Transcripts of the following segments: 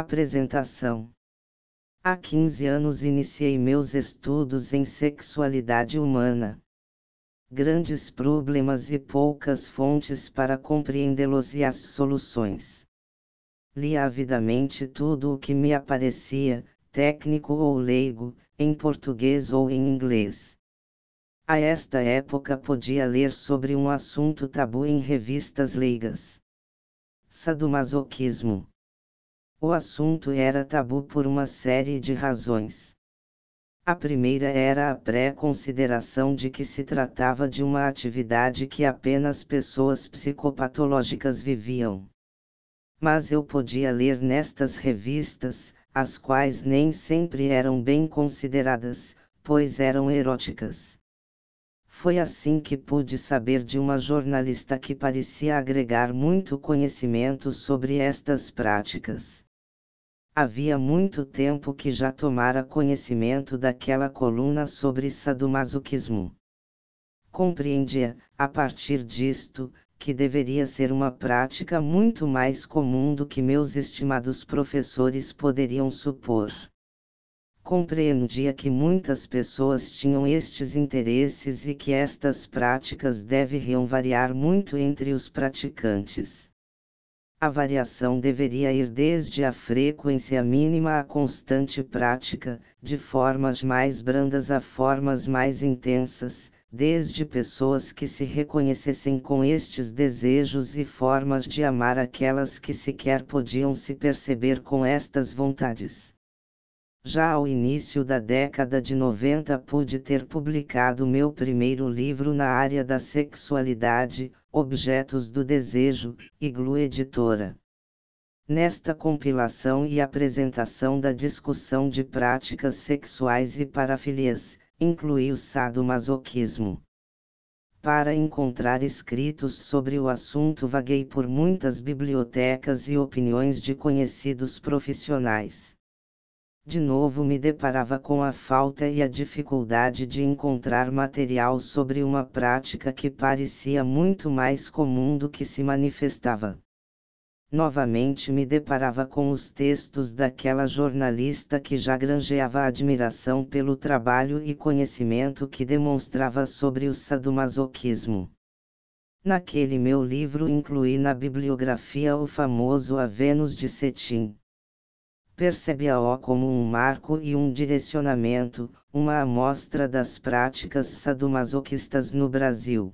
Apresentação Há 15 anos iniciei meus estudos em sexualidade humana. Grandes problemas e poucas fontes para compreendê-los e as soluções. Li avidamente tudo o que me aparecia, técnico ou leigo, em português ou em inglês. A esta época podia ler sobre um assunto tabu em revistas leigas. Sadomasoquismo. O assunto era tabu por uma série de razões. A primeira era a pré-consideração de que se tratava de uma atividade que apenas pessoas psicopatológicas viviam. Mas eu podia ler nestas revistas, as quais nem sempre eram bem consideradas, pois eram eróticas. Foi assim que pude saber de uma jornalista que parecia agregar muito conhecimento sobre estas práticas. Havia muito tempo que já tomara conhecimento daquela coluna sobre sadomasoquismo. Compreendia, a partir disto, que deveria ser uma prática muito mais comum do que meus estimados professores poderiam supor. Compreendia que muitas pessoas tinham estes interesses e que estas práticas deveriam variar muito entre os praticantes. A variação deveria ir desde a frequência mínima à constante prática, de formas mais brandas a formas mais intensas, desde pessoas que se reconhecessem com estes desejos e formas de amar aquelas que sequer podiam se perceber com estas vontades. Já ao início da década de 90 pude ter publicado meu primeiro livro na área da sexualidade, Objetos do Desejo, Iglu Editora. Nesta compilação e apresentação da discussão de práticas sexuais e parafilias, incluí o sadomasoquismo. Para encontrar escritos sobre o assunto vaguei por muitas bibliotecas e opiniões de conhecidos profissionais de novo me deparava com a falta e a dificuldade de encontrar material sobre uma prática que parecia muito mais comum do que se manifestava. Novamente me deparava com os textos daquela jornalista que já granjeava admiração pelo trabalho e conhecimento que demonstrava sobre o sadomasoquismo. Naquele meu livro incluí na bibliografia o famoso A Vênus de Cetim percebe-a como um marco e um direcionamento, uma amostra das práticas sadomasoquistas no Brasil.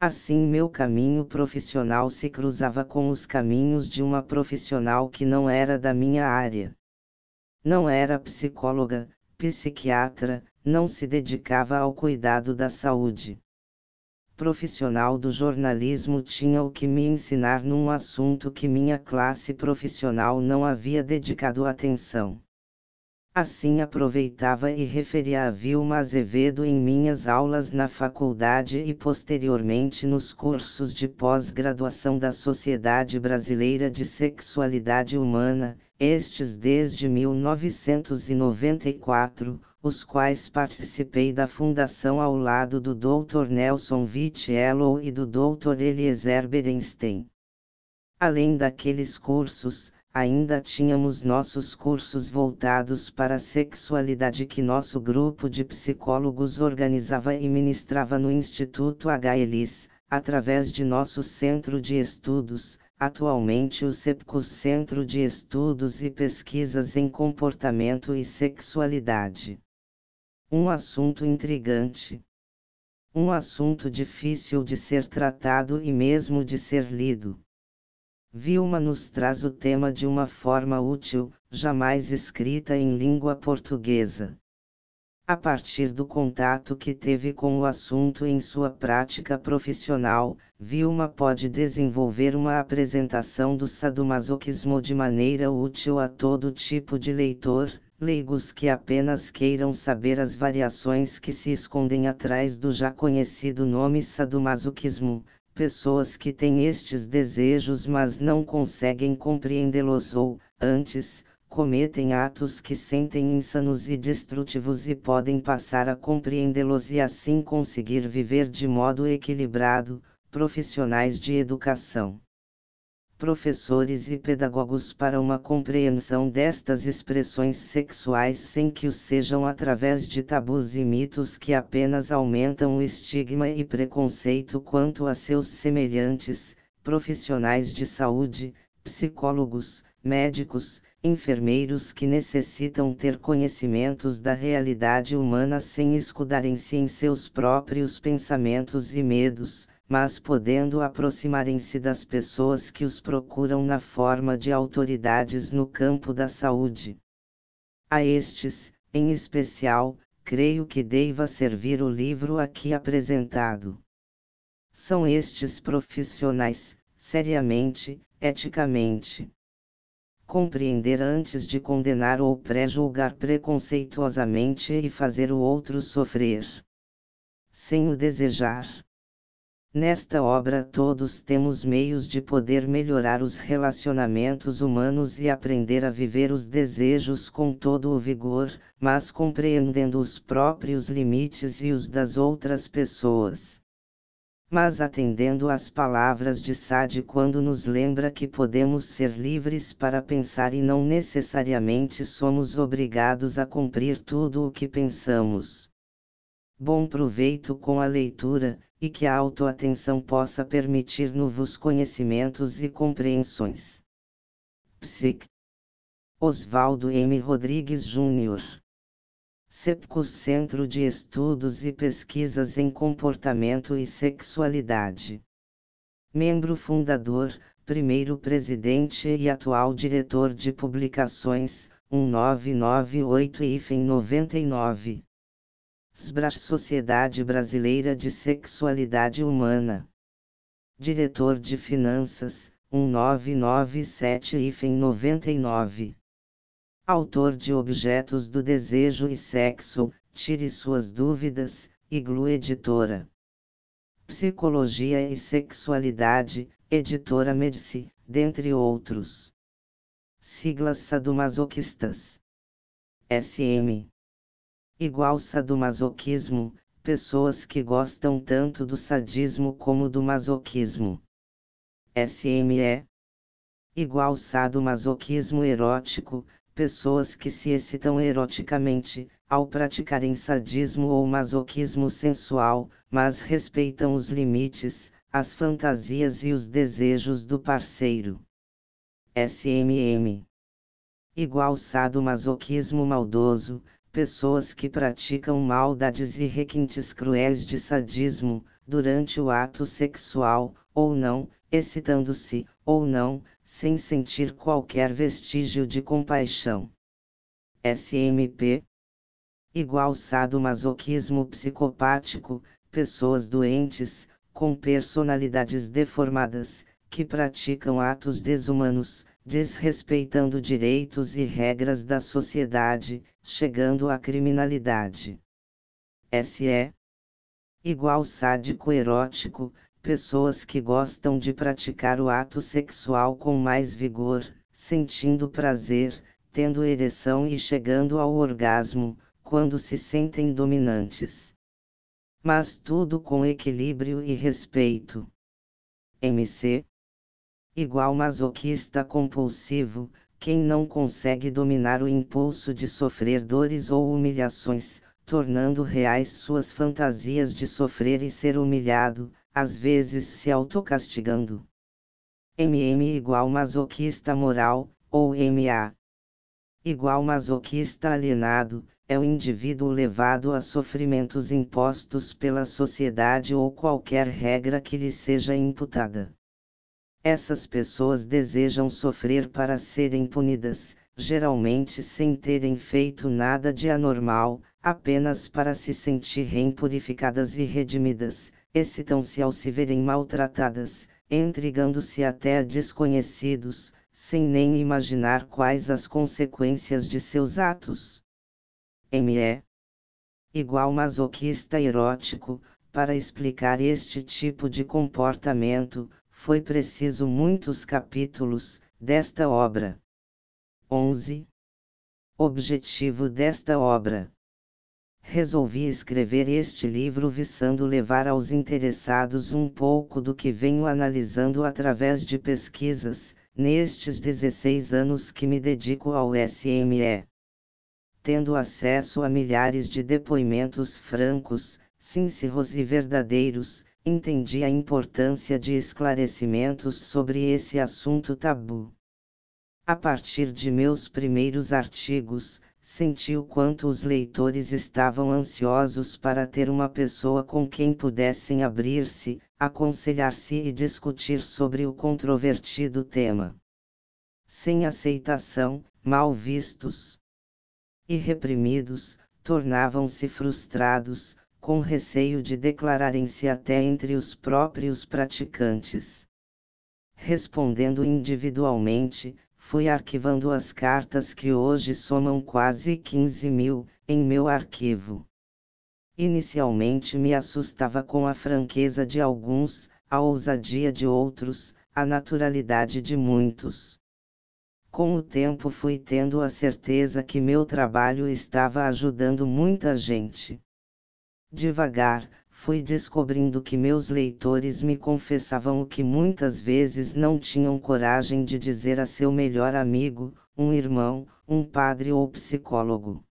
Assim, meu caminho profissional se cruzava com os caminhos de uma profissional que não era da minha área. Não era psicóloga, psiquiatra, não se dedicava ao cuidado da saúde profissional do jornalismo tinha o que me ensinar num assunto que minha classe profissional não havia dedicado atenção. Assim aproveitava e referia a Vilma Azevedo em minhas aulas na faculdade e posteriormente nos cursos de pós-graduação da Sociedade Brasileira de Sexualidade Humana, estes desde 1994, os quais participei da fundação ao lado do Dr. Nelson Vitiello e do Dr. Eliezer Berenstein. Além daqueles cursos, ainda tínhamos nossos cursos voltados para a sexualidade que nosso grupo de psicólogos organizava e ministrava no Instituto HLIS, através de nosso centro de estudos, atualmente o CEPCOS Centro de Estudos e Pesquisas em Comportamento e Sexualidade. Um assunto intrigante. Um assunto difícil de ser tratado e mesmo de ser lido. Vilma nos traz o tema de uma forma útil, jamais escrita em língua portuguesa. A partir do contato que teve com o assunto em sua prática profissional, Vilma pode desenvolver uma apresentação do sadomasoquismo de maneira útil a todo tipo de leitor, leigos que apenas queiram saber as variações que se escondem atrás do já conhecido nome sadomasoquismo, pessoas que têm estes desejos mas não conseguem compreendê-los ou, antes, cometem atos que sentem insanos e destrutivos e podem passar a compreendê-los e assim conseguir viver de modo equilibrado, profissionais de educação professores e pedagogos para uma compreensão destas expressões sexuais sem que o sejam através de tabus e mitos que apenas aumentam o estigma e preconceito quanto a seus semelhantes, profissionais de saúde, psicólogos, médicos, enfermeiros que necessitam ter conhecimentos da realidade humana sem escudarem-se em seus próprios pensamentos e medos, mas podendo aproximarem-se das pessoas que os procuram na forma de autoridades no campo da saúde. A estes, em especial, creio que deva servir o livro aqui apresentado. São estes profissionais, seriamente, eticamente compreender antes de condenar ou pré-julgar preconceituosamente e fazer o outro sofrer. Sem o desejar. Nesta obra todos temos meios de poder melhorar os relacionamentos humanos e aprender a viver os desejos com todo o vigor, mas compreendendo os próprios limites e os das outras pessoas mas atendendo às palavras de Sade quando nos lembra que podemos ser livres para pensar e não necessariamente somos obrigados a cumprir tudo o que pensamos. Bom proveito com a leitura, e que a autoatenção possa permitir novos conhecimentos e compreensões. Psic. Oswaldo M. Rodrigues Jr. CEPCOS Centro de Estudos e Pesquisas em Comportamento e Sexualidade. Membro fundador, primeiro presidente e atual diretor de publicações, 1998 IFEM 99. SBRAS Sociedade Brasileira de Sexualidade Humana. Diretor de Finanças, 1997 IFEM 99 autor de Objetos do Desejo e Sexo, tire suas dúvidas, Iglu Editora. Psicologia e Sexualidade, Editora Medici, dentre outros. Siglas sadomasoquistas. SM. Igual sadomasoquismo, pessoas que gostam tanto do sadismo como do masoquismo. SME. Igual sadomasoquismo erótico, pessoas que se excitam eroticamente, ao praticarem sadismo ou masoquismo sensual, mas respeitam os limites, as fantasias e os desejos do parceiro. SMM Igual sadomasoquismo maldoso, pessoas que praticam maldades e requintes cruéis de sadismo, durante o ato sexual, ou não, excitando-se, ou não, sem sentir qualquer vestígio de compaixão. SMP igual sadomasoquismo psicopático, pessoas doentes, com personalidades deformadas, que praticam atos desumanos, desrespeitando direitos e regras da sociedade, chegando à criminalidade. SE igual sádico erótico, pessoas que gostam de praticar o ato sexual com mais vigor, sentindo prazer, tendo ereção e chegando ao orgasmo, quando se sentem dominantes. Mas tudo com equilíbrio e respeito. MC Igual masoquista compulsivo, quem não consegue dominar o impulso de sofrer dores ou humilhações, tornando reais suas fantasias de sofrer e ser humilhado, às vezes se autocastigando. MM igual masoquista moral, ou MA. Igual masoquista alienado, é o indivíduo levado a sofrimentos impostos pela sociedade ou qualquer regra que lhe seja imputada. Essas pessoas desejam sofrer para serem punidas, geralmente sem terem feito nada de anormal, apenas para se sentirem purificadas e redimidas, excitam-se ao se verem maltratadas, intrigando-se até a desconhecidos, sem nem imaginar quais as consequências de seus atos. ME igual masoquista erótico, para explicar este tipo de comportamento, foi preciso muitos capítulos desta obra. 11. Objetivo desta obra resolvi escrever este livro visando levar aos interessados um pouco do que venho analisando através de pesquisas, nestes 16 anos que me dedico ao SME. Tendo acesso a milhares de depoimentos francos, sinceros e verdadeiros, entendi a importância de esclarecimentos sobre esse assunto tabu. A partir de meus primeiros artigos, senti o quanto os leitores estavam ansiosos para ter uma pessoa com quem pudessem abrir-se, aconselhar-se e discutir sobre o controvertido tema. Sem aceitação, mal vistos e reprimidos, tornavam-se frustrados, com receio de declararem-se até entre os próprios praticantes. Respondendo individualmente, fui arquivando as cartas que hoje somam quase 15 mil, em meu arquivo. Inicialmente me assustava com a franqueza de alguns, a ousadia de outros, a naturalidade de muitos. Com o tempo fui tendo a certeza que meu trabalho estava ajudando muita gente. Devagar, fui descobrindo que meus leitores me confessavam o que muitas vezes não tinham coragem de dizer a seu melhor amigo, um irmão, um padre ou psicólogo.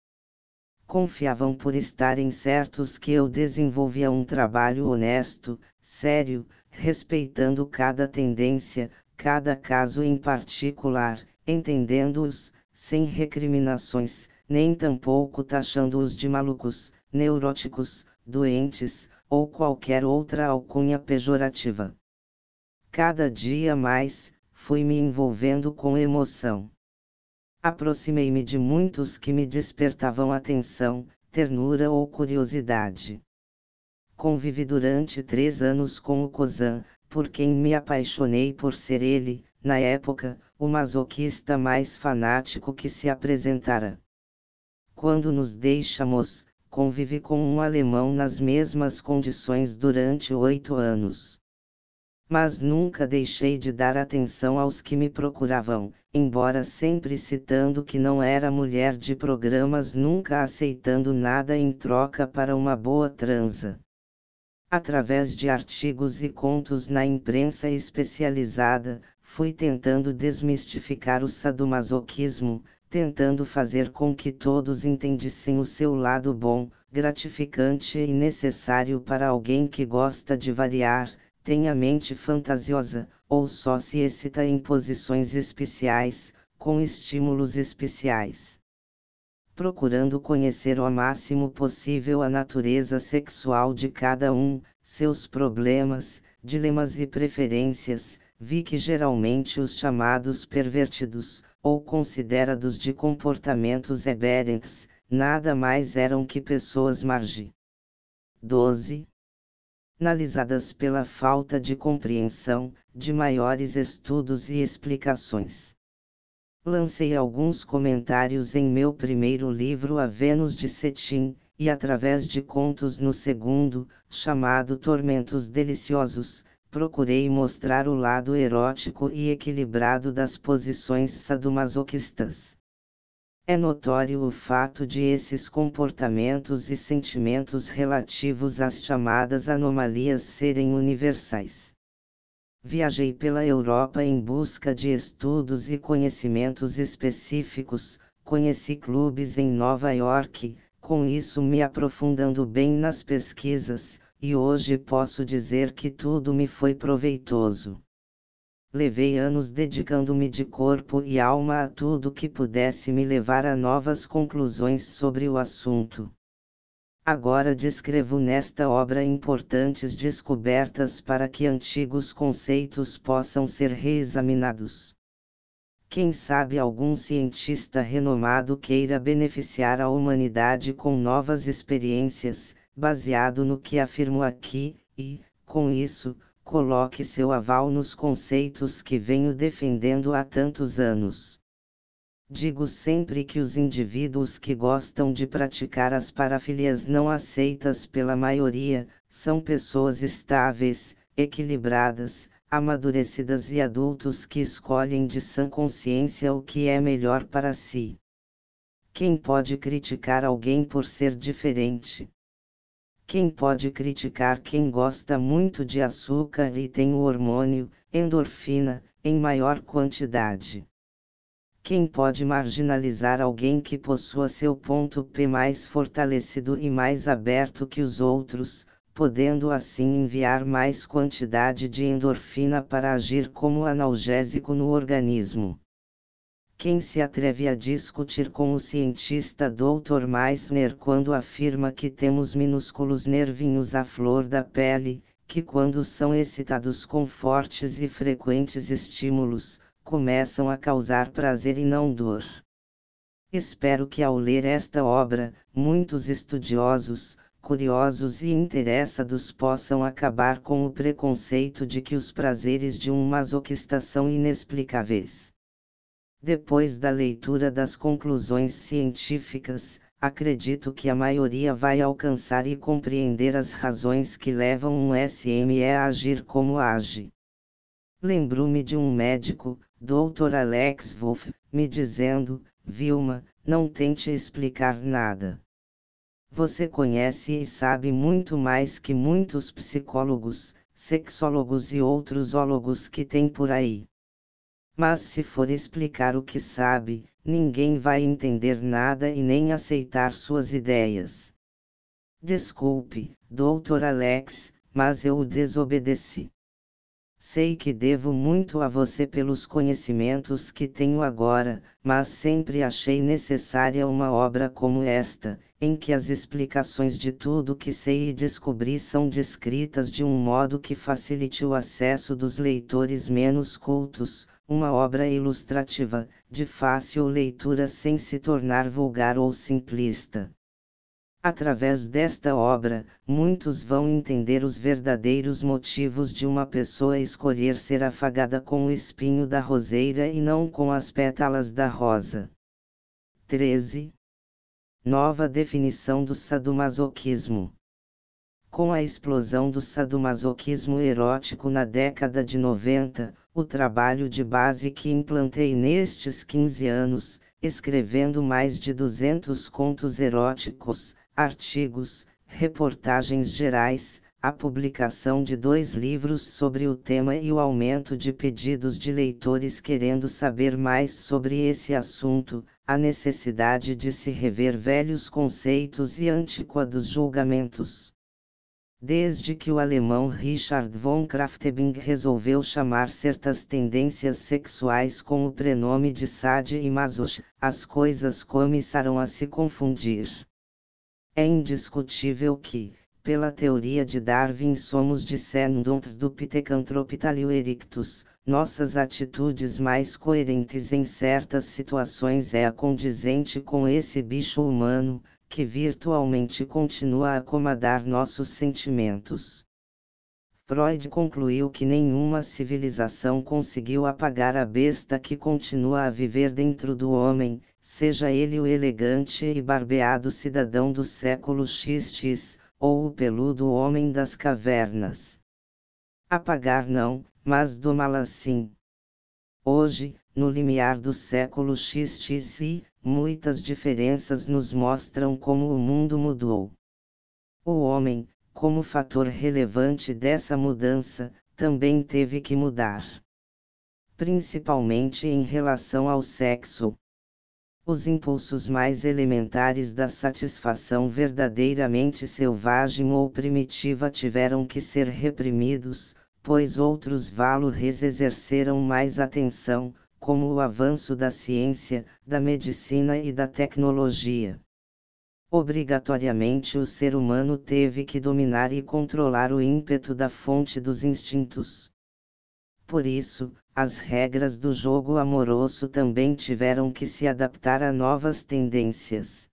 Confiavam por estarem certos que eu desenvolvia um trabalho honesto, sério, respeitando cada tendência, cada caso em particular, entendendo-os, sem recriminações, nem tampouco taxando-os de malucos, neuróticos, doentes, ou qualquer outra alcunha pejorativa. Cada dia mais, fui me envolvendo com emoção. Aproximei-me de muitos que me despertavam atenção, ternura ou curiosidade. Convivi durante três anos com o Kozan, por quem me apaixonei por ser ele, na época, o masoquista mais fanático que se apresentara. Quando nos deixamos, convivi com um alemão nas mesmas condições durante oito anos. Mas nunca deixei de dar atenção aos que me procuravam, embora sempre citando que não era mulher de programas, nunca aceitando nada em troca para uma boa transa. Através de artigos e contos na imprensa especializada, fui tentando desmistificar o sadomasoquismo, tentando fazer com que todos entendessem o seu lado bom, gratificante e necessário para alguém que gosta de variar, tem a mente fantasiosa, ou só se excita em posições especiais, com estímulos especiais. Procurando conhecer o máximo possível a natureza sexual de cada um, seus problemas, dilemas e preferências, vi que geralmente os chamados pervertidos, ou considerados de comportamentos aberrantes, nada mais eram que pessoas margem. 12. Analisadas pela falta de compreensão, de maiores estudos e explicações. Lancei alguns comentários em meu primeiro livro A Vênus de Cetim, e através de contos no segundo, chamado Tormentos Deliciosos, procurei mostrar o lado erótico e equilibrado das posições sadomasoquistas. É notório o fato de esses comportamentos e sentimentos relativos às chamadas anomalias serem universais. Viajei pela Europa em busca de estudos e conhecimentos específicos, conheci clubes em Nova York, com isso me aprofundando bem nas pesquisas, e hoje posso dizer que tudo me foi proveitoso. Levei anos dedicando-me de corpo e alma a tudo que pudesse me levar a novas conclusões sobre o assunto. Agora descrevo nesta obra importantes descobertas para que antigos conceitos possam ser reexaminados. Quem sabe algum cientista renomado queira beneficiar a humanidade com novas experiências, baseado no que afirmo aqui, e, com isso, coloque seu aval nos conceitos que venho defendendo há tantos anos. Digo sempre que os indivíduos que gostam de praticar as parafilias não aceitas pela maioria, são pessoas estáveis, equilibradas, amadurecidas e adultos que escolhem de sã consciência o que é melhor para si. Quem pode criticar alguém por ser diferente? Quem pode criticar quem gosta muito de açúcar e tem o hormônio, endorfina, em maior quantidade. Quem pode marginalizar alguém que possua seu ponto P mais fortalecido e mais aberto que os outros, podendo assim enviar mais quantidade de endorfina para agir como analgésico no organismo? Quem se atreve a discutir com o cientista Dr. Meissner quando afirma que temos minúsculos nervinhos à flor da pele, que quando são excitados com fortes e frequentes estímulos, começam a causar prazer e não dor. Espero que ao ler esta obra, muitos estudiosos, curiosos e interessados possam acabar com o preconceito de que os prazeres de um masoquista são inexplicáveis. Depois da leitura das conclusões científicas, acredito que a maioria vai alcançar e compreender as razões que levam um SME a agir como age. Lembro-me de um médico, Dr. Alex Wolff, me dizendo: Vilma, não tente explicar nada. Você conhece e sabe muito mais que muitos psicólogos, sexólogos e outros ólogos que tem por aí. Mas se for explicar o que sabe, ninguém vai entender nada e nem aceitar suas ideias. Desculpe, Dr. Alex, mas eu o desobedeci. Sei que devo muito a você pelos conhecimentos que tenho agora, mas sempre achei necessária uma obra como esta, em que as explicações de tudo que sei e descobri são descritas de um modo que facilite o acesso dos leitores menos cultos, uma obra ilustrativa, de fácil leitura sem se tornar vulgar ou simplista. Através desta obra, muitos vão entender os verdadeiros motivos de uma pessoa escolher ser afagada com o espinho da roseira e não com as pétalas da rosa. 13. Nova definição do sadomasoquismo. Com a explosão do sadomasoquismo erótico na década de 90, o trabalho de base que implantei nestes 15 anos, escrevendo mais de 200 contos eróticos, artigos, reportagens gerais, a publicação de dois livros sobre o tema e o aumento de pedidos de leitores querendo saber mais sobre esse assunto, a necessidade de se rever velhos conceitos e antiquados julgamentos. Desde que o alemão Richard von Kraftebing resolveu chamar certas tendências sexuais com o prenome de Sade e Masoch, as coisas começaram a se confundir. É indiscutível que, pela teoria de Darwin somos descendentes do Pithecanthropus erectus, nossas atitudes mais coerentes em certas situações é a condizente com esse bicho humano, que virtualmente continua a acomodar nossos sentimentos. Freud concluiu que nenhuma civilização conseguiu apagar a besta que continua a viver dentro do homem, seja ele o elegante e barbeado cidadão do século XX, ou o peludo homem das cavernas. Apagar não, mas domá-la sim. Hoje, no limiar do século XXI, muitas diferenças nos mostram como o mundo mudou. O homem, como fator relevante dessa mudança, também teve que mudar. Principalmente em relação ao sexo, os impulsos mais elementares da satisfação verdadeiramente selvagem ou primitiva tiveram que ser reprimidos, pois outros valores exerceram mais atenção, como o avanço da ciência, da medicina e da tecnologia. Obrigatoriamente o ser humano teve que dominar e controlar o ímpeto da fonte dos instintos. Por isso, as regras do jogo amoroso também tiveram que se adaptar a novas tendências.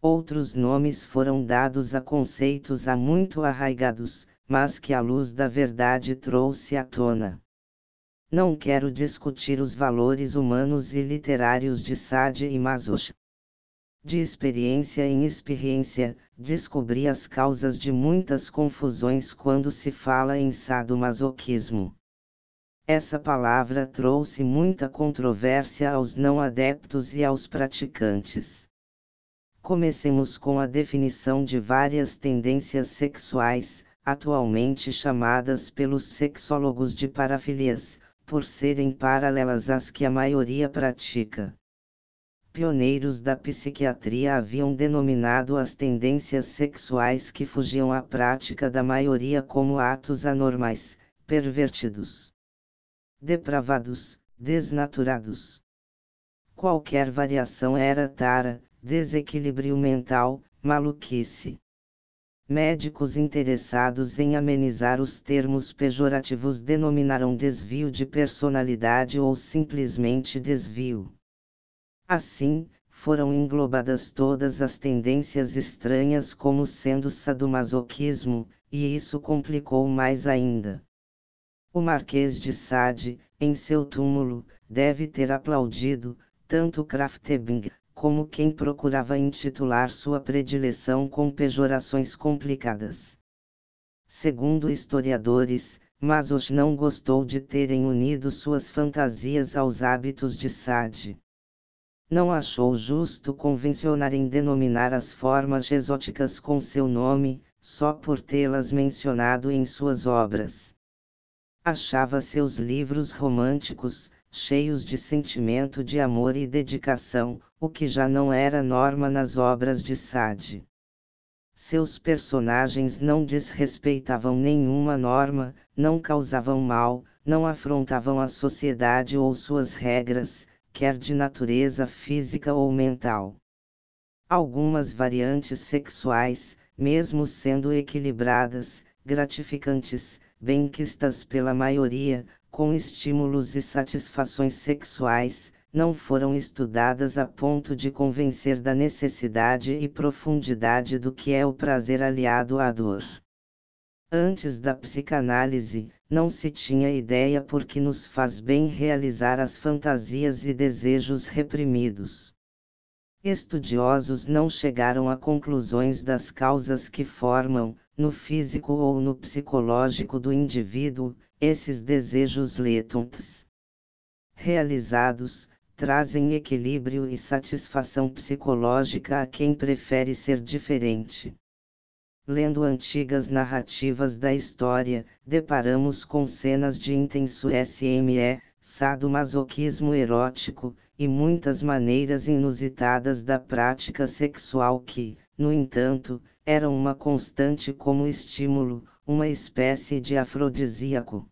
Outros nomes foram dados a conceitos há muito arraigados, mas que a luz da verdade trouxe à tona. Não quero discutir os valores humanos e literários de Sade e Masoch. De experiência em experiência, descobri as causas de muitas confusões quando se fala em sadomasoquismo. Essa palavra trouxe muita controvérsia aos não adeptos e aos praticantes. Comecemos com a definição de várias tendências sexuais, atualmente chamadas pelos sexólogos de parafilias, por serem paralelas às que a maioria pratica. Pioneiros da psiquiatria haviam denominado as tendências sexuais que fugiam à prática da maioria como atos anormais, pervertidos, depravados, desnaturados. Qualquer variação era tara, desequilíbrio mental, maluquice. Médicos interessados em amenizar os termos pejorativos denominaram desvio de personalidade ou simplesmente desvio. Assim, foram englobadas todas as tendências estranhas como sendo sadomasoquismo, e isso complicou mais ainda. O Marquês de Sade, em seu túmulo, deve ter aplaudido, tanto Kraftebing, como quem procurava intitular sua predileção com pejorações complicadas. Segundo historiadores, Masoch não gostou de terem unido suas fantasias aos hábitos de Sade. Não achou justo convencionarem denominar as formas exóticas com seu nome, só por tê-las mencionado em suas obras. Achava seus livros românticos, cheios de sentimento de amor e dedicação, o que já não era norma nas obras de Sade. Seus personagens não desrespeitavam nenhuma norma, não causavam mal, não afrontavam a sociedade ou suas regras, quer de natureza física ou mental. Algumas variantes sexuais, mesmo sendo equilibradas, gratificantes, benquistas pela maioria, com estímulos e satisfações sexuais, não foram estudadas a ponto de convencer da necessidade e profundidade do que é o prazer aliado à dor. Antes da psicanálise, não se tinha ideia por que nos faz bem realizar as fantasias e desejos reprimidos. Estudiosos não chegaram a conclusões das causas que formam, no físico ou no psicológico do indivíduo, esses desejos letuntes. Realizados, trazem equilíbrio e satisfação psicológica a quem prefere ser diferente. Lendo antigas narrativas da história, deparamos com cenas de intenso SME, sadomasoquismo erótico, e muitas maneiras inusitadas da prática sexual que, no entanto, eram uma constante como estímulo, uma espécie de afrodisíaco.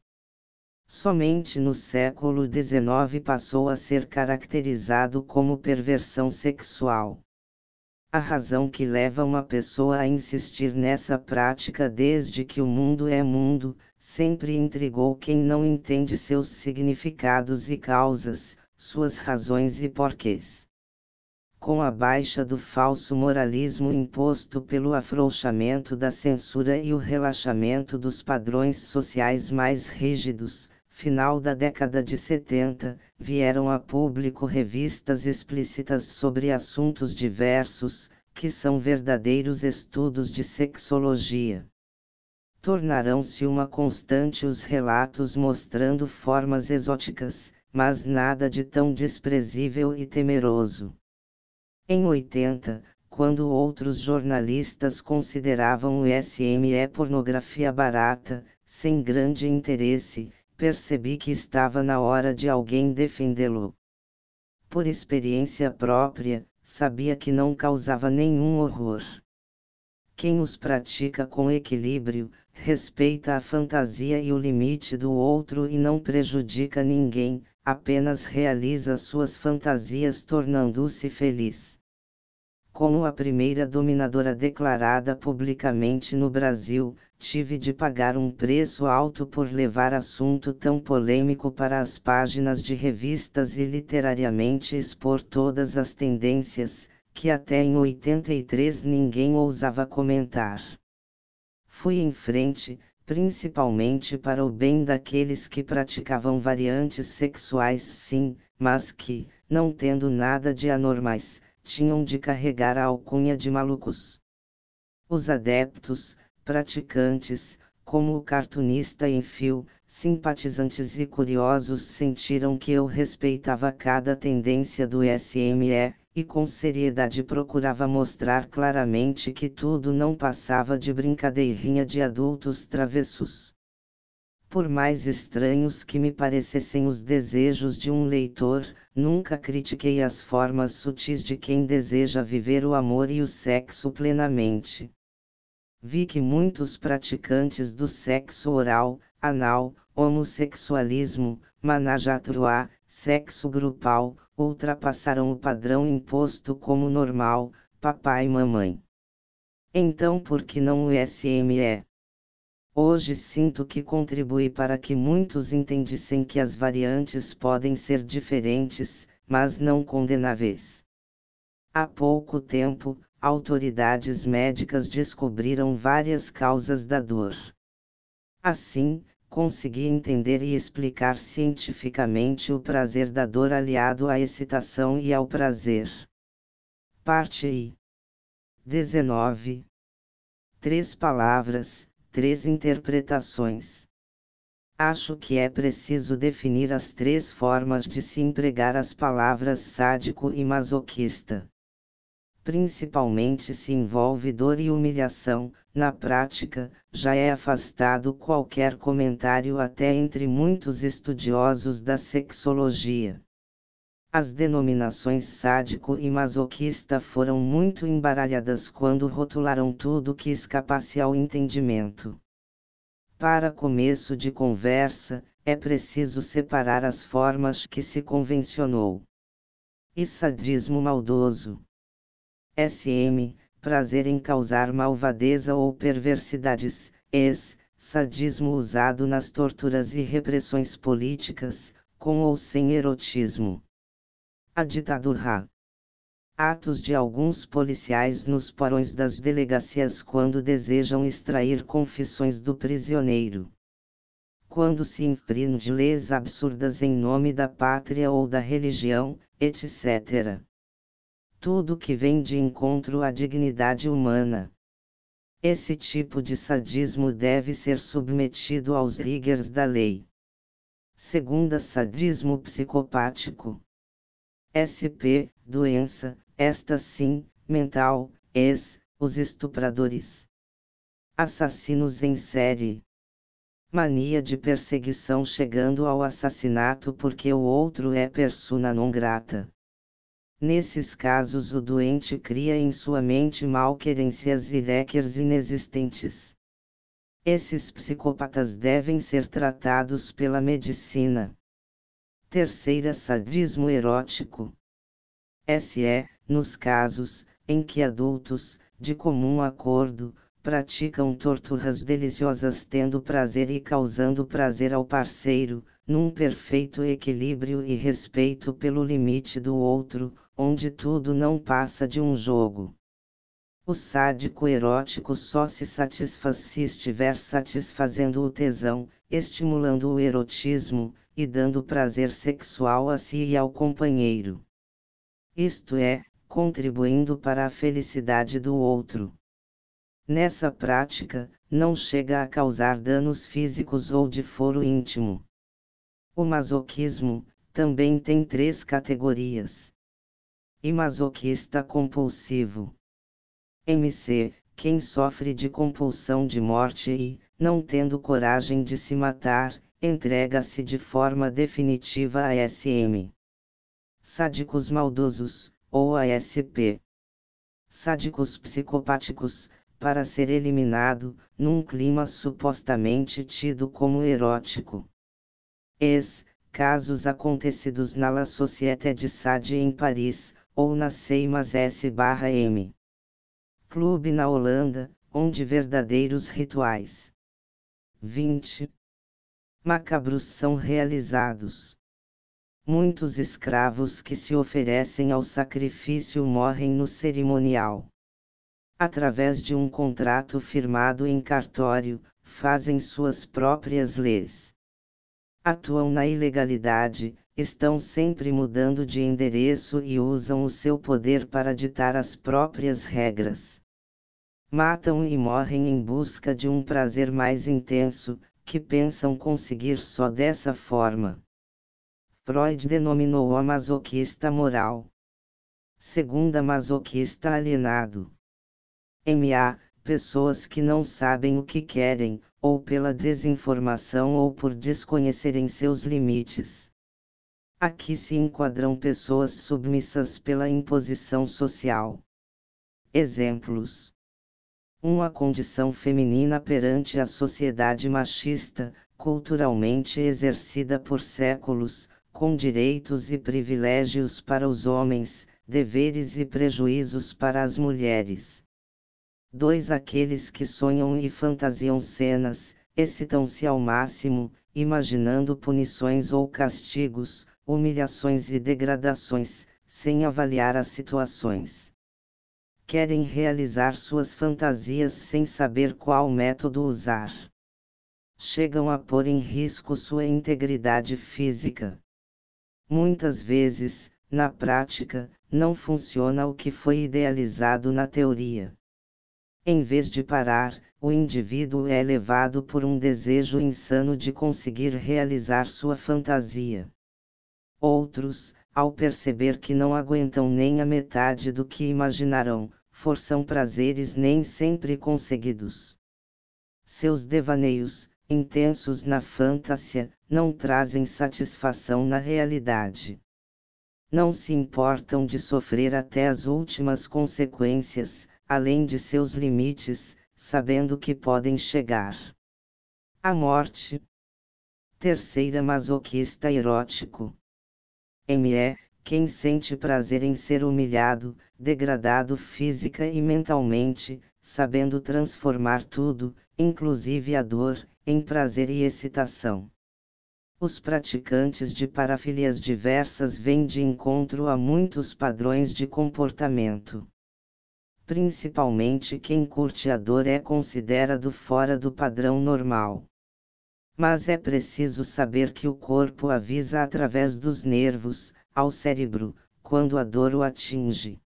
Somente no século XIX passou a ser caracterizado como perversão sexual. A razão que leva uma pessoa a insistir nessa prática desde que o mundo é mundo, sempre intrigou quem não entende seus significados e causas, suas razões e porquês. Com a baixa do falso moralismo imposto pelo afrouxamento da censura e o relaxamento dos padrões sociais mais rígidos, final da década de 70, vieram a público revistas explícitas sobre assuntos diversos, que são verdadeiros estudos de sexologia. Tornarão-se uma constante os relatos mostrando formas exóticas, mas nada de tão desprezível e temeroso. Em 80, quando outros jornalistas consideravam o SME pornografia barata, sem grande interesse, percebi que estava na hora de alguém defendê-lo. Por experiência própria, sabia que não causava nenhum horror. Quem os pratica com equilíbrio, respeita a fantasia e o limite do outro e não prejudica ninguém, apenas realiza suas fantasias tornando-se feliz como a primeira dominadora declarada publicamente no Brasil, tive de pagar um preço alto por levar assunto tão polêmico para as páginas de revistas e literariamente expor todas as tendências, que até em 83 ninguém ousava comentar. Fui em frente, principalmente para o bem daqueles que praticavam variantes sexuais sim, mas que, não tendo nada de anormais, tinham de carregar a alcunha de malucos. Os adeptos, praticantes, como o cartunista em fio, simpatizantes e curiosos sentiram que eu respeitava cada tendência do SME, e com seriedade procurava mostrar claramente que tudo não passava de brincadeirinha de adultos travessos. Por mais estranhos que me parecessem os desejos de um leitor, nunca critiquei as formas sutis de quem deseja viver o amor e o sexo plenamente. Vi que muitos praticantes do sexo oral, anal, homossexualismo, manajatruá, sexo grupal, ultrapassaram o padrão imposto como normal, papai e mamãe. Então por que não o SME? Hoje sinto que contribui para que muitos entendissem que as variantes podem ser diferentes, mas não condenáveis. Há pouco tempo, autoridades médicas descobriram várias causas da dor. Assim, consegui entender e explicar cientificamente o prazer da dor aliado à excitação e ao prazer. Parte I. 19. Três palavras, três interpretações. Acho que é preciso definir as três formas de se empregar as palavras sádico e masoquista. Principalmente se envolve dor e humilhação, na prática, já é afastado qualquer comentário até entre muitos estudiosos da sexologia. As denominações sádico e masoquista foram muito embaralhadas quando rotularam tudo que escapasse ao entendimento. Para começo de conversa, é preciso separar as formas que se convencionou. E sadismo maldoso. SM, prazer em causar malvadeza ou perversidades, es, sadismo usado nas torturas e repressões políticas, com ou sem erotismo. A ditadura. Atos de alguns policiais nos porões das delegacias quando desejam extrair confissões do prisioneiro. Quando se infringe leis absurdas em nome da pátria ou da religião, etc. Tudo que vem de encontro à dignidade humana. Esse tipo de sadismo deve ser submetido aos rigores da lei. Segunda sadismo psicopático. SP, doença, esta sim, mental, ex, os estupradores. Assassinos em série. Mania de perseguição chegando ao assassinato porque o outro é persona non grata. Nesses casos, o doente cria em sua mente malquerências e requers inexistentes. Esses psicopatas devem ser tratados pela medicina. Terceira sadismo erótico. SE, nos casos, em que adultos, de comum acordo, praticam torturas deliciosas tendo prazer e causando prazer ao parceiro, num perfeito equilíbrio e respeito pelo limite do outro, onde tudo não passa de um jogo. O sádico erótico só se satisfaz se estiver satisfazendo o tesão, estimulando o erotismo, e dando prazer sexual a si e ao companheiro. Isto é, contribuindo para a felicidade do outro. Nessa prática, não chega a causar danos físicos ou de foro íntimo. O masoquismo também tem três categorias. E masoquista compulsivo. MC, quem sofre de compulsão de morte e, não tendo coragem de se matar, entrega-se de forma definitiva a SM. Sádicos maldosos, ou ASP. Sádicos psicopáticos, para ser eliminado, num clima supostamente tido como erótico. Ex, casos acontecidos na La Société de Sade em Paris, ou na Seimas S/M. Clube na Holanda, onde verdadeiros rituais. 20 macabros são realizados. Muitos escravos que se oferecem ao sacrifício morrem no cerimonial. Através de um contrato firmado em cartório, fazem suas próprias leis. Atuam na ilegalidade, estão sempre mudando de endereço e usam o seu poder para ditar as próprias regras. Matam e morrem em busca de um prazer mais intenso, que pensam conseguir só dessa forma. Freud denominou a masoquista moral. Segunda masoquista alienado. MA, pessoas que não sabem o que querem, ou pela desinformação ou por desconhecerem seus limites. Aqui se enquadram pessoas submissas pela imposição social. Exemplos: uma condição feminina perante a sociedade machista, culturalmente exercida por séculos, com direitos e privilégios para os homens, deveres e prejuízos para as mulheres. 2. Aqueles que sonham e fantasiam cenas, excitam-se ao máximo, imaginando punições ou castigos, humilhações e degradações, sem avaliar as situações. Querem realizar suas fantasias sem saber qual método usar. Chegam a pôr em risco sua integridade física. Muitas vezes, na prática, não funciona o que foi idealizado na teoria. Em vez de parar, o indivíduo é levado por um desejo insano de conseguir realizar sua fantasia. Outros, ao perceber que não aguentam nem a metade do que imaginarão, forçam prazeres nem sempre conseguidos. Seus devaneios, intensos na fantasia, não trazem satisfação na realidade. Não se importam de sofrer até as últimas consequências, além de seus limites, sabendo que podem chegar. A morte. Terceira masoquista erótico. M.E. Quem sente prazer em ser humilhado, degradado física e mentalmente, sabendo transformar tudo, inclusive a dor, em prazer e excitação. Os praticantes de parafilias diversas vêm de encontro a muitos padrões de comportamento. Principalmente quem curte a dor é considerado fora do padrão normal. Mas é preciso saber que o corpo avisa através dos nervos, ao cérebro, quando a dor o atinge.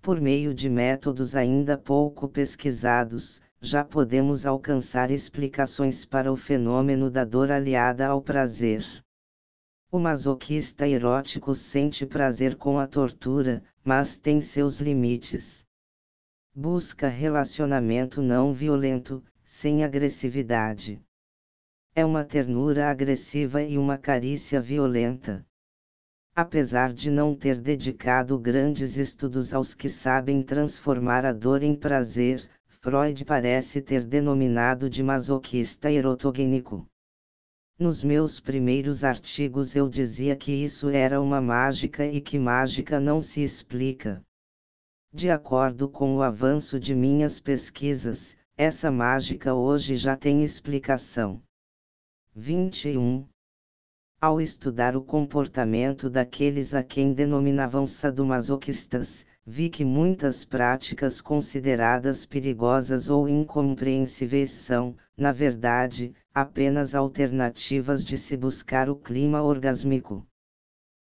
Por meio de métodos ainda pouco pesquisados, já podemos alcançar explicações para o fenômeno da dor aliada ao prazer. O masoquista erótico sente prazer com a tortura, mas tem seus limites busca relacionamento não violento, sem agressividade. É uma ternura agressiva e uma carícia violenta. Apesar de não ter dedicado grandes estudos aos que sabem transformar a dor em prazer, Freud parece ter denominado de masoquista erotogênico. Nos meus primeiros artigos eu dizia que isso era uma mágica e que mágica não se explica. De acordo com o avanço de minhas pesquisas, essa mágica hoje já tem explicação. 21. Ao estudar o comportamento daqueles a quem denominavam sadomasoquistas, vi que muitas práticas consideradas perigosas ou incompreensíveis são, na verdade, apenas alternativas de se buscar o clima orgásmico.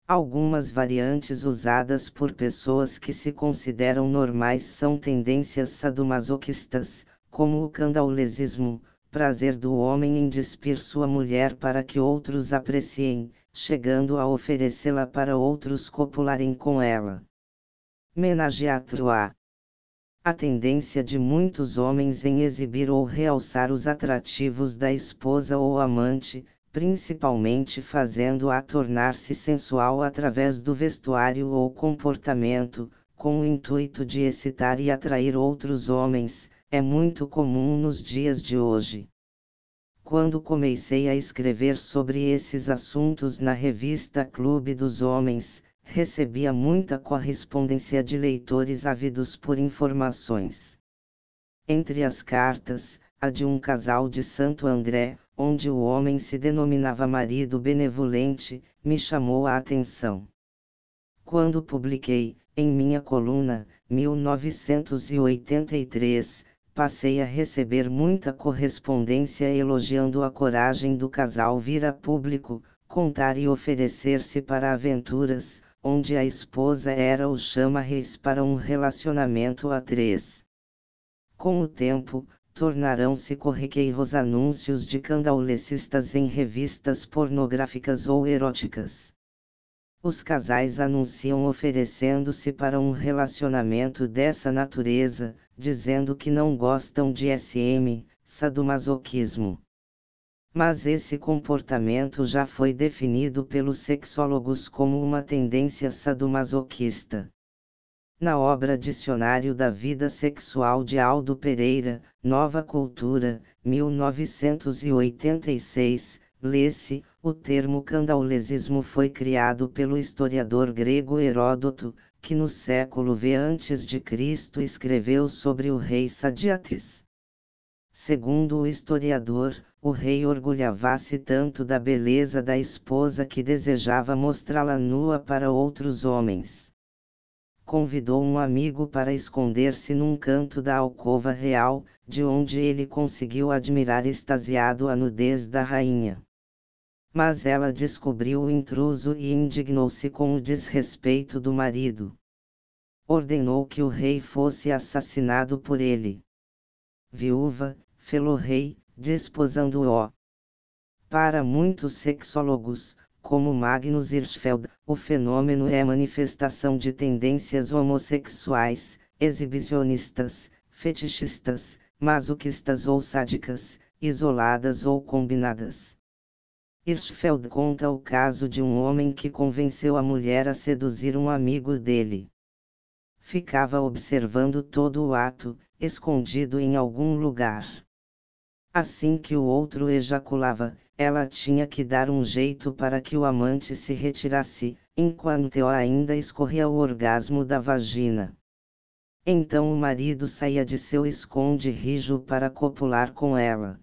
Algumas variantes usadas por pessoas que se consideram normais são tendências sadomasoquistas, como o candaulesismo, prazer do homem em despir sua mulher para que outros apreciem, chegando a oferecê-la para outros copularem com ela. Menage à trois. A tendência de muitos homens em exibir ou realçar os atrativos da esposa ou amante, principalmente fazendo-a tornar-se sensual através do vestuário ou comportamento, com o intuito de excitar e atrair outros homens, é muito comum nos dias de hoje. Quando comecei a escrever sobre esses assuntos na revista Clube dos Homens, recebia muita correspondência de leitores ávidos por informações. Entre as cartas, a de um casal de Santo André, onde o homem se denominava marido benevolente, me chamou a atenção. Quando publiquei, em minha coluna, 1983, passei a receber muita correspondência elogiando a coragem do casal vir a público, contar e oferecer-se para aventuras, onde a esposa era o chama-reis para um relacionamento a três. Com o tempo, tornarão-se corriqueiros anúncios de candaulecistas em revistas pornográficas ou eróticas. Os casais anunciam oferecendo-se para um relacionamento dessa natureza, dizendo que não gostam de SM, sadomasoquismo. Mas esse comportamento já foi definido pelos sexólogos como uma tendência sadomasoquista. Na obra Dicionário da Vida Sexual de Aldo Pereira, Nova Cultura, 1986, lê-se: o termo candaulesismo foi criado pelo historiador grego Heródoto, que no século V a.C. escreveu sobre o rei Sadiates. Segundo o historiador, o rei orgulhava-se tanto da beleza da esposa que desejava mostrá-la nua para outros homens. Convidou um amigo para esconder-se num canto da alcova real, de onde ele conseguiu admirar extasiado a nudez da rainha mas ela descobriu o intruso e indignou-se com o desrespeito do marido. Ordenou que o rei fosse assassinado por ele. Viúva, fê-lo rei, desposando-o. Para muitos sexólogos, como Magnus Hirschfeld, o fenômeno é manifestação de tendências homossexuais, exibicionistas, fetichistas, masoquistas ou sádicas, isoladas ou combinadas. Hirschfeld conta o caso de um homem que convenceu a mulher a seduzir um amigo dele. Ficava observando todo o ato, escondido em algum lugar. Assim que o outro ejaculava, ela tinha que dar um jeito para que o amante se retirasse, enquanto ainda escorria o orgasmo da vagina. Então o marido saía de seu esconde rijo para copular com ela.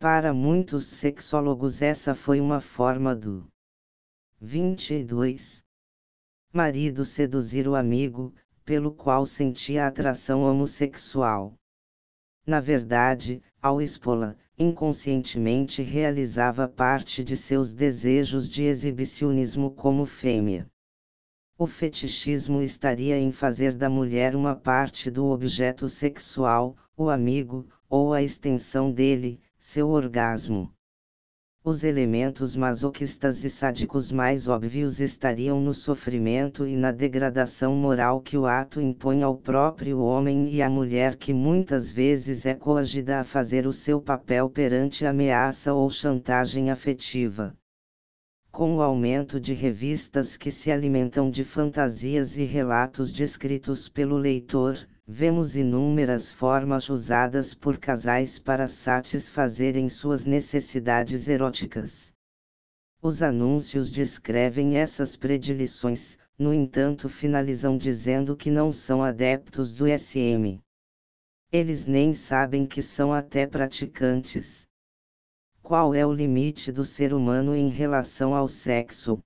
Para muitos sexólogos, essa foi uma forma do 22. Marido seduzir o amigo, pelo qual sentia atração homossexual. Na verdade, ao expô-la, inconscientemente realizava parte de seus desejos de exibicionismo como fêmea. O fetichismo estaria em fazer da mulher uma parte do objeto sexual, o amigo, ou a extensão dele, seu orgasmo. Os elementos masoquistas e sádicos mais óbvios estariam no sofrimento e na degradação moral que o ato impõe ao próprio homem e à mulher que muitas vezes é coagida a fazer o seu papel perante ameaça ou chantagem afetiva. Com o aumento de revistas que se alimentam de fantasias e relatos descritos pelo leitor, vemos inúmeras formas usadas por casais para satisfazerem suas necessidades eróticas. Os anúncios descrevem essas predileções, no entanto, finalizam dizendo que não são adeptos do SM. Eles nem sabem que são até praticantes. Qual é o limite do ser humano em relação ao sexo?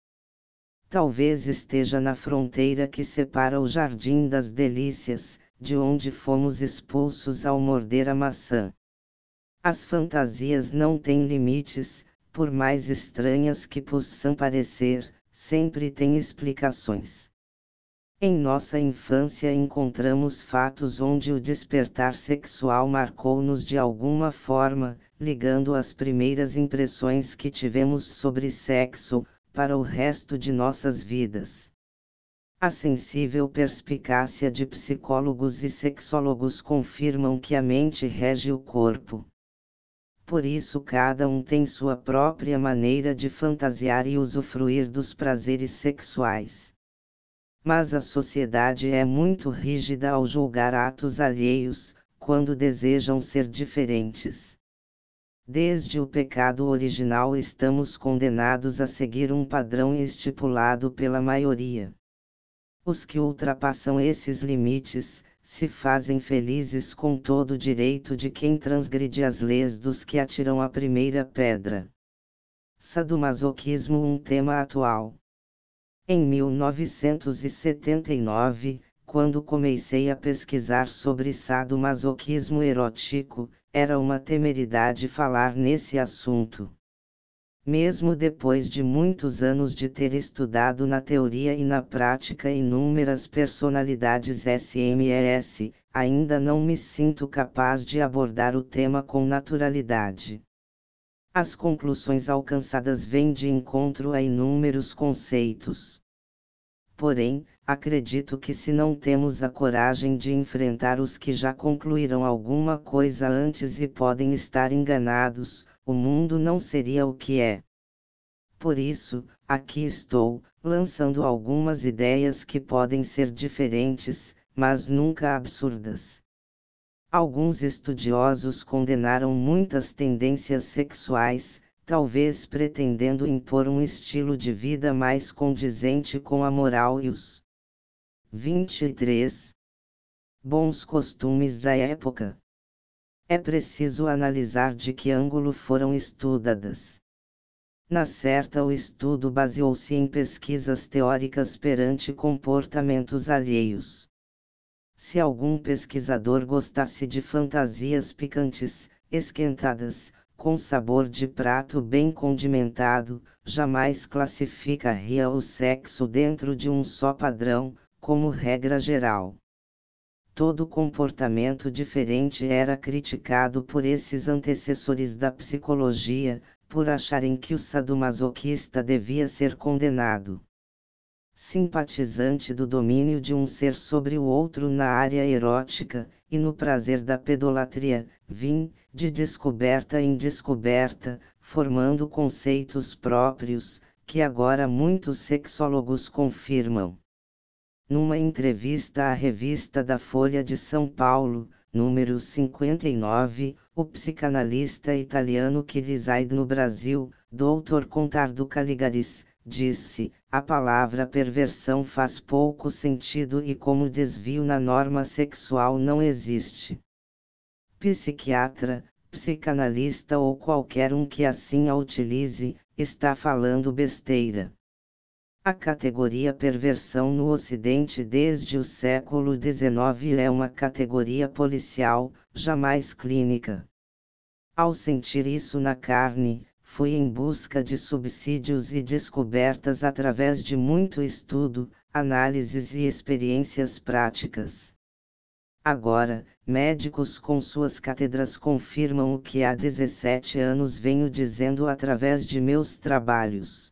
Talvez esteja na fronteira que separa o jardim das delícias, de onde fomos expulsos ao morder a maçã. As fantasias não têm limites, por mais estranhas que possam parecer, sempre têm explicações. Em nossa infância encontramos fatos onde o despertar sexual marcou-nos de alguma forma, ligando as primeiras impressões que tivemos sobre sexo, para o resto de nossas vidas. A sensível perspicácia de psicólogos e sexólogos confirmam que a mente rege o corpo. Por isso, cada um tem sua própria maneira de fantasiar e usufruir dos prazeres sexuais. Mas a sociedade é muito rígida ao julgar atos alheios, quando desejam ser diferentes. Desde o pecado original estamos condenados a seguir um padrão estipulado pela maioria. Os que ultrapassam esses limites, se fazem felizes com todo o direito de quem transgride as leis dos que atiram a primeira pedra. Sadomasoquismo um tema atual. Em 1979, quando comecei a pesquisar sobre sadomasoquismo erótico, era uma temeridade falar nesse assunto mesmo depois de muitos anos de ter estudado na teoria e na prática inúmeras personalidades SMES, ainda não me sinto capaz de abordar o tema com naturalidade. As conclusões alcançadas vêm de encontro a inúmeros conceitos. porém, acredito que se não temos a coragem de enfrentar os que já concluíram alguma coisa antes e podem estar enganados, o mundo não seria o que é. Por isso, aqui estou, lançando algumas ideias que podem ser diferentes, mas nunca absurdas. Alguns estudiosos condenaram muitas tendências sexuais, talvez pretendendo impor um estilo de vida mais condizente com a moral e os 23. Bons costumes da época. É preciso analisar de que ângulo foram estudadas. Na certa, o estudo baseou-se em pesquisas teóricas perante comportamentos alheios. Se algum pesquisador gostasse de fantasias picantes, esquentadas, com sabor de prato bem condimentado, jamais classificaria o sexo dentro de um só padrão, como regra geral. Todo comportamento diferente era criticado por esses antecessores da psicologia, por acharem que o sadomasoquista devia ser condenado. Simpatizante do domínio de um ser sobre o outro na área erótica, e no prazer da pedolatria, vim, de descoberta em descoberta, formando conceitos próprios, que agora muitos sexólogos confirmam. Numa entrevista à revista da Folha de São Paulo, número 59, o psicanalista italiano que reside no Brasil, Dr. Contardo Caligaris, disse: a palavra perversão faz pouco sentido e como desvio na norma sexual não existe. Psiquiatra, psicanalista ou qualquer um que assim a utilize, está falando besteira. A categoria perversão no Ocidente desde o século XIX é uma categoria policial, jamais clínica. Ao sentir isso na carne, fui em busca de subsídios e descobertas através de muito estudo, análises e experiências práticas. Agora, médicos com suas cátedras confirmam o que há 17 anos venho dizendo através de meus trabalhos.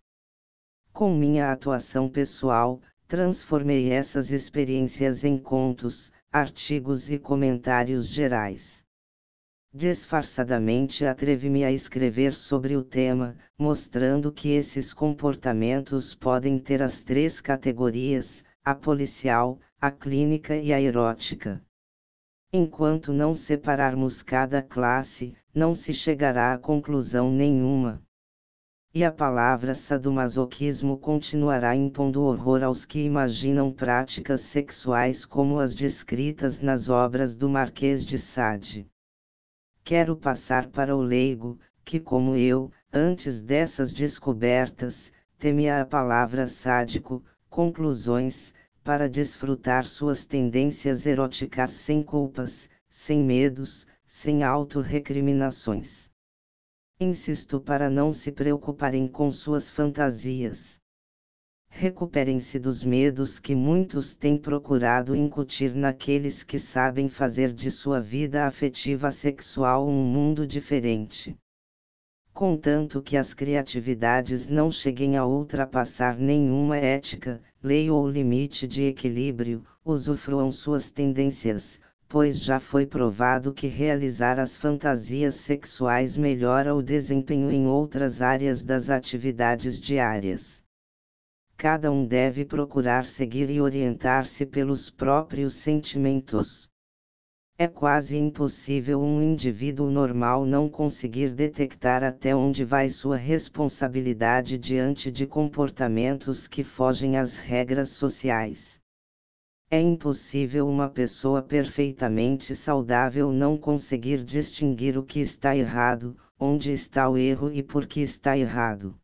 Com minha atuação pessoal, transformei essas experiências em contos, artigos e comentários gerais. Disfarçadamente atrevi-me a escrever sobre o tema, mostrando que esses comportamentos podem ter as três categorias: a policial, a clínica e a erótica. Enquanto não separarmos cada classe, não se chegará a conclusão nenhuma. E a palavra sadomasoquismo continuará impondo horror aos que imaginam práticas sexuais como as descritas nas obras do Marquês de Sade. Quero passar para o leigo, que como eu, antes dessas descobertas, temia a palavra sádico, conclusões, para desfrutar suas tendências eróticas sem culpas, sem medos, sem autorrecriminações. Insisto para não se preocuparem com suas fantasias. Recuperem-se dos medos que muitos têm procurado incutir naqueles que sabem fazer de sua vida afetiva sexual um mundo diferente. Contanto que as criatividades não cheguem a ultrapassar nenhuma ética, lei ou limite de equilíbrio, usufruam suas tendências, pois já foi provado que realizar as fantasias sexuais melhora o desempenho em outras áreas das atividades diárias. Cada um deve procurar seguir e orientar-se pelos próprios sentimentos. É quase impossível um indivíduo normal não conseguir detectar até onde vai sua responsabilidade diante de comportamentos que fogem às regras sociais. É impossível uma pessoa perfeitamente saudável não conseguir distinguir o que está errado, onde está o erro e por que está errado.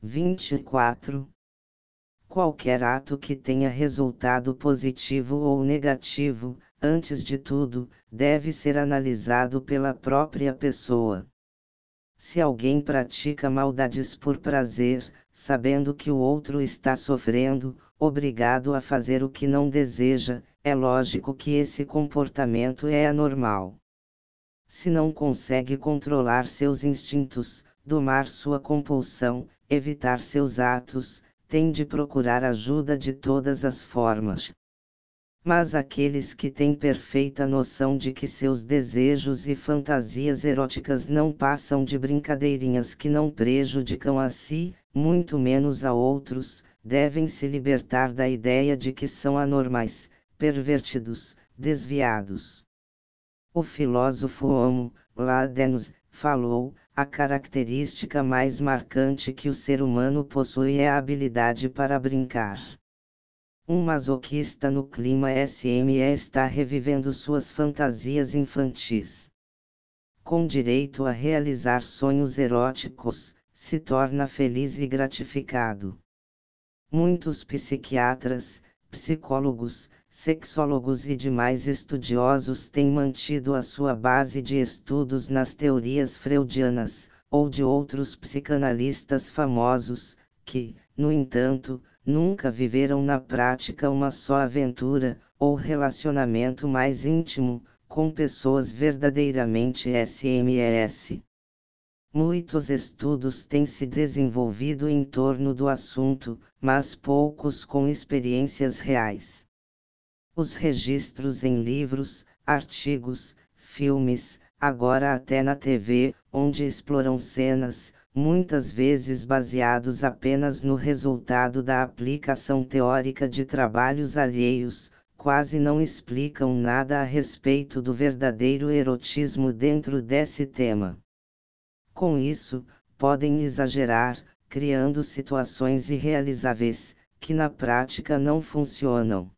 24. Qualquer ato que tenha resultado positivo ou negativo, antes de tudo, deve ser analisado pela própria pessoa. Se alguém pratica maldades por prazer, sabendo que o outro está sofrendo, obrigado a fazer o que não deseja, é lógico que esse comportamento é anormal. Se não consegue controlar seus instintos, domar sua compulsão, evitar seus atos, tem de procurar ajuda de todas as formas. Mas aqueles que têm perfeita noção de que seus desejos e fantasias eróticas não passam de brincadeirinhas que não prejudicam a si, muito menos a outros, devem se libertar da ideia de que são anormais, pervertidos, desviados. O filósofo Homo Ladens falou: a característica mais marcante que o ser humano possui é a habilidade para brincar. Um masoquista no clima SME está revivendo suas fantasias infantis. Com direito a realizar sonhos eróticos, se torna feliz e gratificado. Muitos psiquiatras, psicólogos, sexólogos e demais estudiosos têm mantido a sua base de estudos nas teorias freudianas, ou de outros psicanalistas famosos, que, no entanto, nunca viveram na prática uma só aventura, ou relacionamento mais íntimo, com pessoas verdadeiramente SMS. Muitos estudos têm se desenvolvido em torno do assunto, mas poucos com experiências reais. Os registros em livros, artigos, filmes, agora até na TV, onde exploram cenas, muitas vezes baseados apenas no resultado da aplicação teórica de trabalhos alheios, quase não explicam nada a respeito do verdadeiro erotismo dentro desse tema. Com isso, podem exagerar, criando situações irrealizáveis, que na prática não funcionam.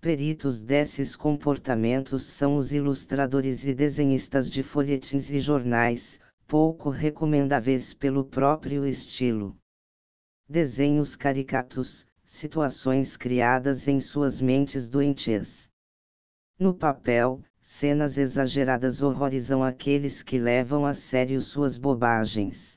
Peritos desses comportamentos são os ilustradores e desenhistas de folhetins e jornais, pouco recomendáveis pelo próprio estilo. Desenhos caricatos, situações criadas em suas mentes doentes. No papel, cenas exageradas horrorizam aqueles que levam a sério suas bobagens.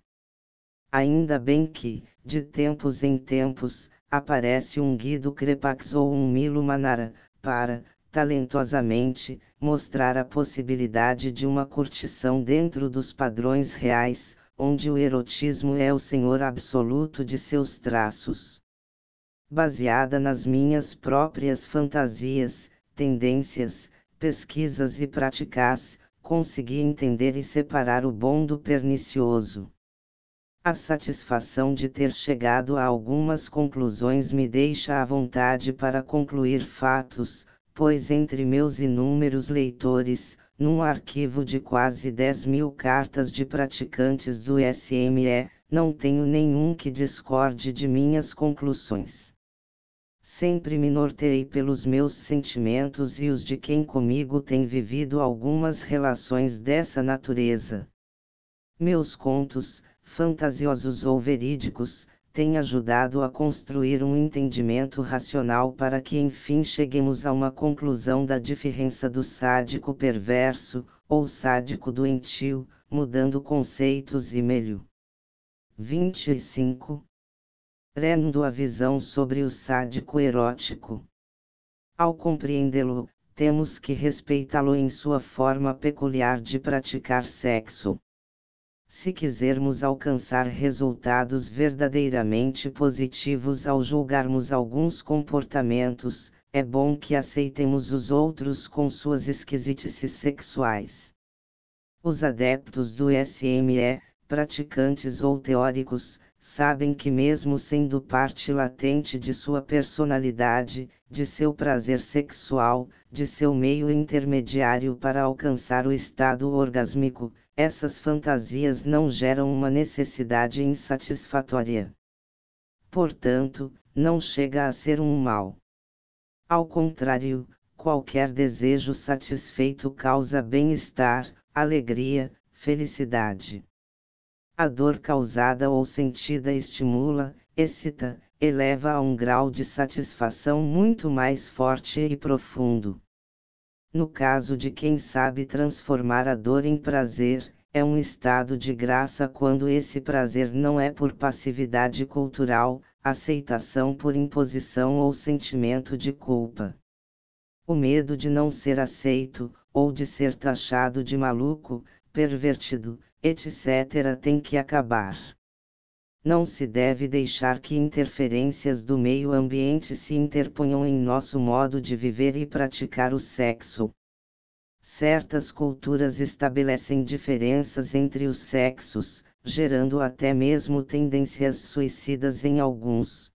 Ainda bem que, de tempos em tempos, aparece um Guido Crepax ou um Milo Manara, para, talentosamente, mostrar a possibilidade de uma curtição dentro dos padrões reais, onde o erotismo é o senhor absoluto de seus traços. Baseada nas minhas próprias fantasias, tendências, pesquisas e práticas, consegui entender e separar o bom do pernicioso. A satisfação de ter chegado a algumas conclusões me deixa à vontade para concluir fatos, pois entre meus inúmeros leitores, num arquivo de quase 10 mil cartas de praticantes do SME, não tenho nenhum que discorde de minhas conclusões. Sempre me norteei pelos meus sentimentos e os de quem comigo tem vivido algumas relações dessa natureza. Meus contos, fantasiosos ou verídicos, tem ajudado a construir um entendimento racional para que enfim cheguemos a uma conclusão da diferença do sádico perverso, ou sádico doentio, mudando conceitos e melho. 25. Trendo a visão sobre o sádico erótico. Ao compreendê-lo, temos que respeitá-lo em sua forma peculiar de praticar sexo. Se quisermos alcançar resultados verdadeiramente positivos ao julgarmos alguns comportamentos, é bom que aceitemos os outros com suas esquisitices sexuais. Os adeptos do SME, praticantes ou teóricos, sabem que, mesmo sendo parte latente de sua personalidade, de seu prazer sexual, de seu meio intermediário para alcançar o estado orgásmico, essas fantasias não geram uma necessidade insatisfatória. Portanto, não chega a ser um mal. Ao contrário, qualquer desejo satisfeito causa bem-estar, alegria, felicidade. A dor causada ou sentida estimula, excita, eleva a um grau de satisfação muito mais forte e profundo. No caso de quem sabe transformar a dor em prazer, é um estado de graça quando esse prazer não é por passividade cultural, aceitação por imposição ou sentimento de culpa. O medo de não ser aceito, ou de ser taxado de maluco, pervertido, etc., tem que acabar. Não se deve deixar que interferências do meio ambiente se interponham em nosso modo de viver e praticar o sexo. Certas culturas estabelecem diferenças entre os sexos, gerando até mesmo tendências suicidas em alguns.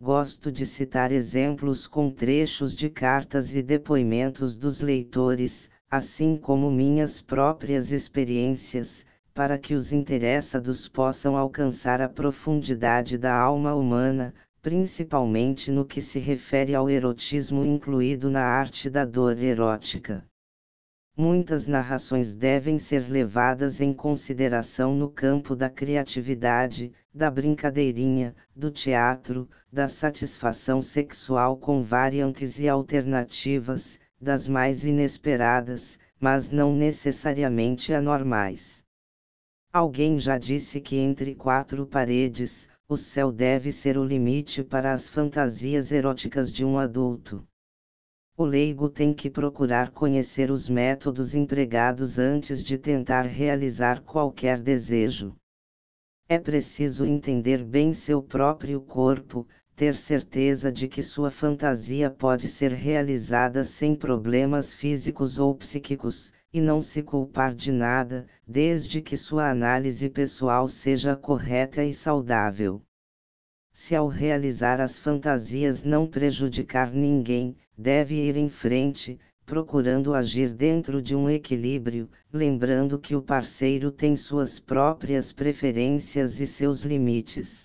Gosto de citar exemplos com trechos de cartas e depoimentos dos leitores, assim como minhas próprias experiências, para que os interessados possam alcançar a profundidade da alma humana, principalmente no que se refere ao erotismo incluído na arte da dor erótica. Muitas narrações devem ser levadas em consideração no campo da criatividade, da brincadeirinha, do teatro, da satisfação sexual com variantes e alternativas, das mais inesperadas, mas não necessariamente anormais. Alguém já disse que entre quatro paredes, o céu deve ser o limite para as fantasias eróticas de um adulto. O leigo tem que procurar conhecer os métodos empregados antes de tentar realizar qualquer desejo. É preciso entender bem seu próprio corpo, ter certeza de que sua fantasia pode ser realizada sem problemas físicos ou psíquicos, e não se culpar de nada, desde que sua análise pessoal seja correta e saudável se ao realizar as fantasias não prejudicar ninguém, deve ir em frente, procurando agir dentro de um equilíbrio, lembrando que o parceiro tem suas próprias preferências e seus limites.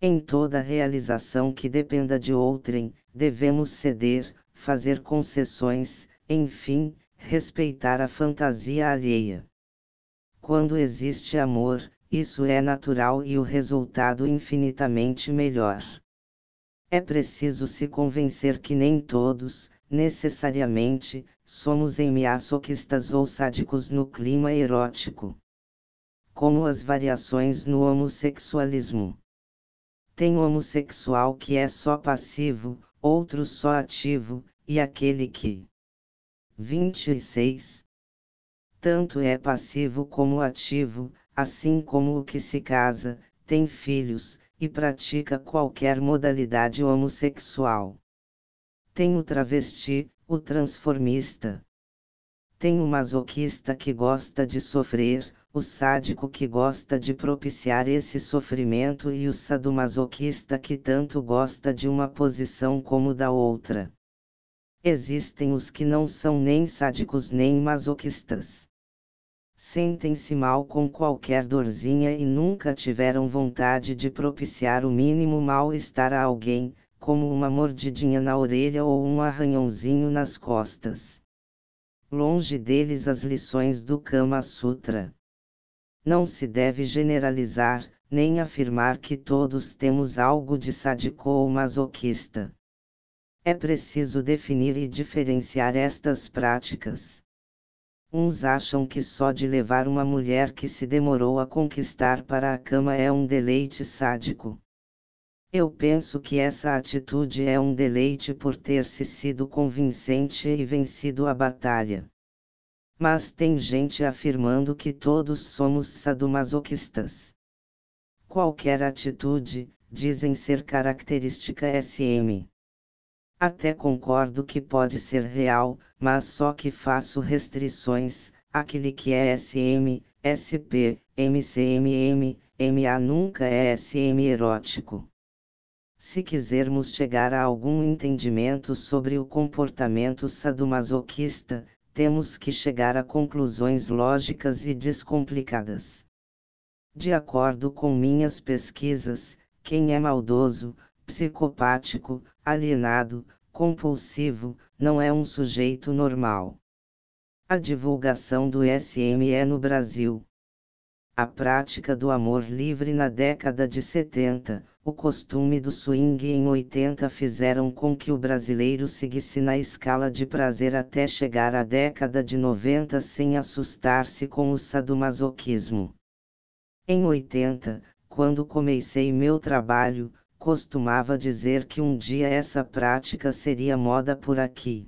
Em toda realização que dependa de outrem, devemos ceder, fazer concessões, enfim, respeitar a fantasia alheia. Quando existe amor, isso é natural e o resultado infinitamente melhor. É preciso se convencer que nem todos, necessariamente, somos emiaçoquistas ou sádicos no clima erótico. Como as variações no homossexualismo. Tem homossexual que é só passivo, outro só ativo, e aquele que. 26. Tanto é passivo como ativo, assim como o que se casa, tem filhos, e pratica qualquer modalidade homossexual. Tem o travesti, o transformista. Tem o masoquista que gosta de sofrer, o sádico que gosta de propiciar esse sofrimento e o sadomasoquista que tanto gosta de uma posição como da outra. Existem os que não são nem sádicos nem masoquistas sentem-se mal com qualquer dorzinha e nunca tiveram vontade de propiciar o mínimo mal-estar a alguém, como uma mordidinha na orelha ou um arranhãozinho nas costas. Longe deles as lições do Kama Sutra. Não se deve generalizar, nem afirmar que todos temos algo de sádico ou masoquista. É preciso definir e diferenciar estas práticas. Uns acham que só de levar uma mulher que se demorou a conquistar para a cama é um deleite sádico. Eu penso que essa atitude é um deleite por ter se sido convincente e vencido a batalha. Mas tem gente afirmando que todos somos sadomasoquistas. Qualquer atitude, dizem ser característica SM. Até concordo que pode ser real, mas só que faço restrições, aquele que é SM, SP, MCMM, MA nunca é SM erótico. Se quisermos chegar a algum entendimento sobre o comportamento sadomasoquista, temos que chegar a conclusões lógicas e descomplicadas. De acordo com minhas pesquisas, quem é maldoso, psicopático, alienado, compulsivo, não é um sujeito normal. A divulgação do SME no Brasil. A prática do amor livre na década de 70, o costume do swing em 80 fizeram com que o brasileiro seguisse na escala de prazer até chegar à década de 90 sem assustar-se com o sadomasoquismo. Em 80, quando comecei meu trabalho, costumava dizer que um dia essa prática seria moda por aqui.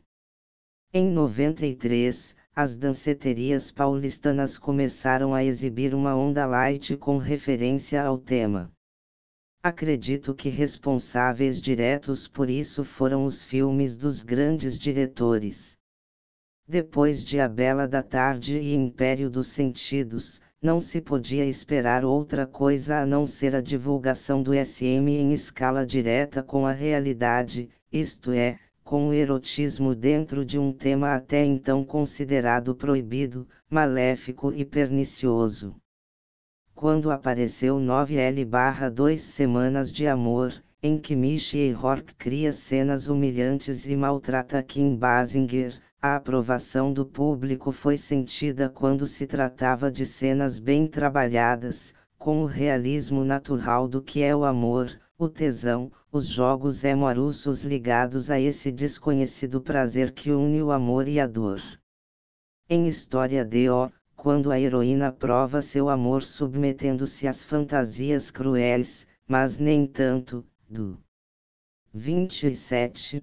Em 93, as danceterias paulistanas começaram a exibir uma onda light com referência ao tema. Acredito que responsáveis diretos por isso foram os filmes dos grandes diretores. Depois de A Bela da Tarde e Império dos Sentidos, não se podia esperar outra coisa a não ser a divulgação do SM em escala direta com a realidade, isto é, com o erotismo dentro de um tema até então considerado proibido, maléfico e pernicioso. Quando apareceu 9L/2 Semanas de Amor, em que Michie Rourke cria cenas humilhantes e maltrata Kim Basinger, a aprovação do público foi sentida quando se tratava de cenas bem trabalhadas, com o realismo natural do que é o amor, o tesão, os jogos amorosos ligados a esse desconhecido prazer que une o amor e a dor. Em História de O, quando a heroína prova seu amor submetendo-se às fantasias cruéis, mas nem tanto, do 27.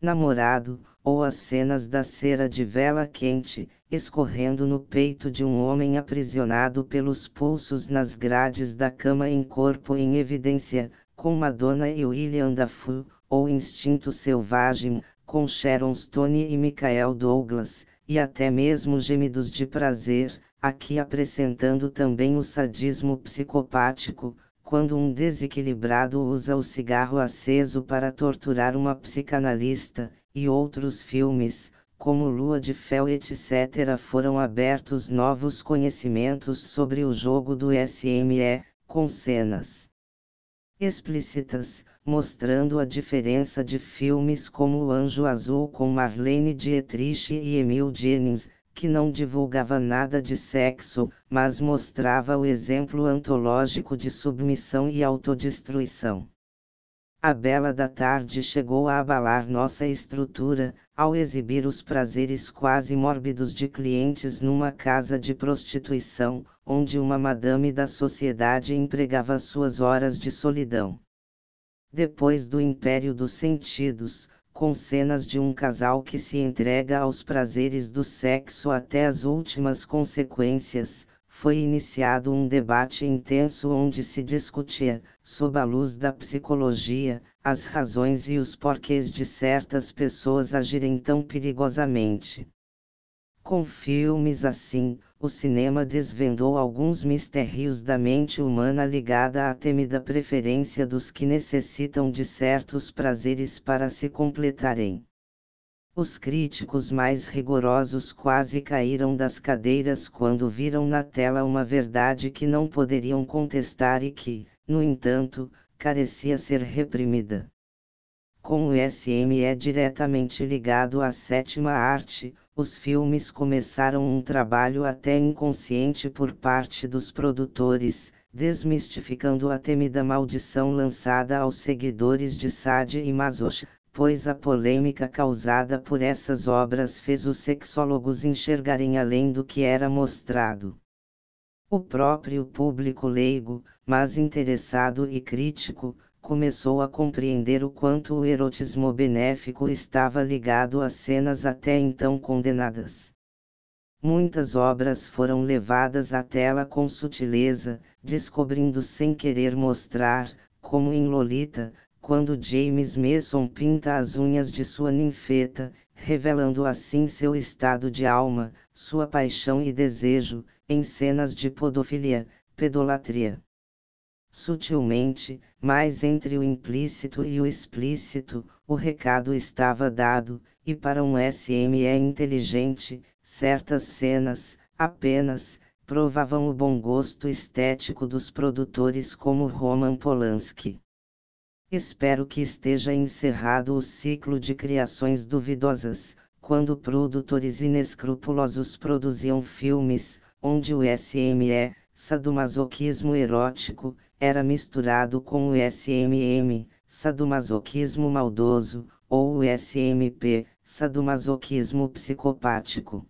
Namorado, ou as cenas da cera de vela quente, escorrendo no peito de um homem aprisionado pelos pulsos nas grades da cama em corpo em evidência, com Madonna e William Dafoe, ou Instinto Selvagem, com Sharon Stone e Michael Douglas, e até mesmo Gemidos de Prazer, aqui apresentando também o sadismo psicopático, quando um desequilibrado usa o cigarro aceso para torturar uma psicanalista, e outros filmes, como Lua de Fel etc. foram abertos novos conhecimentos sobre o jogo do SME, com cenas explícitas, mostrando a diferença de filmes como O Anjo Azul com Marlene Dietrich e Emil Jennings, que não divulgava nada de sexo, mas mostrava o exemplo antológico de submissão e autodestruição. A bela da tarde chegou a abalar nossa estrutura, ao exibir os prazeres quase mórbidos de clientes numa casa de prostituição, onde uma madame da sociedade empregava suas horas de solidão. Depois do império dos sentidos, com cenas de um casal que se entrega aos prazeres do sexo até as últimas consequências, foi iniciado um debate intenso onde se discutia, sob a luz da psicologia, as razões e os porquês de certas pessoas agirem tão perigosamente. Com filmes assim, o cinema desvendou alguns mistérios da mente humana ligada à temida preferência dos que necessitam de certos prazeres para se completarem. Os críticos mais rigorosos quase caíram das cadeiras quando viram na tela uma verdade que não poderiam contestar e que, no entanto, carecia ser reprimida. Com o SME diretamente ligado à sétima arte, os filmes começaram um trabalho até inconsciente por parte dos produtores, desmistificando a temida maldição lançada aos seguidores de Sade e Masoch, pois a polêmica causada por essas obras fez os sexólogos enxergarem além do que era mostrado. O próprio público leigo, mas interessado e crítico, começou a compreender o quanto o erotismo benéfico estava ligado às cenas até então condenadas. Muitas obras foram levadas à tela com sutileza, descobrindo sem querer mostrar, como em Lolita, quando James Mason pinta as unhas de sua ninfeta, revelando assim seu estado de alma, sua paixão e desejo, em cenas de podofilia, pedolatria sutilmente, mas entre o implícito e o explícito, o recado estava dado, e para um SME inteligente, certas cenas, apenas, provavam o bom gosto estético dos produtores como Roman Polanski. Espero que esteja encerrado o ciclo de criações duvidosas, quando produtores inescrupulosos produziam filmes, onde o SME, sadomasoquismo erótico, era misturado com o SMM, sadomasoquismo maldoso, ou o SMP, sadomasoquismo psicopático.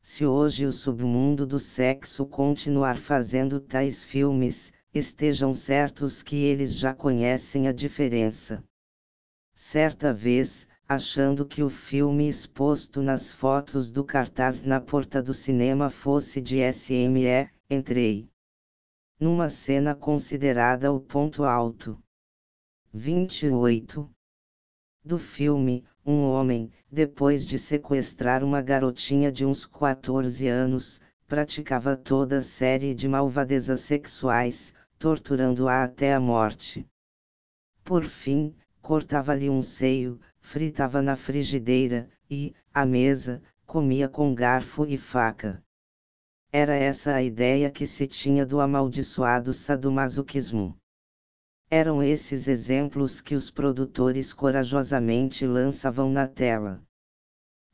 Se hoje o submundo do sexo continuar fazendo tais filmes, estejam certos que eles já conhecem a diferença. Certa vez, achando que o filme exposto nas fotos do cartaz na porta do cinema fosse de SME, entrei. Numa cena considerada o ponto alto. 28. Do filme, um homem, depois de sequestrar uma garotinha de uns 14 anos, praticava toda série de malvadezas sexuais, torturando-a até a morte. Por fim, cortava-lhe um seio, fritava na frigideira, e, à mesa, comia com garfo e faca. Era essa a ideia que se tinha do amaldiçoado sadomasoquismo. Eram esses exemplos que os produtores corajosamente lançavam na tela.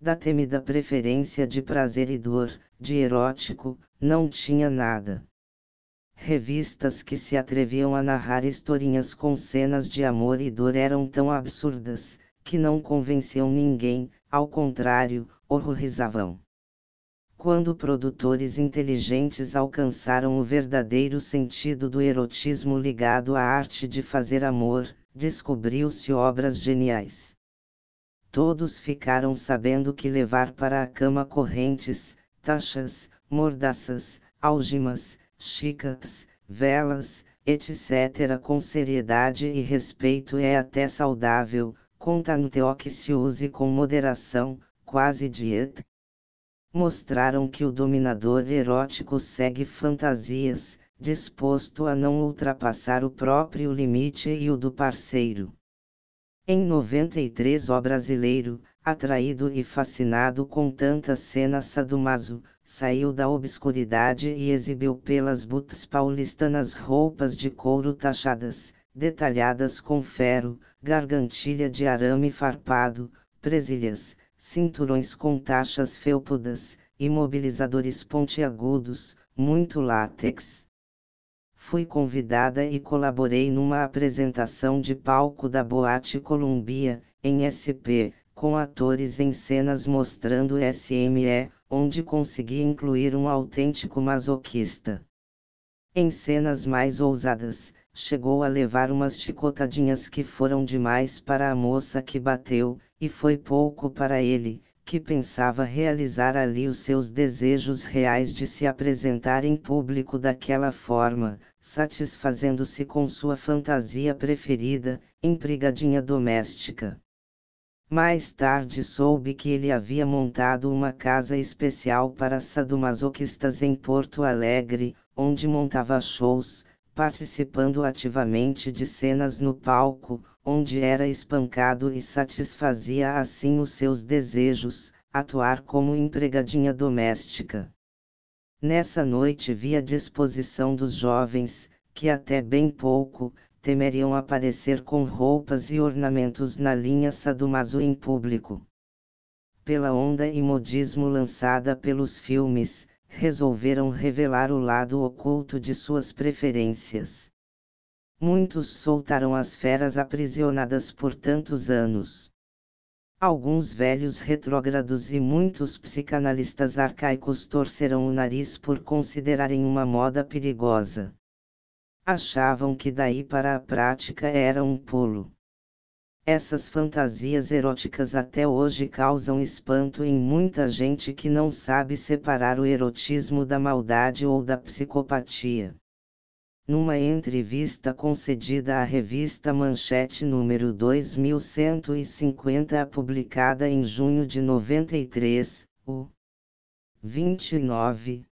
Da temida preferência de prazer e dor, de erótico, não tinha nada. Revistas que se atreviam a narrar historinhas com cenas de amor e dor eram tão absurdas, que não convenciam ninguém, ao contrário, horrorizavam. Quando produtores inteligentes alcançaram o verdadeiro sentido do erotismo ligado à arte de fazer amor, descobriu-se obras geniais. Todos ficaram sabendo que levar para a cama correntes, taxas, mordaças, algemas, chicotes, velas, etc. com seriedade e respeito é até saudável, conta no que se use com moderação, quase dieta. Mostraram que o dominador erótico segue fantasias, disposto a não ultrapassar o próprio limite e o do parceiro. Em 93 o brasileiro, atraído e fascinado com tanta cena sadomaso, saiu da obscuridade e exibiu pelas butas paulistanas roupas de couro tachadas, detalhadas com ferro, gargantilha de arame farpado, presilhas, cinturões com taxas felpudas, imobilizadores pontiagudos, muito látex. Fui convidada e colaborei numa apresentação de palco da Boate Columbia, em SP, com atores em cenas mostrando SME, onde consegui incluir um autêntico masoquista. Em cenas mais ousadas, chegou a levar umas chicotadinhas que foram demais para a moça que bateu, e foi pouco para ele, que pensava realizar ali os seus desejos reais de se apresentar em público daquela forma, satisfazendo-se com sua fantasia preferida, empregadinha doméstica. Mais tarde soube que ele havia montado uma casa especial para sadomasoquistas em Porto Alegre, onde montava shows, participando ativamente de cenas no palco, onde era espancado e satisfazia assim os seus desejos, atuar como empregadinha doméstica. Nessa noite vi a disposição dos jovens, que até bem pouco, temeriam aparecer com roupas e ornamentos na linha sadomaso em público. Pela onda e modismo lançada pelos filmes, resolveram revelar o lado oculto de suas preferências. Muitos soltaram as feras aprisionadas por tantos anos. Alguns velhos retrógrados e muitos psicanalistas arcaicos torcerão o nariz por considerarem uma moda perigosa. Achavam que daí para a prática era um pulo. Essas fantasias eróticas até hoje causam espanto em muita gente que não sabe separar o erotismo da maldade ou da psicopatia. Numa entrevista concedida à revista Manchete número 2150, publicada em junho de 93, o 29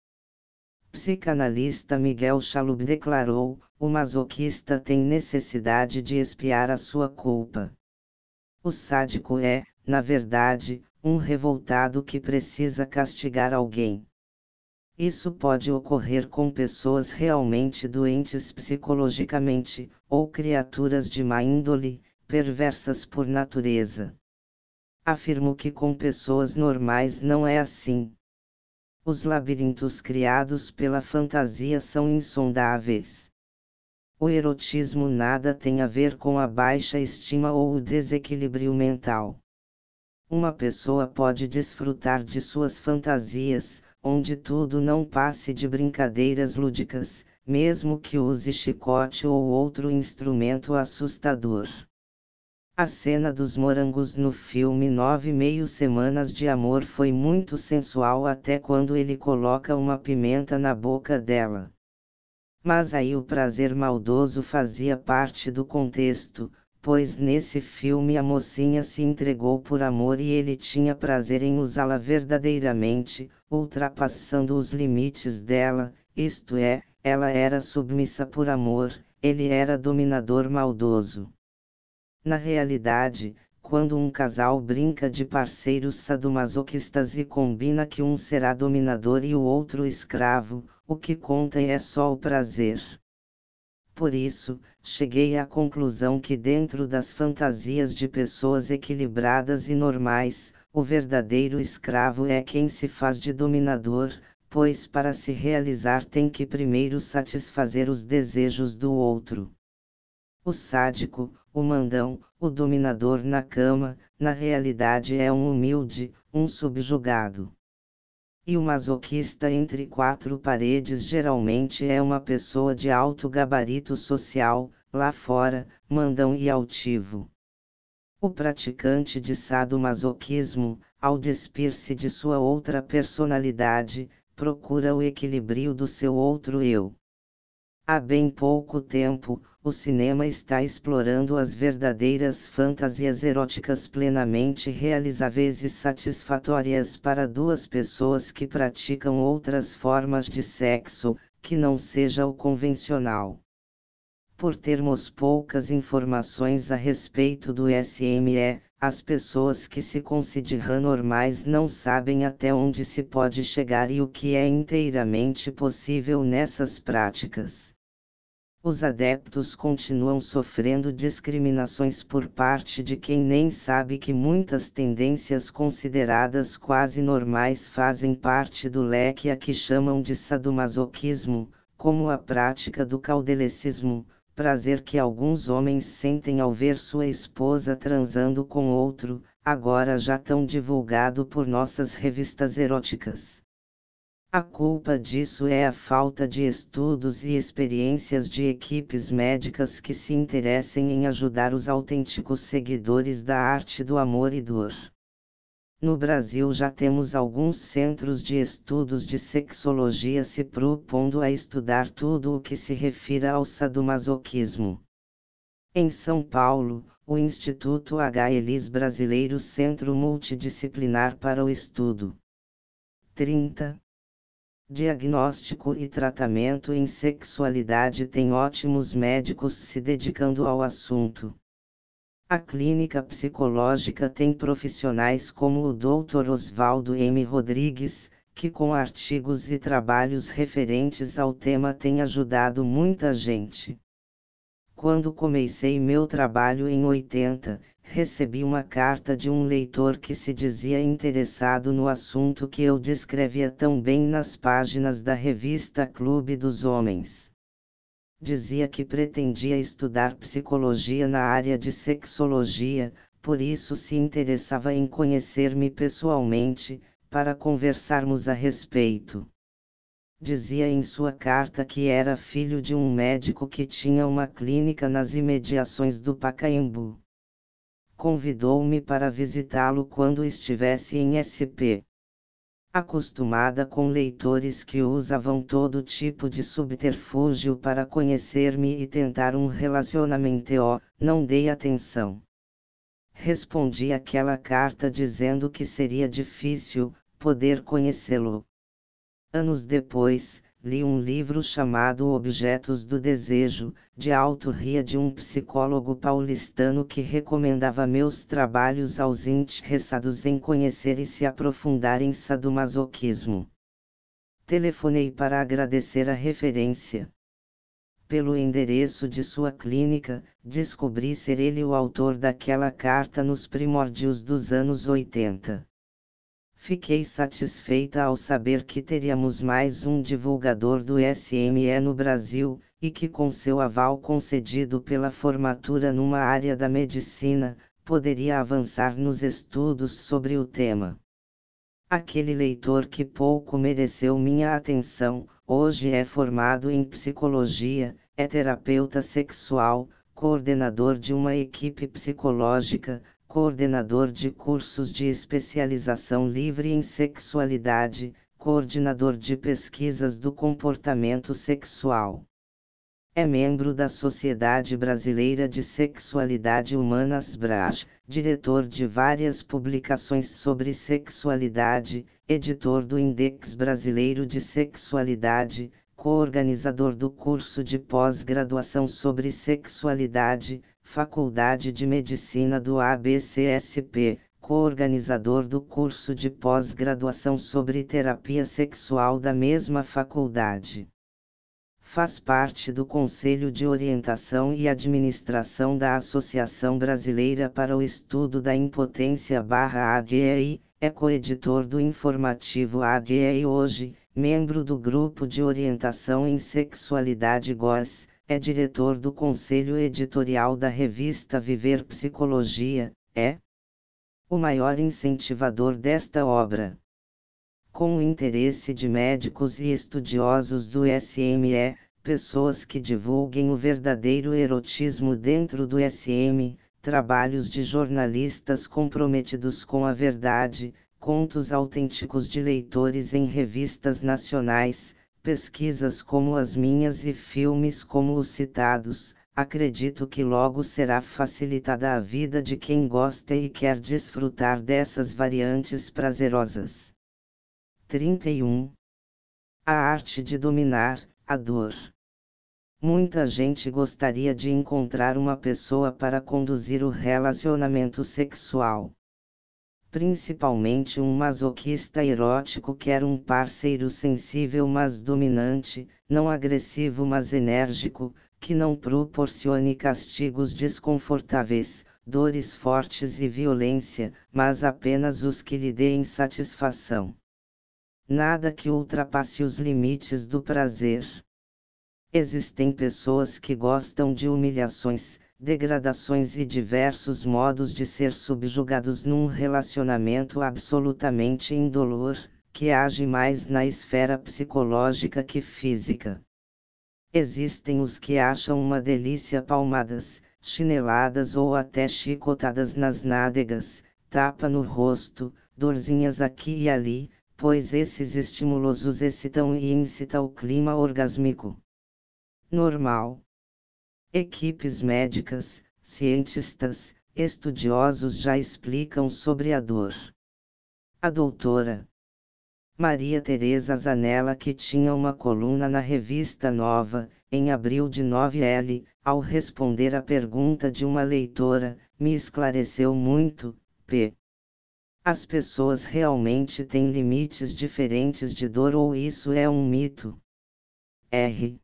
psicanalista Miguel Chalub declarou: o masoquista tem necessidade de espiar a sua culpa. O sádico é, na verdade, um revoltado que precisa castigar alguém. Isso pode ocorrer com pessoas realmente doentes psicologicamente, ou criaturas de má índole, perversas por natureza. Afirmo que com pessoas normais não é assim. Os labirintos criados pela fantasia são insondáveis. O erotismo nada tem a ver com a baixa estima ou o desequilíbrio mental. Uma pessoa pode desfrutar de suas fantasias, onde tudo não passe de brincadeiras lúdicas, mesmo que use chicote ou outro instrumento assustador. A cena dos morangos no filme Nove Meio Semanas de Amor foi muito sensual até quando ele coloca uma pimenta na boca dela. Mas aí o prazer maldoso fazia parte do contexto, pois nesse filme a mocinha se entregou por amor e ele tinha prazer em usá-la verdadeiramente, ultrapassando os limites dela, isto é, ela era submissa por amor, ele era dominador maldoso. Na realidade, quando um casal brinca de parceiros sadomasoquistas e combina que um será dominador e o outro escravo, o que conta é só o prazer. Por isso, cheguei à conclusão que dentro das fantasias de pessoas equilibradas e normais, o verdadeiro escravo é quem se faz de dominador, pois para se realizar tem que primeiro satisfazer os desejos do outro. O sádico, o mandão, o dominador na cama, na realidade é um humilde, um subjugado. E o masoquista entre quatro paredes geralmente é uma pessoa de alto gabarito social, lá fora, mandão e altivo. O praticante de sadomasoquismo, ao despir-se de sua outra personalidade, procura o equilíbrio do seu outro eu. Há bem pouco tempo, o cinema está explorando as verdadeiras fantasias eróticas plenamente realizáveis e satisfatórias para duas pessoas que praticam outras formas de sexo, que não seja o convencional. Por termos poucas informações a respeito do SME, as pessoas que se consideram normais não sabem até onde se pode chegar e o que é inteiramente possível nessas práticas os adeptos continuam sofrendo discriminações por parte de quem nem sabe que muitas tendências consideradas quase normais fazem parte do leque a que chamam de sadomasoquismo, como a prática do caudelecismo, prazer que alguns homens sentem ao ver sua esposa transando com outro, agora já tão divulgado por nossas revistas eróticas. A culpa disso é a falta de estudos e experiências de equipes médicas que se interessem em ajudar os autênticos seguidores da arte do amor e dor. No Brasil já temos alguns centros de estudos de sexologia se propondo a estudar tudo o que se refira ao sadomasoquismo. Em São Paulo, o Instituto H. Elis Brasileiro Centro Multidisciplinar para o Estudo. 30 diagnóstico e tratamento em sexualidade tem ótimos médicos se dedicando ao assunto. A clínica psicológica tem profissionais como o Dr. Oswaldo M. Rodrigues, que com artigos e trabalhos referentes ao tema tem ajudado muita gente. Quando comecei meu trabalho em 80, recebi uma carta de um leitor que se dizia interessado no assunto que eu descrevia tão bem nas páginas da revista Clube dos Homens. Dizia que pretendia estudar psicologia na área de sexologia, por isso se interessava em conhecer-me pessoalmente, para conversarmos a respeito dizia em sua carta que era filho de um médico que tinha uma clínica nas imediações do Pacaembu. Convidou-me para visitá-lo quando estivesse em SP. Acostumada com leitores que usavam todo tipo de subterfúgio para conhecer-me e tentar um relacionamento, não dei atenção. Respondi aquela carta dizendo que seria difícil poder conhecê-lo. Anos depois, li um livro chamado Objetos do Desejo, de autoria de um psicólogo paulistano que recomendava meus trabalhos aos interessados em conhecer e se aprofundar em sadomasoquismo. Telefonei para agradecer a referência. Pelo endereço de sua clínica, descobri ser ele o autor daquela carta nos primórdios dos anos 80. Fiquei satisfeita ao saber que teríamos mais um divulgador do SME no Brasil, e que, com seu aval concedido pela formatura numa área da medicina, poderia avançar nos estudos sobre o tema. Aquele leitor que pouco mereceu minha atenção, hoje é formado em psicologia, é terapeuta sexual, coordenador de uma equipe psicológica, coordenador de cursos de especialização livre em sexualidade, coordenador de pesquisas do comportamento sexual. É membro da Sociedade Brasileira de Sexualidade Humana SBRAS, diretor de várias publicações sobre sexualidade, editor do Index Brasileiro de Sexualidade, co-organizador do curso de pós-graduação sobre sexualidade, Faculdade de Medicina do ABCSP, co-organizador do curso de pós-graduação sobre terapia sexual da mesma faculdade. Faz parte do Conselho de Orientação e Administração da Associação Brasileira para o Estudo da Impotência barra AGEI, é coeditor do informativo AGEI Hoje, membro do Grupo de Orientação em Sexualidade GOS, é diretor do Conselho Editorial da revista Viver Psicologia, é o maior incentivador desta obra. Com o interesse de médicos e estudiosos do SME, pessoas que divulguem o verdadeiro erotismo dentro do SM, trabalhos de jornalistas comprometidos com a verdade, contos autênticos de leitores em revistas nacionais, pesquisas como as minhas e filmes como os citados, acredito que logo será facilitada a vida de quem gosta e quer desfrutar dessas variantes prazerosas. 31. A arte de dominar a dor. Muita gente gostaria de encontrar uma pessoa para conduzir o relacionamento sexual principalmente um masoquista erótico quer um parceiro sensível mas dominante, não agressivo mas enérgico, que não proporcione castigos desconfortáveis, dores fortes e violência, mas apenas os que lhe deem satisfação. Nada que ultrapasse os limites do prazer. Existem pessoas que gostam de humilhações, degradações e diversos modos de ser subjugados num relacionamento absolutamente indolor, que age mais na esfera psicológica que física. Existem os que acham uma delícia palmadas, chineladas ou até chicotadas nas nádegas, tapa no rosto, dorzinhas aqui e ali, pois esses estímulos os excitam e incita o clima orgásmico. Normal. Equipes médicas, cientistas, estudiosos já explicam sobre a dor. A doutora Maria Teresa Zanella, que tinha uma coluna na revista Nova, em abril de 9L, ao responder à pergunta de uma leitora, me esclareceu muito, p. As pessoas realmente têm limites diferentes de dor ou isso é um mito? R.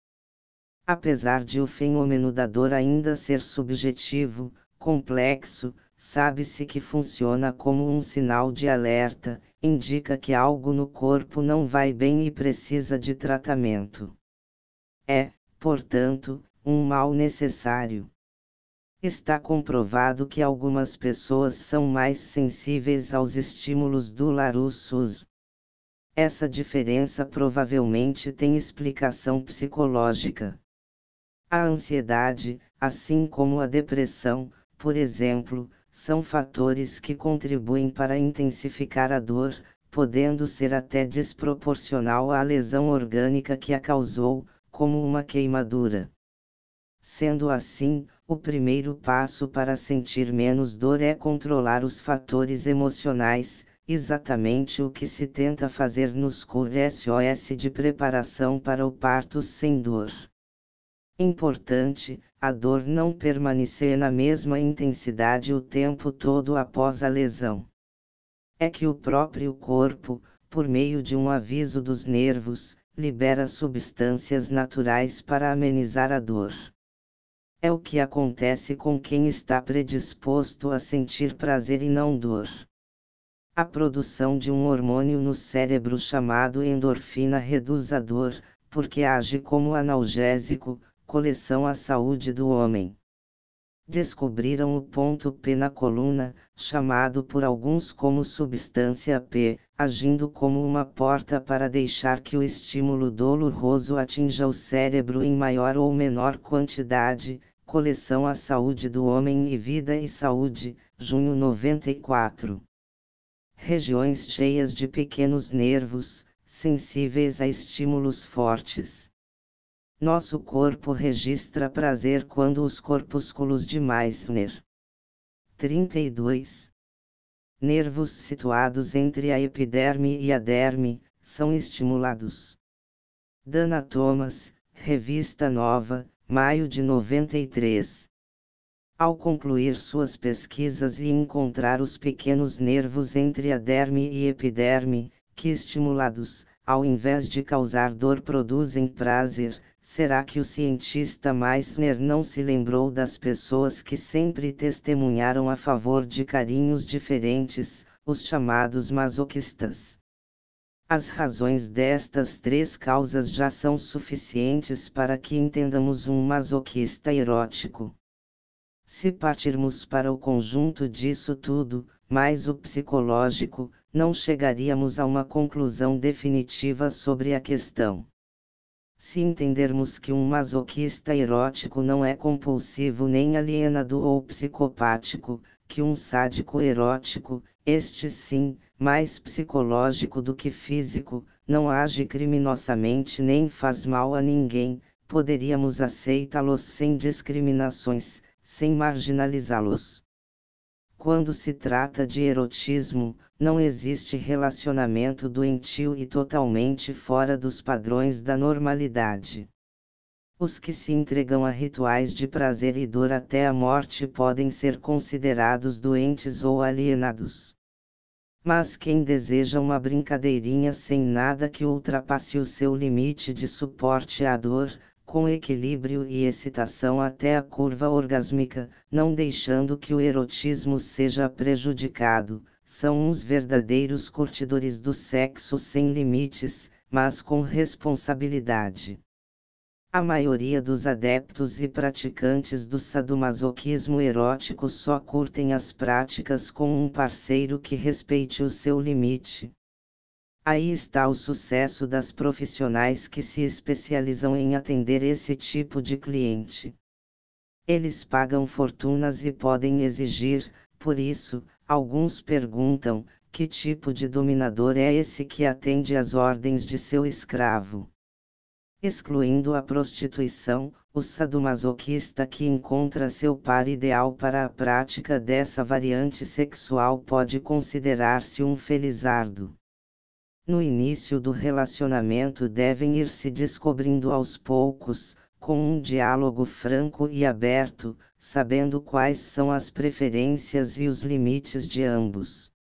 Apesar de o fenômeno da dor ainda ser subjetivo, complexo, sabe-se que funciona como um sinal de alerta, indica que algo no corpo não vai bem e precisa de tratamento. É, portanto, um mal necessário. Está comprovado que algumas pessoas são mais sensíveis aos estímulos do Larus Essa diferença provavelmente tem explicação psicológica. A ansiedade, assim como a depressão, por exemplo, são fatores que contribuem para intensificar a dor, podendo ser até desproporcional à lesão orgânica que a causou, como uma queimadura. Sendo assim, o primeiro passo para sentir menos dor é controlar os fatores emocionais, exatamente o que se tenta fazer nos cursos SOS de preparação para o parto sem dor. Importante, a dor não permanecer na mesma intensidade o tempo todo após a lesão. É que o próprio corpo, por meio de um aviso dos nervos, libera substâncias naturais para amenizar a dor. É o que acontece com quem está predisposto a sentir prazer e não dor. A produção de um hormônio no cérebro chamado endorfina reduz a dor, porque age como analgésico, Coleção A Saúde do Homem. Descobriram o ponto P na coluna, chamado por alguns como substância P, agindo como uma porta para deixar que o estímulo doloroso atinja o cérebro em maior ou menor quantidade, Coleção A Saúde do Homem e Vida e Saúde, junho 94. Regiões cheias de pequenos nervos, sensíveis a estímulos fortes. Nosso corpo registra prazer quando os corpúsculos de Meissner. 32. Nervos situados entre a epiderme e a derme, são estimulados. Dana Thomas, Revista Nova, maio de 93. Ao concluir suas pesquisas e encontrar os pequenos nervos entre a derme e epiderme, que estimulados, ao invés de causar dor produzem prazer, será que o cientista Meissner não se lembrou das pessoas que sempre testemunharam a favor de carinhos diferentes, os chamados masoquistas? As razões destas três causas já são suficientes para que entendamos um masoquista erótico. Se partirmos para o conjunto disso tudo, mais o psicológico, não chegaríamos a uma conclusão definitiva sobre a questão. Se entendermos que um masoquista erótico não é compulsivo nem alienado ou psicopático, que um sádico erótico, este sim, mais psicológico do que físico, não age criminosamente nem faz mal a ninguém, poderíamos aceitá-los sem discriminações, sem marginalizá-los. Quando se trata de erotismo, não existe relacionamento doentio e totalmente fora dos padrões da normalidade. Os que se entregam a rituais de prazer e dor até a morte podem ser considerados doentes ou alienados. Mas quem deseja uma brincadeirinha sem nada que ultrapasse o seu limite de suporte à dor, com equilíbrio e excitação até a curva orgásmica, não deixando que o erotismo seja prejudicado, são uns verdadeiros curtidores do sexo sem limites, mas com responsabilidade. A maioria dos adeptos e praticantes do sadomasoquismo erótico só curtem as práticas com um parceiro que respeite o seu limite. Aí está o sucesso das profissionais que se especializam em atender esse tipo de cliente. Eles pagam fortunas e podem exigir, por isso, alguns perguntam: que tipo de dominador é esse que atende às ordens de seu escravo? excluindo a prostituição, o sadomasoquista que encontra seu par ideal para a prática dessa variante sexual pode considerar-se um felizardo. No início do relacionamento devem ir se descobrindo aos poucos, com um diálogo franco e aberto, sabendo quais são as preferências e os limites de ambos.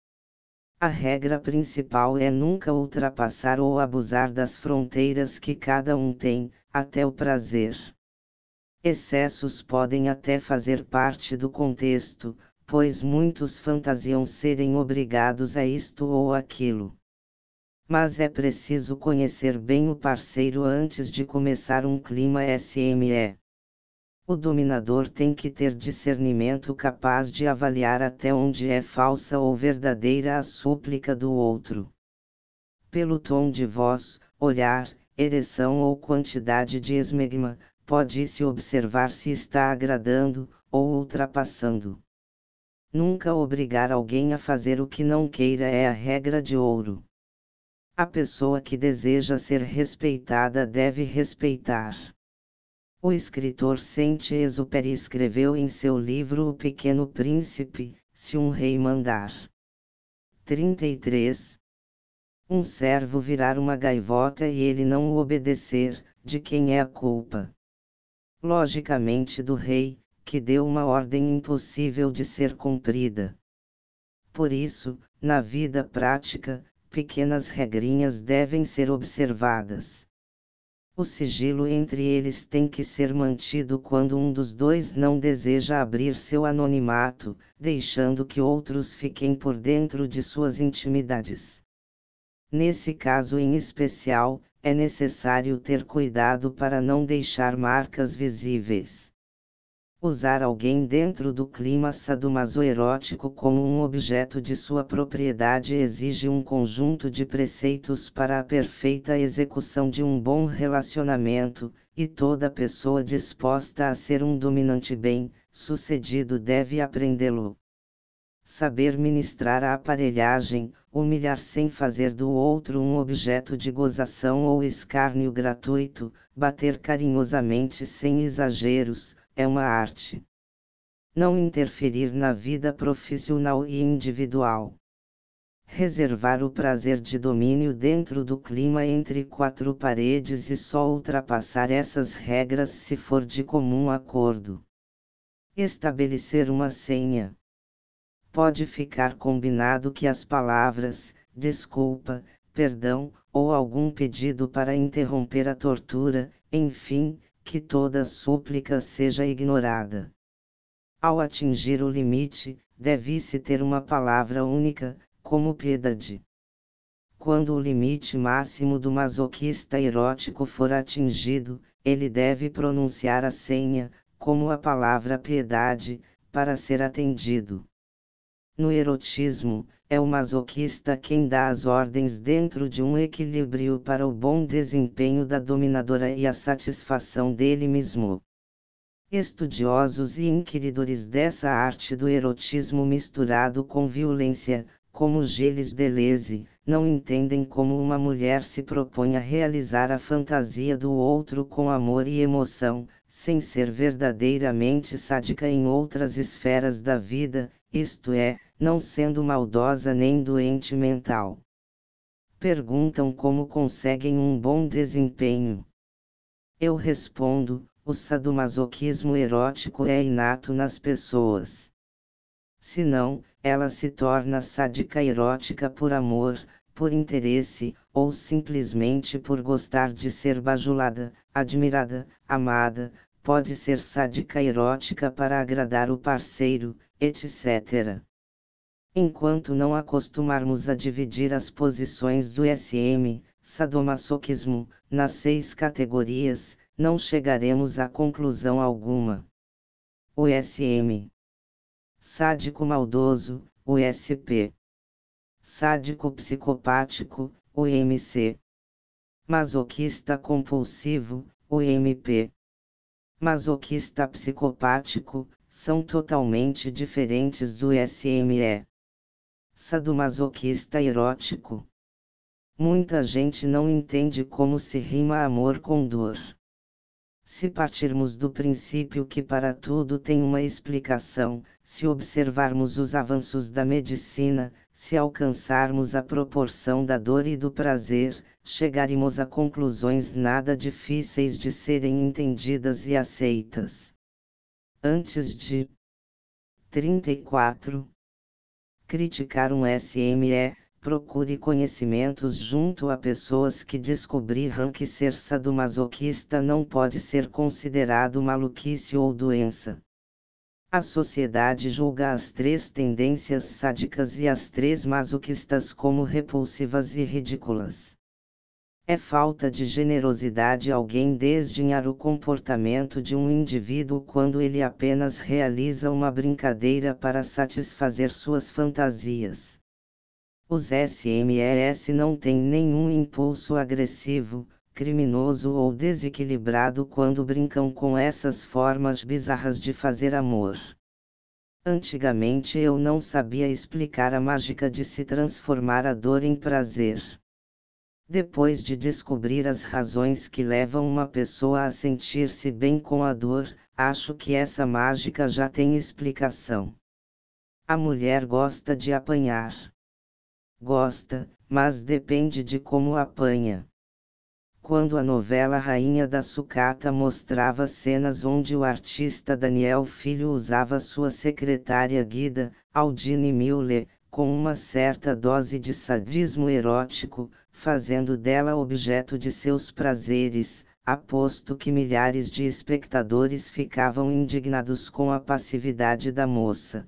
A regra principal é nunca ultrapassar ou abusar das fronteiras que cada um tem, até o prazer. Excessos podem até fazer parte do contexto, pois muitos fantasiam serem obrigados a isto ou aquilo. Mas é preciso conhecer bem o parceiro antes de começar um clima SME. O dominador tem que ter discernimento capaz de avaliar até onde é falsa ou verdadeira a súplica do outro. Pelo tom de voz, olhar, ereção ou quantidade de esmegma, pode-se observar se está agradando ou ultrapassando. Nunca obrigar alguém a fazer o que não queira é a regra de ouro. A pessoa que deseja ser respeitada deve respeitar. O escritor Saint-Exupéry escreveu em seu livro O Pequeno Príncipe, Se um rei mandar. 33. Um servo virar uma gaivota e ele não o obedecer, de quem é a culpa? Logicamente do rei, que deu uma ordem impossível de ser cumprida. Por isso, na vida prática, pequenas regrinhas devem ser observadas. O sigilo entre eles tem que ser mantido quando um dos dois não deseja abrir seu anonimato, deixando que outros fiquem por dentro de suas intimidades. Nesse caso em especial, é necessário ter cuidado para não deixar marcas visíveis. Usar alguém dentro do clima sadomasoerótico como um objeto de sua propriedade exige um conjunto de preceitos para a perfeita execução de um bom relacionamento, e toda pessoa disposta a ser um dominante bem-sucedido deve aprendê-lo. Saber ministrar a aparelhagem, humilhar sem fazer do outro um objeto de gozação ou escárnio gratuito, bater carinhosamente sem exageros, é uma arte. Não interferir na vida profissional e individual. Reservar o prazer de domínio dentro do clima entre quatro paredes e só ultrapassar essas regras se for de comum acordo. Estabelecer uma senha. Pode ficar combinado que as palavras, desculpa, perdão, ou algum pedido para interromper a tortura, enfim, que toda súplica seja ignorada. Ao atingir o limite, deve-se ter uma palavra única, como piedade. Quando o limite máximo do masoquista erótico for atingido, ele deve pronunciar a senha, como a palavra piedade, para ser atendido. No erotismo, é o masoquista quem dá as ordens dentro de um equilíbrio para o bom desempenho da dominadora e a satisfação dele mesmo. Estudiosos e inquiridores dessa arte do erotismo misturado com violência, como Gilles Deleuze, não entendem como uma mulher se propõe a realizar a fantasia do outro com amor e emoção, sem ser verdadeiramente sádica em outras esferas da vida, isto é, não sendo maldosa nem doente mental. Perguntam como conseguem um bom desempenho. Eu respondo: o sadomasoquismo erótico é inato nas pessoas. Se não, ela se torna sádica erótica por amor, por interesse, ou simplesmente por gostar de ser bajulada, admirada, amada, pode ser sádica erótica para agradar o parceiro, etc. Enquanto não acostumarmos a dividir as posições do SM, sadomasoquismo, nas seis categorias, não chegaremos a conclusão alguma. O SM Sádico maldoso, o SP Sádico psicopático, o MC Masoquista compulsivo, o MP Masoquista psicopático, são totalmente diferentes do SME sadomasoquista erótico. Muita gente não entende como se rima amor com dor. Se partirmos do princípio que para tudo tem uma explicação, se observarmos os avanços da medicina, se alcançarmos a proporção da dor e do prazer, chegaremos a conclusões nada difíceis de serem entendidas e aceitas. Antes de 34 criticar um SME, procure conhecimentos junto a pessoas que descobriram que ser sadomasoquista não pode ser considerado maluquice ou doença. A sociedade julga as três tendências sádicas e as três masoquistas como repulsivas e ridículas. É falta de generosidade alguém desdenhar o comportamento de um indivíduo quando ele apenas realiza uma brincadeira para satisfazer suas fantasias. Os SMES não têm nenhum impulso agressivo, criminoso ou desequilibrado quando brincam com essas formas bizarras de fazer amor. Antigamente eu não sabia explicar a mágica de se transformar a dor em prazer. Depois de descobrir as razões que levam uma pessoa a sentir-se bem com a dor, acho que essa mágica já tem explicação. A mulher gosta de apanhar. Gosta, mas depende de como apanha. Quando a novela Rainha da Sucata mostrava cenas onde o artista Daniel Filho usava sua secretária Guida, Aldine Miller, com uma certa dose de sadismo erótico, fazendo dela objeto de seus prazeres, aposto que milhares de espectadores ficavam indignados com a passividade da moça.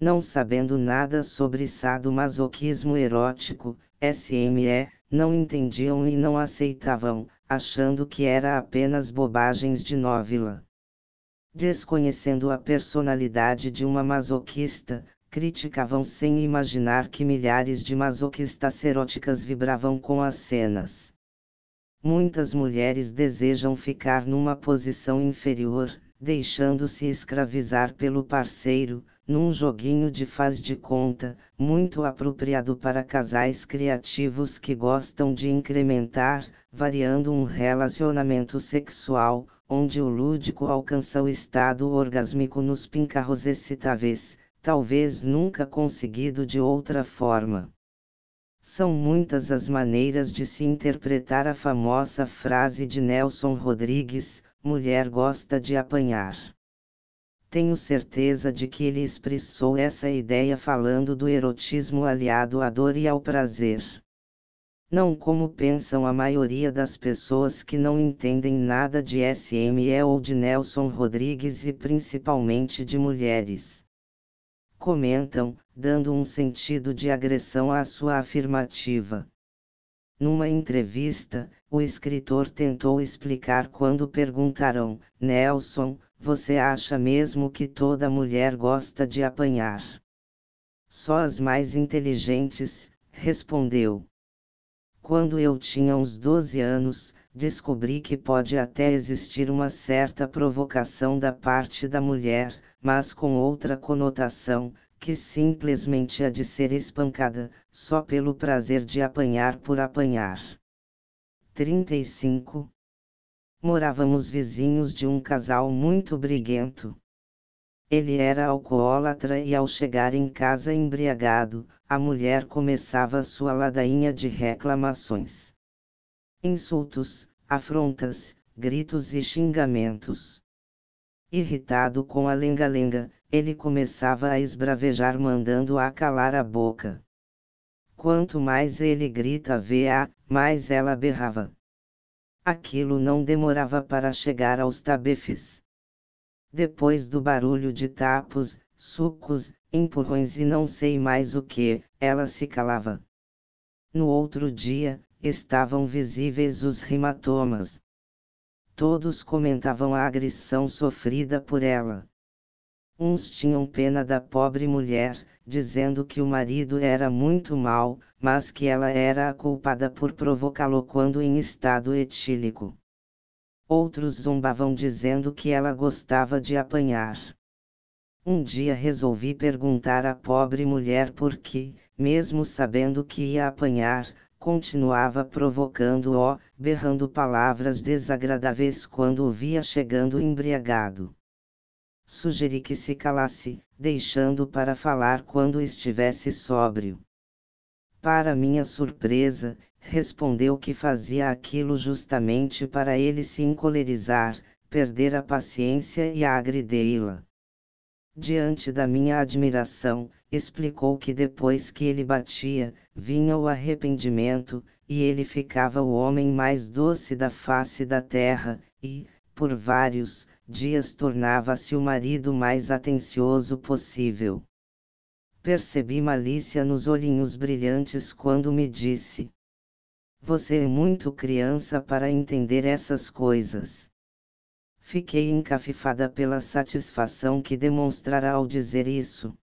Não sabendo nada sobre sadomasoquismo erótico, SME, não entendiam e não aceitavam, achando que era apenas bobagens de novela. desconhecendo a personalidade de uma masoquista, criticavam sem imaginar que milhares de masoquistas eróticas vibravam com as cenas. Muitas mulheres desejam ficar numa posição inferior, deixando-se escravizar pelo parceiro, num joguinho de faz de conta, muito apropriado para casais criativos que gostam de incrementar, variando um relacionamento sexual, onde o lúdico alcança o estado orgásmico nos pincarros excitáveis, talvez nunca conseguido de outra forma. São muitas as maneiras de se interpretar a famosa frase de Nelson Rodrigues: mulher gosta de apanhar. Tenho certeza de que ele expressou essa ideia falando do erotismo aliado à dor e ao prazer. Não como pensam a maioria das pessoas que não entendem nada de SME ou de Nelson Rodrigues e principalmente de mulheres comentam, dando um sentido de agressão à sua afirmativa. Numa entrevista, o escritor tentou explicar quando perguntaram: Nelson, você acha mesmo que toda mulher gosta de apanhar? Só as mais inteligentes, respondeu. Quando eu tinha uns 12 anos, descobri que pode até existir uma certa provocação da parte da mulher, mas com outra conotação, que simplesmente a de ser espancada, só pelo prazer de apanhar por apanhar. 35. Morávamos vizinhos de um casal muito briguento. Ele era alcoólatra e ao chegar em casa embriagado, a mulher começava sua ladainha de reclamações. Insultos, afrontas, gritos e xingamentos. Irritado com a lenga-lenga, ele começava a esbravejar mandando-a calar a boca. Quanto mais ele grita vê-a, mais ela berrava. Aquilo não demorava para chegar aos tabefes. Depois do barulho de tapos, sucos, empurrões e não sei mais o que, ela se calava. No outro dia, estavam visíveis os hematomas, Todos comentavam a agressão sofrida por ela. Uns tinham pena da pobre mulher, dizendo que o marido era muito mau, mas que ela era a culpada por provocá-lo quando em estado etílico. Outros zombavam dizendo que ela gostava de apanhar. Um dia resolvi perguntar à pobre mulher por que, mesmo sabendo que ia apanhar, continuava provocando-o, berrando palavras desagradáveis quando o via chegando embriagado. Sugeri que se calasse, deixando para falar quando estivesse sóbrio. Para minha surpresa, respondeu que fazia aquilo justamente para ele se encolerizar, perder a paciência e agridei-la. Diante da minha admiração, explicou que depois que ele batia, vinha o arrependimento, e ele ficava o homem mais doce da face da terra, e, por vários dias, tornava-se o marido mais atencioso possível. Percebi malícia nos olhinhos brilhantes quando me disse: Você é muito criança para entender essas coisas. Fiquei encafifada pela satisfação que demonstrara ao dizer isso.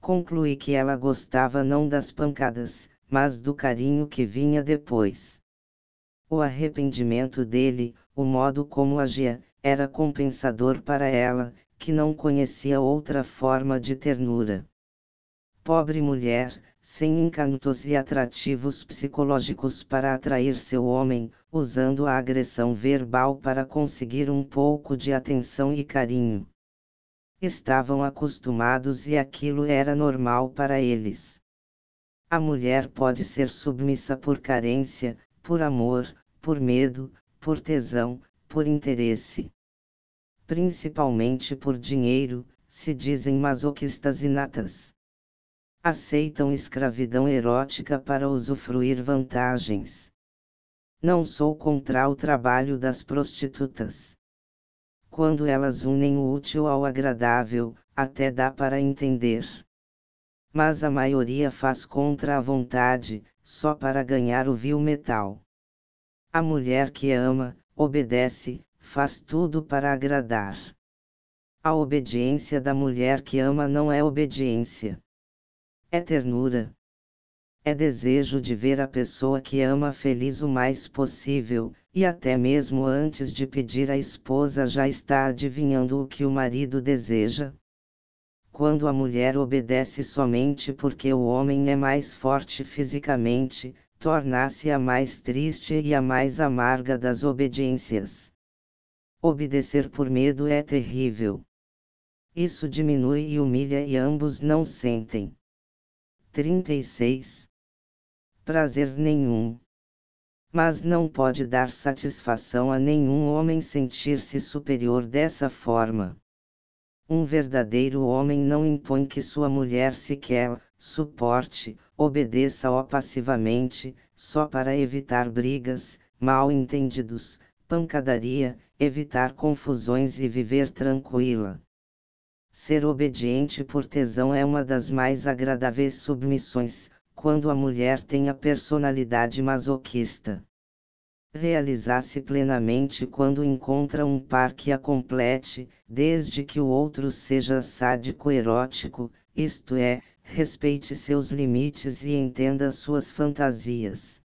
Concluí que ela gostava não das pancadas, mas do carinho que vinha depois. O arrependimento dele, o modo como agia, era compensador para ela, que não conhecia outra forma de ternura. Pobre mulher, sem encantos e atrativos psicológicos para atrair seu homem, usando a agressão verbal para conseguir um pouco de atenção e carinho. Estavam acostumados e aquilo era normal para eles. A mulher pode ser submissa por carência, por amor, por medo, por tesão, por interesse. Principalmente por dinheiro, se dizem masoquistas inatas aceitam escravidão erótica para usufruir vantagens. Não sou contra o trabalho das prostitutas. Quando elas unem o útil ao agradável, até dá para entender. Mas a maioria faz contra a vontade, só para ganhar o vil metal. A mulher que ama, obedece, faz tudo para agradar. A obediência da mulher que ama não é obediência. É ternura. É desejo de ver a pessoa que ama feliz o mais possível, e até mesmo antes de pedir à esposa já está adivinhando o que o marido deseja. Quando a mulher obedece somente porque o homem é mais forte fisicamente, torna-se a mais triste e a mais amarga das obediências. Obedecer por medo é terrível. Isso diminui e humilha e ambos não sentem. 36. Prazer nenhum. Mas não pode dar satisfação a nenhum homem sentir-se superior dessa forma. Um verdadeiro homem não impõe que sua mulher sequer suporte, obedeça-o passivamente, só para evitar brigas, mal entendidos, pancadaria, evitar confusões e viver tranquila. Ser obediente por tesão é uma das mais agradáveis submissões, quando a mulher tem a personalidade masoquista. Realizar-se plenamente quando encontra um par que a complete, desde que o outro seja sádico erótico, isto é, respeite seus limites e entenda suas fantasias.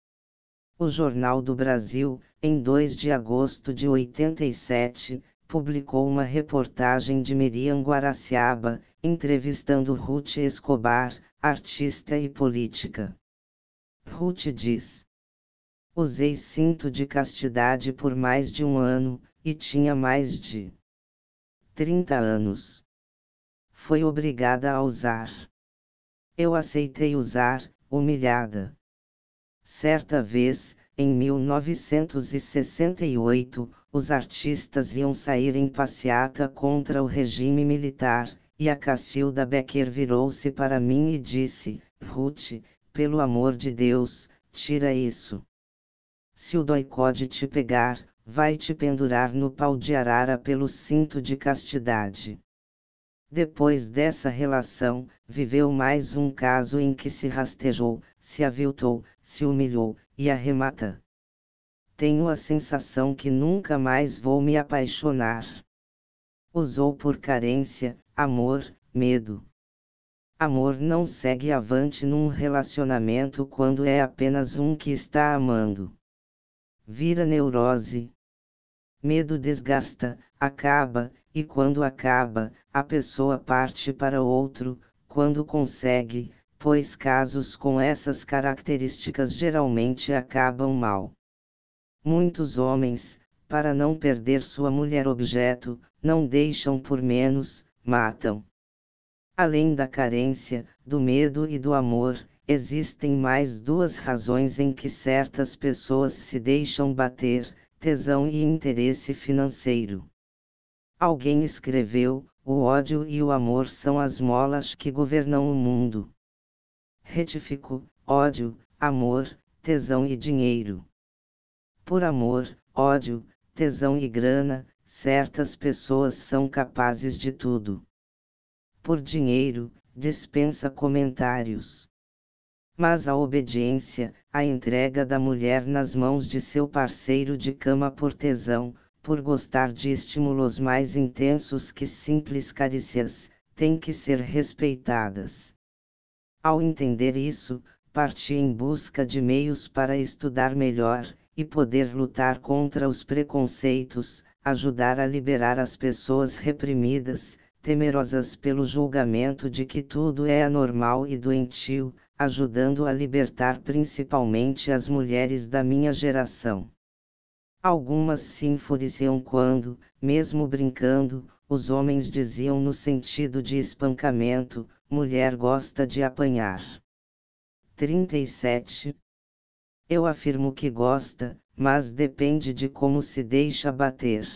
O Jornal do Brasil, em 2 de agosto de 87, publicou uma reportagem de Miriam Guaraciaba, entrevistando Ruth Escobar, artista e política. Ruth diz: Usei cinto de castidade por mais de um ano, e tinha mais de 30 anos. Foi obrigada a usar. Eu aceitei usar, humilhada. Certa vez, em 1968, os artistas iam sair em passeata contra o regime militar, e a Cacilda Becker virou-se para mim e disse: Ruth, pelo amor de Deus, tira isso. Se o doicode te pegar, vai te pendurar no pau de arara pelo cinto de castidade. Depois dessa relação, viveu mais um caso em que se rastejou, se aviltou, se humilhou, e arremata tenho a sensação que nunca mais vou me apaixonar. Usou por carência, amor, medo. Amor não segue avante num relacionamento quando é apenas um que está amando. Vira neurose. Medo desgasta, acaba, e quando acaba, a pessoa parte para outro, quando consegue, pois casos com essas características geralmente acabam mal. Muitos homens, para não perder sua mulher objeto, não deixam por menos, matam. Além da carência, do medo e do amor, existem mais duas razões em que certas pessoas se deixam bater: tesão e interesse financeiro. Alguém escreveu: o ódio e o amor são as molas que governam o mundo. Retifico: ódio, amor, tesão e dinheiro. Por amor, ódio, tesão e grana, certas pessoas são capazes de tudo. Por dinheiro, dispensa comentários. Mas a obediência, a entrega da mulher nas mãos de seu parceiro de cama por tesão, por gostar de estímulos mais intensos que simples carícias, tem que ser respeitadas. Ao entender isso, parti em busca de meios para estudar melhor, e poder lutar contra os preconceitos, ajudar a liberar as pessoas reprimidas, temerosas pelo julgamento de que tudo é anormal e doentio, ajudando a libertar principalmente as mulheres da minha geração. Algumas se enfureciam quando, mesmo brincando, os homens diziam no sentido de espancamento: mulher gosta de apanhar. 37 eu afirmo que gosta, mas depende de como se deixa bater.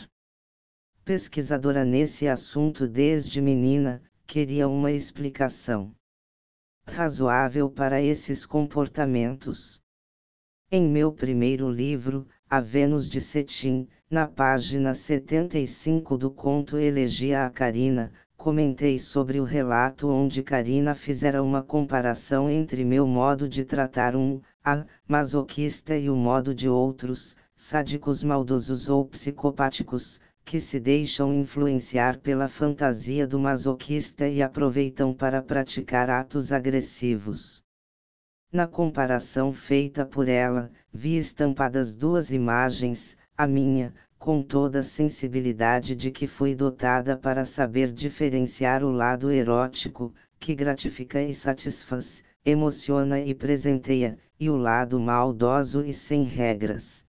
Pesquisadora nesse assunto desde menina, queria uma explicação razoável para esses comportamentos. Em meu primeiro livro, A Vênus de Cetim, na página 75 do conto Elegia a Karina, comentei sobre o relato onde Karina fizera uma comparação entre meu modo de tratar um a masoquista e o modo de outros, sádicos maldosos ou psicopáticos, que se deixam influenciar pela fantasia do masoquista e aproveitam para praticar atos agressivos. Na comparação feita por ela, vi estampadas duas imagens, a minha, com toda a sensibilidade de que fui dotada para saber diferenciar o lado erótico, que gratifica e satisfaz, emociona e presenteia, e o lado maldoso e sem regras.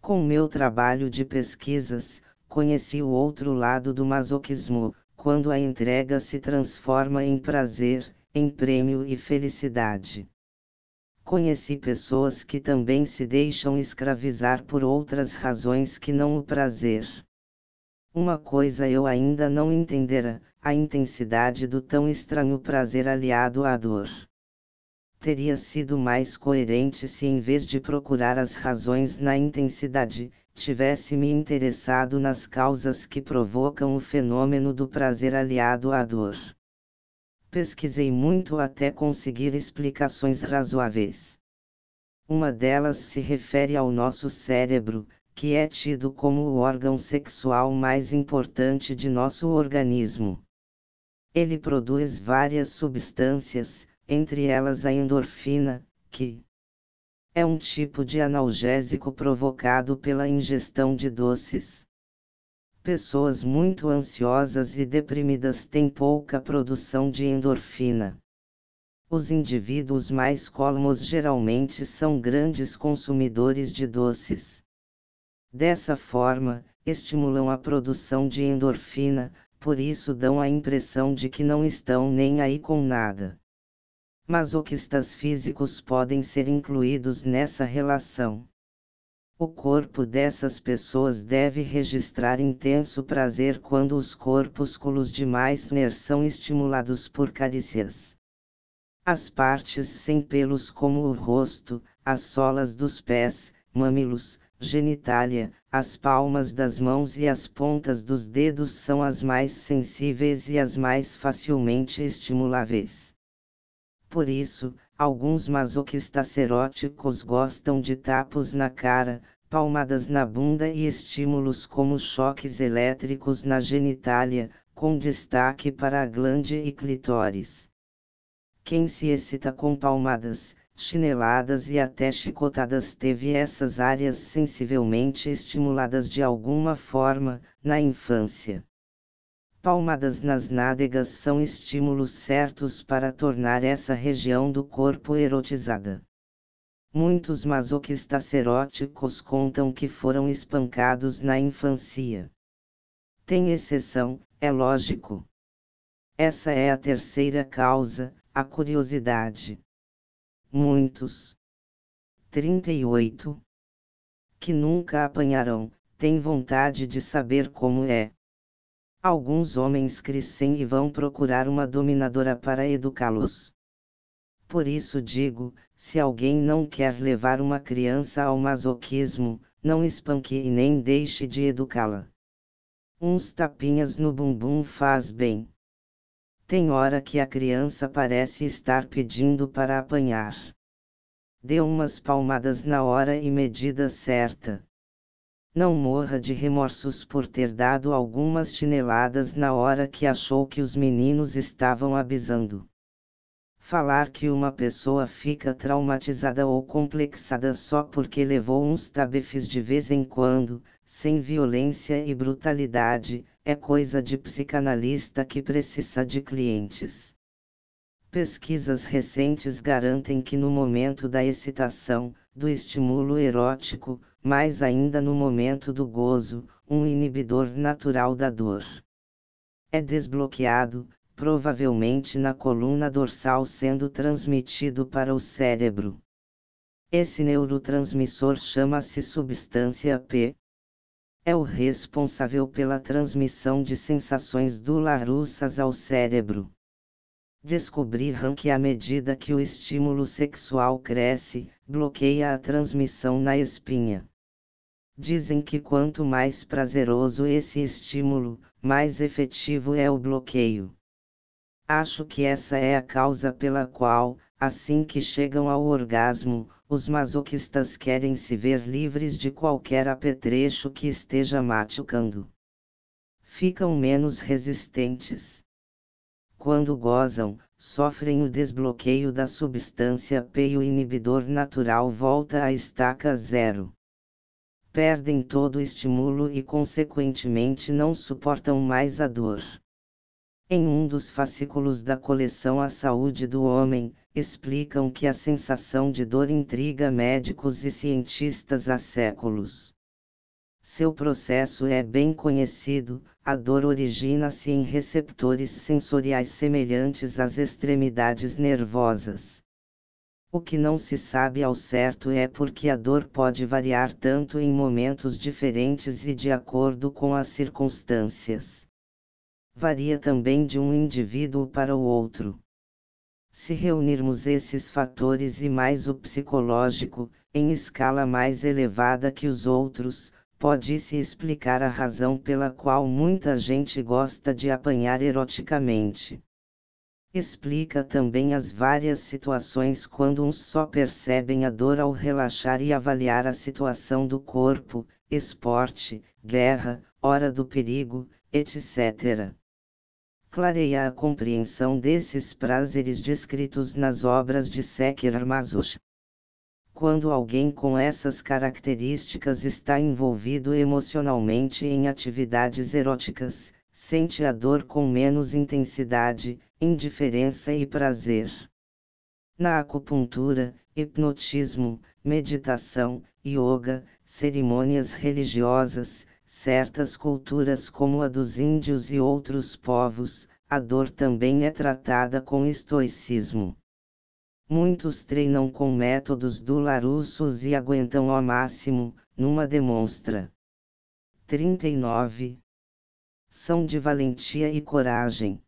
Com meu trabalho de pesquisas, conheci o outro lado do masoquismo, quando a entrega se transforma em prazer, em prêmio e felicidade. Conheci pessoas que também se deixam escravizar por outras razões que não o prazer. Uma coisa eu ainda não entendera: a intensidade do tão estranho prazer aliado à dor. Teria sido mais coerente se, em vez de procurar as razões na intensidade, tivesse me interessado nas causas que provocam o fenômeno do prazer aliado à dor. Pesquisei muito até conseguir explicações razoáveis. Uma delas se refere ao nosso cérebro, que é tido como o órgão sexual mais importante de nosso organismo. Ele produz várias substâncias, entre elas a endorfina, que é um tipo de analgésico provocado pela ingestão de doces. Pessoas muito ansiosas e deprimidas têm pouca produção de endorfina. Os indivíduos mais calmos geralmente são grandes consumidores de doces. Dessa forma, estimulam a produção de endorfina, por isso dão a impressão de que não estão nem aí com nada. Masoquistas físicos podem ser incluídos nessa relação. O corpo dessas pessoas deve registrar intenso prazer quando os corpúsculos de Meissner são estimulados por carícias. As partes sem pelos como o rosto, as solas dos pés, mamilos, genitália, as palmas das mãos e as pontas dos dedos são as mais sensíveis e as mais facilmente estimuláveis. Por isso, alguns masoquistas eróticos gostam de tapos na cara, palmadas na bunda e estímulos como choques elétricos na genitália, com destaque para a glande e clitóris. Quem se excita com palmadas, chineladas e até chicotadas teve essas áreas sensivelmente estimuladas de alguma forma, na infância. Palmadas nas nádegas são estímulos certos para tornar essa região do corpo erotizada. Muitos masoquistas eróticos contam que foram espancados na infância. Tem exceção, é lógico. Essa é a terceira causa, a curiosidade. Muitos. 38. Que nunca apanharão, têm vontade de saber como é. Alguns homens crescem e vão procurar uma dominadora para educá-los. Por isso digo: se alguém não quer levar uma criança ao masoquismo, não espanque e nem deixe de educá-la. Uns tapinhas no bumbum faz bem. Tem hora que a criança parece estar pedindo para apanhar. Dê umas palmadas na hora e medida certa. Não morra de remorsos por ter dado algumas chineladas na hora que achou que os meninos estavam abisando. Falar que uma pessoa fica traumatizada ou complexada só porque levou uns tabefes de vez em quando, sem violência e brutalidade, é coisa de psicanalista que precisa de clientes. Pesquisas recentes garantem que no momento da excitação, do estímulo erótico, mais ainda no momento do gozo, um inibidor natural da dor é desbloqueado, provavelmente na coluna dorsal sendo transmitido para o cérebro. Esse neurotransmissor chama-se substância P. É o responsável pela transmissão de sensações dolorosas ao cérebro descobriram que à medida que o estímulo sexual cresce, bloqueia a transmissão na espinha. Dizem que quanto mais prazeroso esse estímulo, mais efetivo é o bloqueio. Acho que essa é a causa pela qual, assim que chegam ao orgasmo, os masoquistas querem se ver livres de qualquer apetrecho que esteja machucando. ficam menos resistentes. Quando gozam, sofrem o desbloqueio da substância P e o inibidor natural volta à estaca zero. Perdem todo o estímulo e, consequentemente, não suportam mais a dor. Em um dos fascículos da coleção A Saúde do Homem, explicam que a sensação de dor intriga médicos e cientistas há séculos. Seu processo é bem conhecido, a dor origina-se em receptores sensoriais semelhantes às extremidades nervosas. O que não se sabe ao certo é porque a dor pode variar tanto em momentos diferentes e de acordo com as circunstâncias. Varia também de um indivíduo para o outro. Se reunirmos esses fatores e mais o psicológico, em escala mais elevada que os outros, pode-se explicar a razão pela qual muita gente gosta de apanhar eroticamente. Explica também as várias situações quando uns só percebem a dor ao relaxar e avaliar a situação do corpo, esporte, guerra, hora do perigo, etc clareia a compreensão desses prazeres descritos nas obras de Sekir Mazush. Quando alguém com essas características está envolvido emocionalmente em atividades eróticas, sente a dor com menos intensidade, indiferença e prazer. Na acupuntura, hipnotismo, meditação, yoga, cerimônias religiosas, certas culturas como a dos índios e outros povos, a dor também é tratada com estoicismo. Muitos treinam com métodos dolorosos e aguentam ao máximo, numa demonstra. 39. São de valentia e coragem.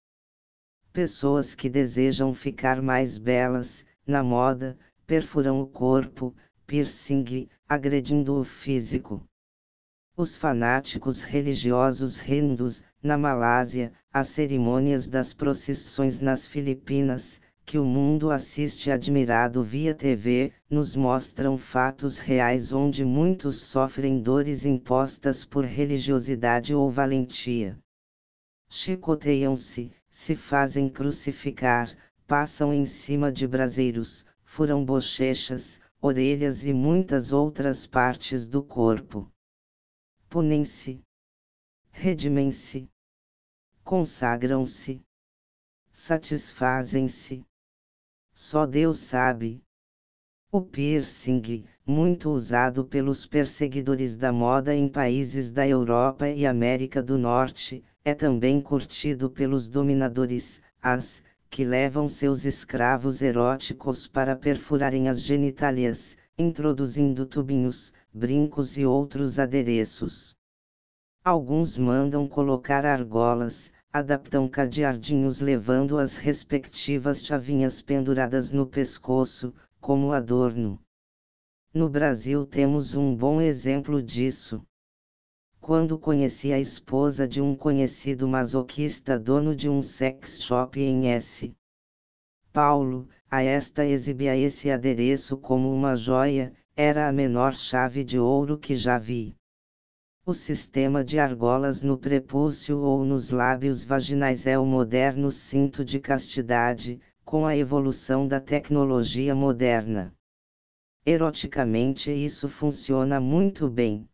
Pessoas que desejam ficar mais belas, na moda, perfuram o corpo, piercing, agredindo o físico. Os fanáticos religiosos hindus, na Malásia, as cerimônias das procissões nas Filipinas, que o mundo assiste admirado via TV, nos mostram fatos reais onde muitos sofrem dores impostas por religiosidade ou valentia. Chicoteiam-se, se fazem crucificar, passam em cima de braseiros, furam bochechas, orelhas e muitas outras partes do corpo punem-se, redimem-se, consagram-se, satisfazem-se. Só Deus sabe. O piercing, muito usado pelos perseguidores da moda em países da Europa e América do Norte, é também curtido pelos dominadores, as, que levam seus escravos eróticos para perfurarem as genitálias, introduzindo tubinhos, brincos e outros adereços. Alguns mandam colocar argolas, adaptam cadeardinhos levando as respectivas chavinhas penduradas no pescoço, como adorno. No Brasil temos um bom exemplo disso. Quando conheci a esposa de um conhecido masoquista dono de um sex shop em S. Paulo, a esta exibia esse adereço como uma joia, era a menor chave de ouro que já vi. O sistema de argolas no prepúcio ou nos lábios vaginais é o moderno cinto de castidade, com a evolução da tecnologia moderna. Eroticamente, isso funciona muito bem.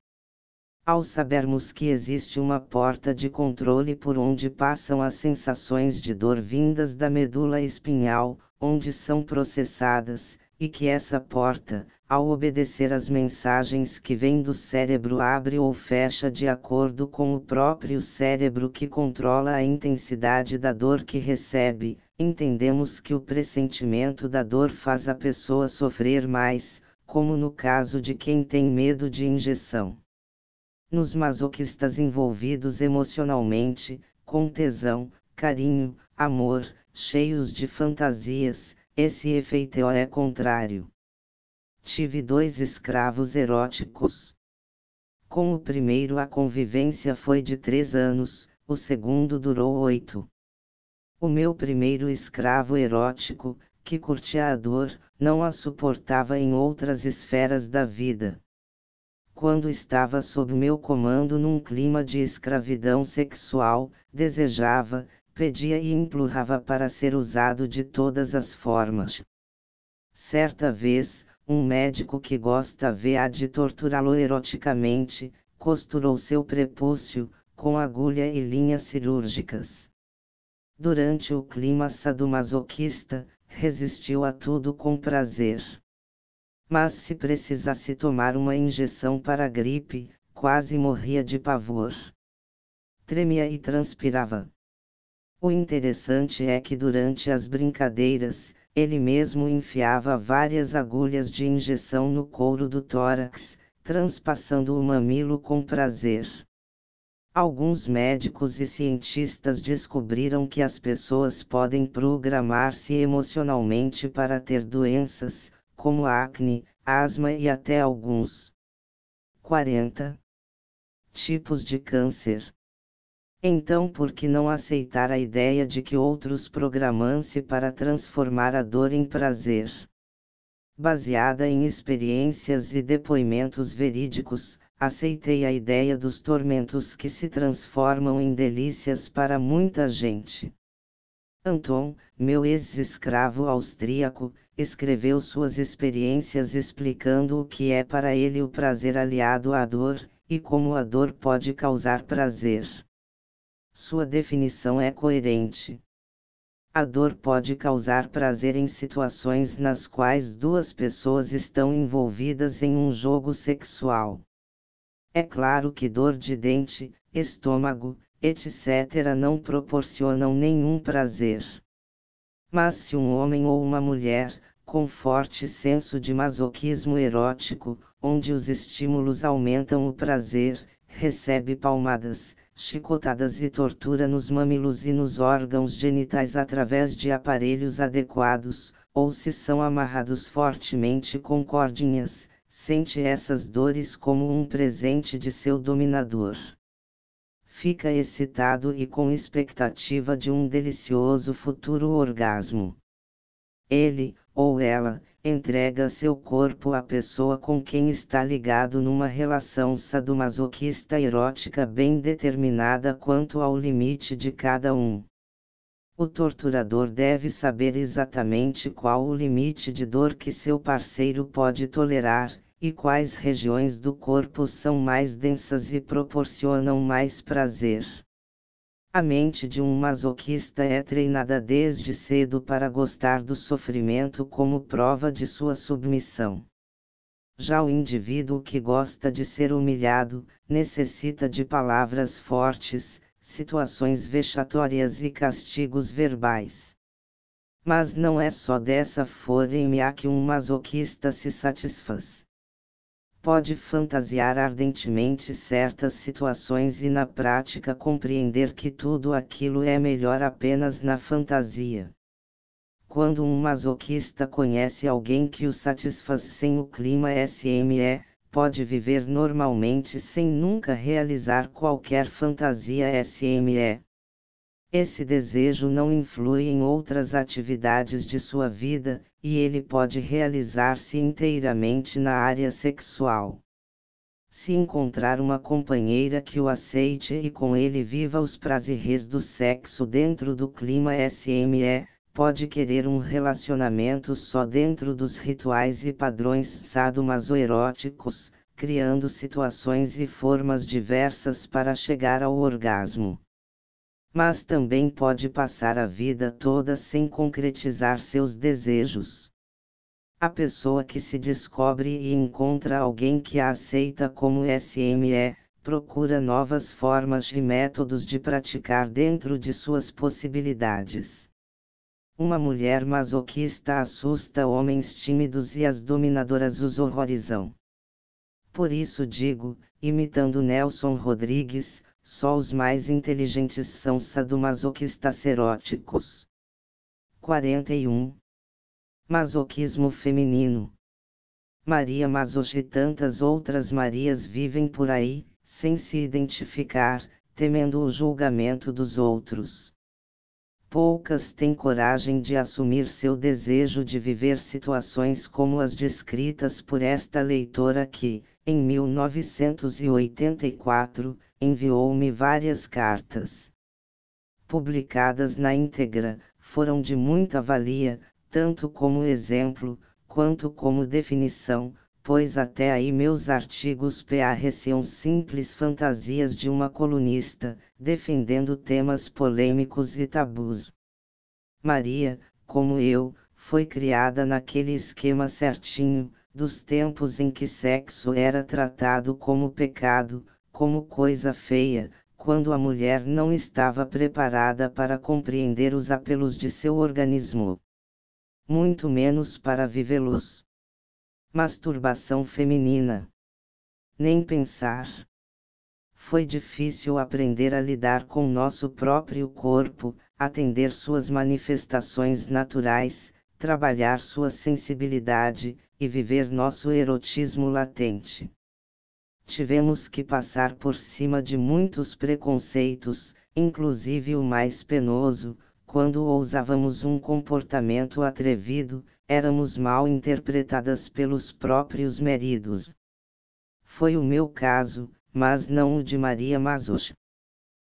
Ao sabermos que existe uma porta de controle por onde passam as sensações de dor vindas da medula espinhal, onde são processadas, e que essa porta, ao obedecer às mensagens que vêm do cérebro, abre ou fecha de acordo com o próprio cérebro que controla a intensidade da dor que recebe, entendemos que o pressentimento da dor faz a pessoa sofrer mais, como no caso de quem tem medo de injeção. Nos masoquistas envolvidos emocionalmente, com tesão, carinho, amor, cheios de fantasias, esse efeito é contrário. Tive dois escravos eróticos. Com o primeiro a convivência foi de três anos, o segundo durou oito. O meu primeiro escravo erótico, que curtia a dor, não a suportava em outras esferas da vida. quando estava sob meu comando num clima de escravidão sexual, desejava, pedia e implorava para ser usado de todas as formas. Certa vez, um médico que gosta vê-a de torturá-lo eroticamente, costurou seu prepúcio, com agulha e linhas cirúrgicas. Durante o clima sadomasoquista, resistiu a tudo com prazer. Mas se precisasse tomar uma injeção para a gripe, quase morria de pavor. Tremia e transpirava. O interessante é que durante as brincadeiras, ele mesmo enfiava várias agulhas de injeção no couro do tórax, transpassando o mamilo com prazer. Alguns médicos e cientistas descobriram que as pessoas podem programar-se emocionalmente para ter doenças, como acne, asma e até alguns 40 tipos de câncer. Então, por que não aceitar a ideia de que outros programam-se para transformar a dor em prazer? Baseada em experiências e depoimentos verídicos, aceitei a ideia dos tormentos que se transformam em delícias para muita gente. Anton, meu ex-escravo austríaco, escreveu suas experiências explicando o que é para ele o prazer aliado à dor, e como a dor pode causar prazer. Sua definição é coerente. A dor pode causar prazer em situações nas quais duas pessoas estão envolvidas em um jogo sexual. É claro que dor de dente, estômago, etc. não proporcionam nenhum prazer. Mas se um homem ou uma mulher, com forte senso de masoquismo erótico, onde os estímulos aumentam o prazer, recebe palmadas, chicotadas e tortura nos mamilos e nos órgãos genitais através de aparelhos adequados, ou se são amarrados fortemente com cordinhas, sente essas dores como um presente de seu dominador fica excitado e com expectativa de um delicioso futuro orgasmo. Ele, ou ela, entrega seu corpo à pessoa com quem está ligado numa relação sadomasoquista erótica bem determinada quanto ao limite de cada um. O torturador deve saber exatamente qual o limite de dor que seu parceiro pode tolerar, e quais regiões do corpo são mais densas e proporcionam mais prazer. A mente de um masoquista é treinada desde cedo para gostar do sofrimento como prova de sua submissão. Já o indivíduo que gosta de ser humilhado, necessita de palavras fortes, situações vexatórias e castigos verbais. Mas não é só dessa forma que um masoquista se satisfaz pode fantasiar ardentemente certas situações e na prática compreender que tudo aquilo é melhor apenas na fantasia. Quando um masoquista conhece alguém que o satisfaz sem o clima SME, pode viver normalmente sem nunca realizar qualquer fantasia SME. Esse desejo não influi em outras atividades de sua vida, e ele pode realizar-se inteiramente na área sexual. Se encontrar uma companheira que o aceite e com ele viva os prazeres do sexo dentro do clima SME, pode querer um relacionamento só dentro dos rituais e padrões sadomasoeróticos, criando situações e formas diversas para chegar ao orgasmo mas também pode passar a vida toda sem concretizar seus desejos. A pessoa que se descobre e encontra alguém que a aceita como SME, procura novas formas e métodos de praticar dentro de suas possibilidades. Uma mulher masoquista assusta homens tímidos e as dominadoras os horrorizam. Por isso digo, imitando Nelson Rodrigues, só os mais inteligentes são sadomasoquistas eróticos. 41. Masoquismo feminino. Maria Masochi e tantas outras Marias vivem por aí, sem se identificar, temendo o julgamento dos outros. Poucas têm coragem de assumir seu desejo de viver situações como as descritas por esta leitora que, em 1984, enviou-me várias cartas. Publicadas na íntegra, foram de muita valia, tanto como exemplo, quanto como definição, pois até aí meus artigos pareciam simples fantasias de uma colunista, defendendo temas polêmicos e tabus. Maria, como eu, foi criada naquele esquema certinho, dos tempos em que sexo era tratado como pecado, como coisa feia, quando a mulher não estava preparada para compreender os apelos de seu organismo. Muito menos para vivê-los. Masturbação feminina. Nem pensar. Foi difícil aprender a lidar com nosso próprio corpo, atender suas manifestações naturais, trabalhar sua sensibilidade, e viver nosso erotismo latente. Tivemos que passar por cima de muitos preconceitos, inclusive o mais penoso, quando ousávamos um comportamento atrevido, éramos mal interpretadas pelos próprios maridos. Foi o meu caso, mas não o de Maria Mazuch.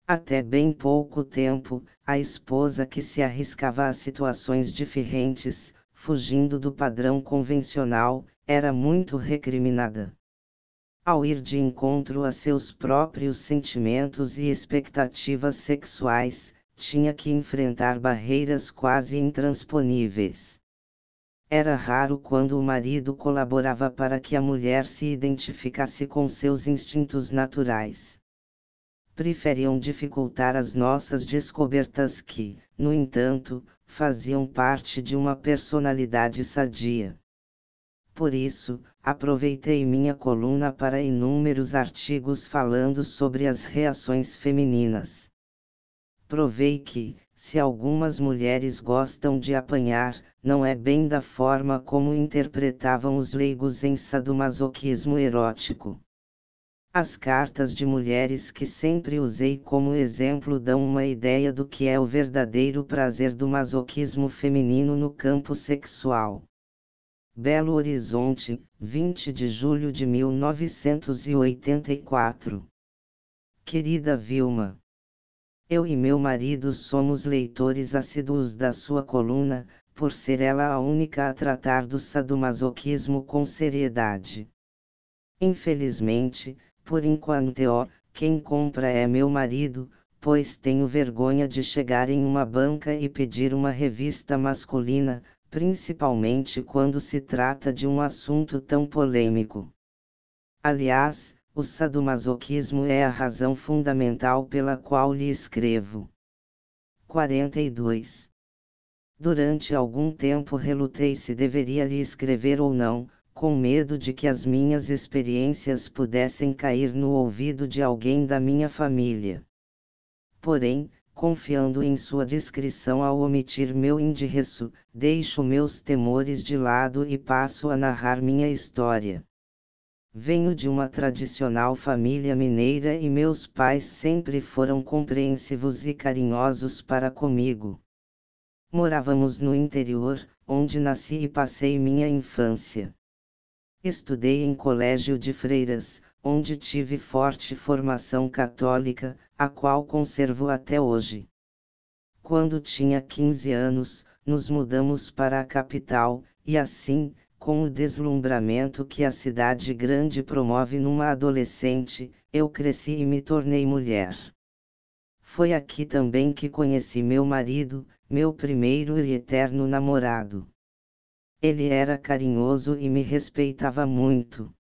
Até bem pouco tempo, a esposa que se arriscava a situações diferentes, fugindo do padrão convencional, era muito recriminada. Ao ir de encontro a seus próprios sentimentos e expectativas sexuais, tinha que enfrentar barreiras quase intransponíveis. Era raro quando o marido colaborava para que a mulher se identificasse com seus instintos naturais preferiam dificultar as nossas descobertas que, no entanto, faziam parte de uma personalidade sadia. Por isso, aproveitei minha coluna para inúmeros artigos falando sobre as reações femininas. Provei que, se algumas mulheres gostam de apanhar, não é bem da forma como interpretavam os leigos em sadomasoquismo erótico. As cartas de mulheres que sempre usei como exemplo dão uma ideia do que é o verdadeiro prazer do masoquismo feminino no campo sexual. Belo Horizonte, 20 de julho de 1984. Querida Vilma, eu e meu marido somos leitores assíduos da sua coluna, por ser ela a única a tratar do sadomasoquismo com seriedade. Infelizmente, por enquanto, quem compra é meu marido, pois tenho vergonha de chegar em uma banca e pedir uma revista masculina, principalmente quando se trata de um assunto tão polêmico. Aliás, o sadomasoquismo é a razão fundamental pela qual lhe escrevo. 42. Durante algum tempo relutei se deveria lhe escrever ou não, com medo de que as minhas experiências pudessem cair no ouvido de alguém da minha família. Porém, confiando em sua discrição ao omitir meu endereço, deixo meus temores de lado e passo a narrar minha história. Venho de uma tradicional família mineira e meus pais sempre foram compreensivos e carinhosos para comigo. Morávamos no interior, onde nasci e passei minha infância. Estudei em colégio de freiras, onde tive forte formação católica, a qual conservo até hoje. Quando tinha 15 anos, nos mudamos para a capital, e assim, com o deslumbramento que a cidade grande promove numa adolescente, eu cresci e me tornei mulher. Foi aqui também que conheci meu marido, meu primeiro e eterno namorado. Ele era carinhoso e me respeitava muito.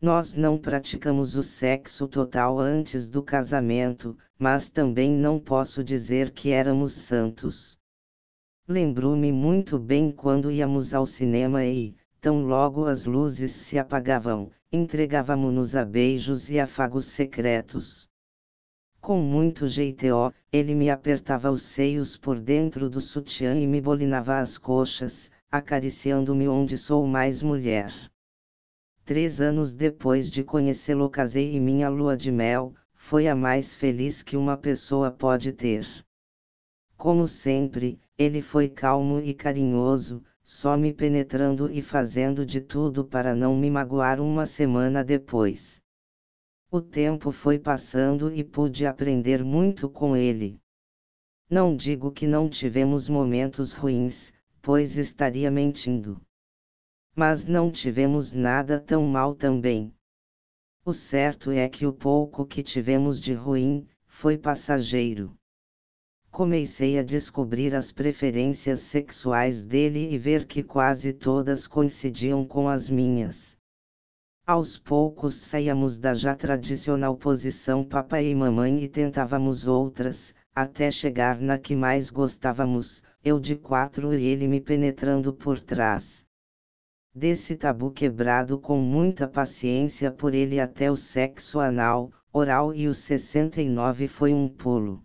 Nós não praticamos o sexo total antes do casamento, mas também não posso dizer que éramos santos. Lembro-me muito bem quando íamos ao cinema e, tão logo as luzes se apagavam, entregávamos-nos a beijos e afagos secretos. Com muito jeito, ele me apertava os seios por dentro do sutiã e me bolinava as coxas, acariciando-me onde sou mais mulher. Três anos depois de conhecê-lo, casei e minha lua de mel foi a mais feliz que uma pessoa pode ter. Como sempre, ele foi calmo e carinhoso, só me penetrando e fazendo de tudo para não me magoar uma semana depois. O tempo foi passando e pude aprender muito com ele. Não digo que não tivemos momentos ruins, pois estaria mentindo. Mas não tivemos nada tão mal também. O certo é que o pouco que tivemos de ruim, foi passageiro comecei a descobrir as preferências sexuais dele e ver que quase todas coincidiam com as minhas. Aos poucos saíamos da já tradicional posição papai e mamãe e tentávamos outras, até chegar na que mais gostávamos, eu de quatro e ele me penetrando por trás. Desse tabu quebrado com muita paciência por ele até o sexo anal, oral e os 69 foi um pulo.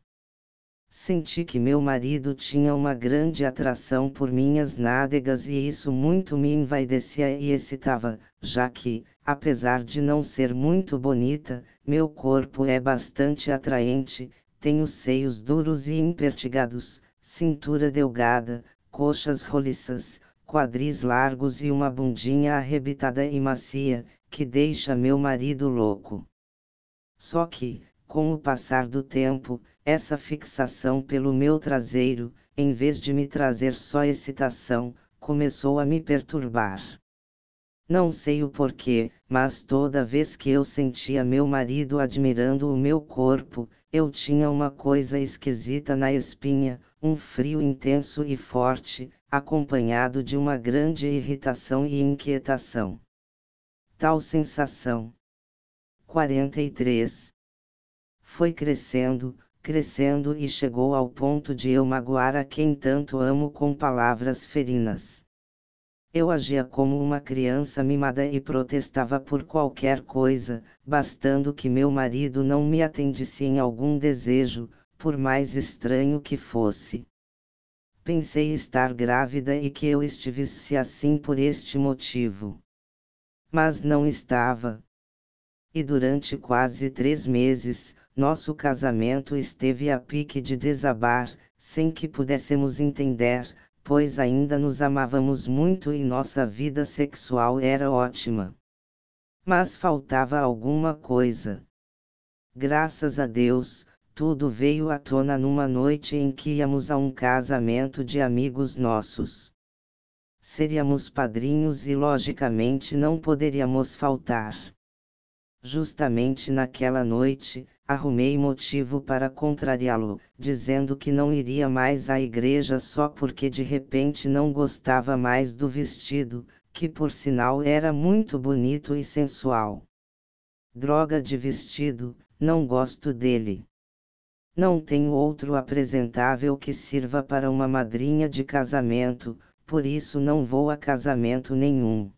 Senti que meu marido tinha uma grande atração por minhas nádegas e isso muito me envaidecia e excitava, já que, apesar de não ser muito bonita, meu corpo é bastante atraente, tenho seios duros e impertigados, cintura delgada, coxas roliças, quadris largos e uma bundinha arrebitada e macia, que deixa meu marido louco. Só que, com o passar do tempo, essa fixação pelo meu traseiro, em vez de me trazer só excitação, começou a me perturbar. Não sei o porquê, mas toda vez que eu sentia meu marido admirando o meu corpo, eu tinha uma coisa esquisita na espinha, um frio intenso e forte, acompanhado de uma grande irritação e inquietação. Tal sensação. 43 foi crescendo, crescendo e chegou ao ponto de eu magoar a quem tanto amo com palavras ferinas. Eu agia como uma criança mimada e protestava por qualquer coisa, bastando que meu marido não me atendisse em algum desejo, por mais estranho que fosse. Pensei estar grávida e que eu estivesse assim por este motivo. Mas não estava. E durante quase três meses, nosso casamento esteve a pique de desabar, sem que pudéssemos entender, pois ainda nos amávamos muito e nossa vida sexual era ótima. Mas faltava alguma coisa. Graças a Deus, tudo veio à tona numa noite em que íamos a um casamento de amigos nossos. Seríamos padrinhos e logicamente não poderíamos faltar. Justamente naquela noite, arrumei motivo para contrariá-lo, dizendo que não iria mais à igreja só porque de repente não gostava mais do vestido, que por sinal era muito bonito e sensual. Droga de vestido, não gosto dele. Não tenho outro apresentável que sirva para uma madrinha de casamento, por isso não vou a casamento nenhum.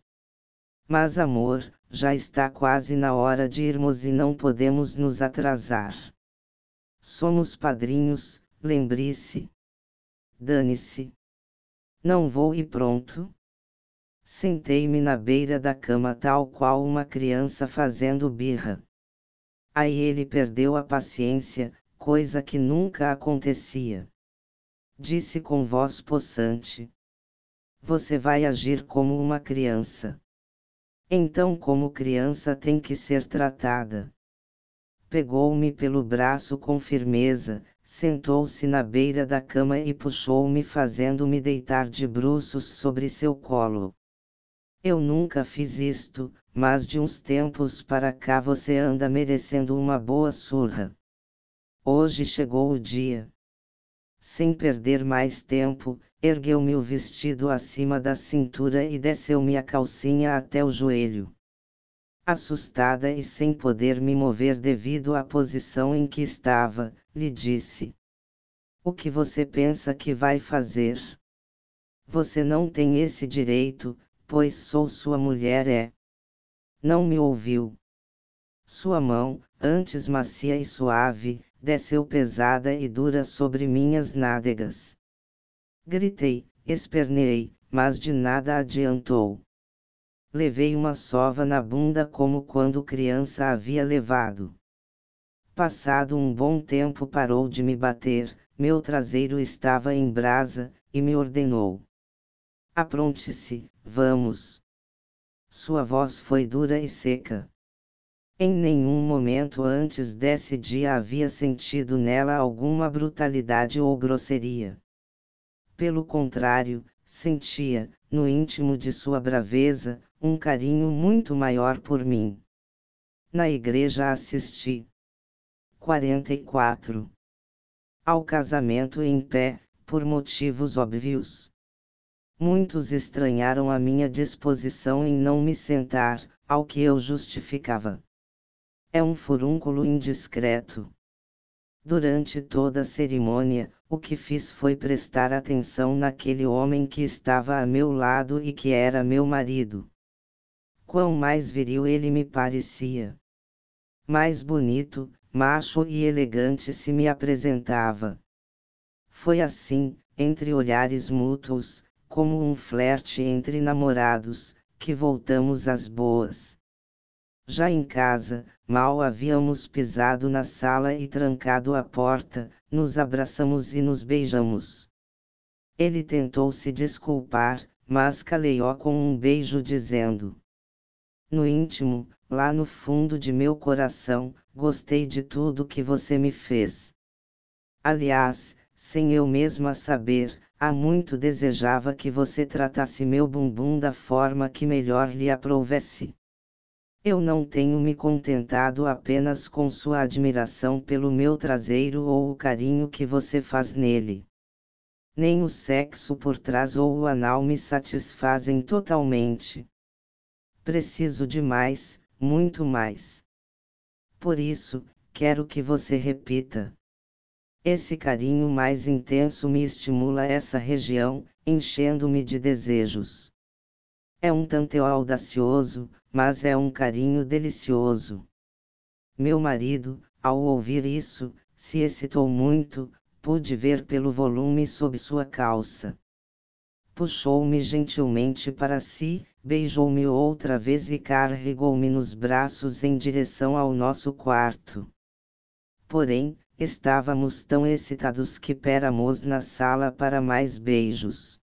Mas amor, já está quase na hora de irmos e não podemos nos atrasar. Somos padrinhos, lembre-se. Dane-se. Não vou e pronto. Sentei-me na beira da cama tal qual uma criança fazendo birra. Aí ele perdeu a paciência, coisa que nunca acontecia. Disse com voz possante: Você vai agir como uma criança. Então, como criança tem que ser tratada. Pegou-me pelo braço com firmeza, sentou-se na beira da cama e puxou-me fazendo-me deitar de bruços sobre seu colo. Eu nunca fiz isto, mas de uns tempos para cá você anda merecendo uma boa surra. Hoje chegou o dia. Sem perder mais tempo, ergueu-me o vestido acima da cintura e desceu-me a calcinha até o joelho. Assustada e sem poder me mover devido à posição em que estava, lhe disse: O que você pensa que vai fazer? Você não tem esse direito, pois sou sua mulher, é. Não me ouviu. Sua mão, antes macia e suave, desceu pesada e dura sobre minhas nádegas. Gritei, esperneei, mas de nada adiantou. Levei uma sova na bunda como quando criança havia levado. Passado um bom tempo parou de me bater, meu traseiro estava em brasa, e me ordenou: Apronte-se, vamos. Sua voz foi dura e seca. Em nenhum momento antes desse dia havia sentido nela alguma brutalidade ou grosseria. Pelo contrário, sentia, no íntimo de sua braveza, um carinho muito maior por mim. Na igreja assisti. 44. Ao casamento em pé, por motivos óbvios. Muitos estranharam a minha disposição em não me sentar, ao que eu justificava. É um furúnculo indiscreto. Durante toda a cerimônia, o que fiz foi prestar atenção naquele homem que estava a meu lado e que era meu marido. Quão mais viril ele me parecia. Mais bonito, macho e elegante se me apresentava. Foi assim, entre olhares mútuos, como um flerte entre namorados, que voltamos às boas. Já em casa, mal havíamos pisado na sala e trancado a porta, nos abraçamos e nos beijamos. Ele tentou se desculpar, mas caleou com um beijo dizendo: No íntimo, lá no fundo de meu coração, gostei de tudo que você me fez. Aliás, sem eu mesma saber, há muito desejava que você tratasse meu bumbum da forma que melhor lhe aprovesse. Eu não tenho me contentado apenas com sua admiração pelo meu traseiro ou o carinho que você faz nele. Nem o sexo por trás ou o anal me satisfazem totalmente. Preciso de mais, muito mais. Por isso, quero que você repita. Esse carinho mais intenso me estimula essa região, enchendo-me de desejos. É um tanto audacioso, mas é um carinho delicioso. Meu marido, ao ouvir isso, se excitou muito, pude ver pelo volume sob sua calça. Puxou-me gentilmente para si, beijou-me outra vez e carregou-me nos braços em direção ao nosso quarto. Porém, estávamos tão excitados que péramos na sala para mais beijos.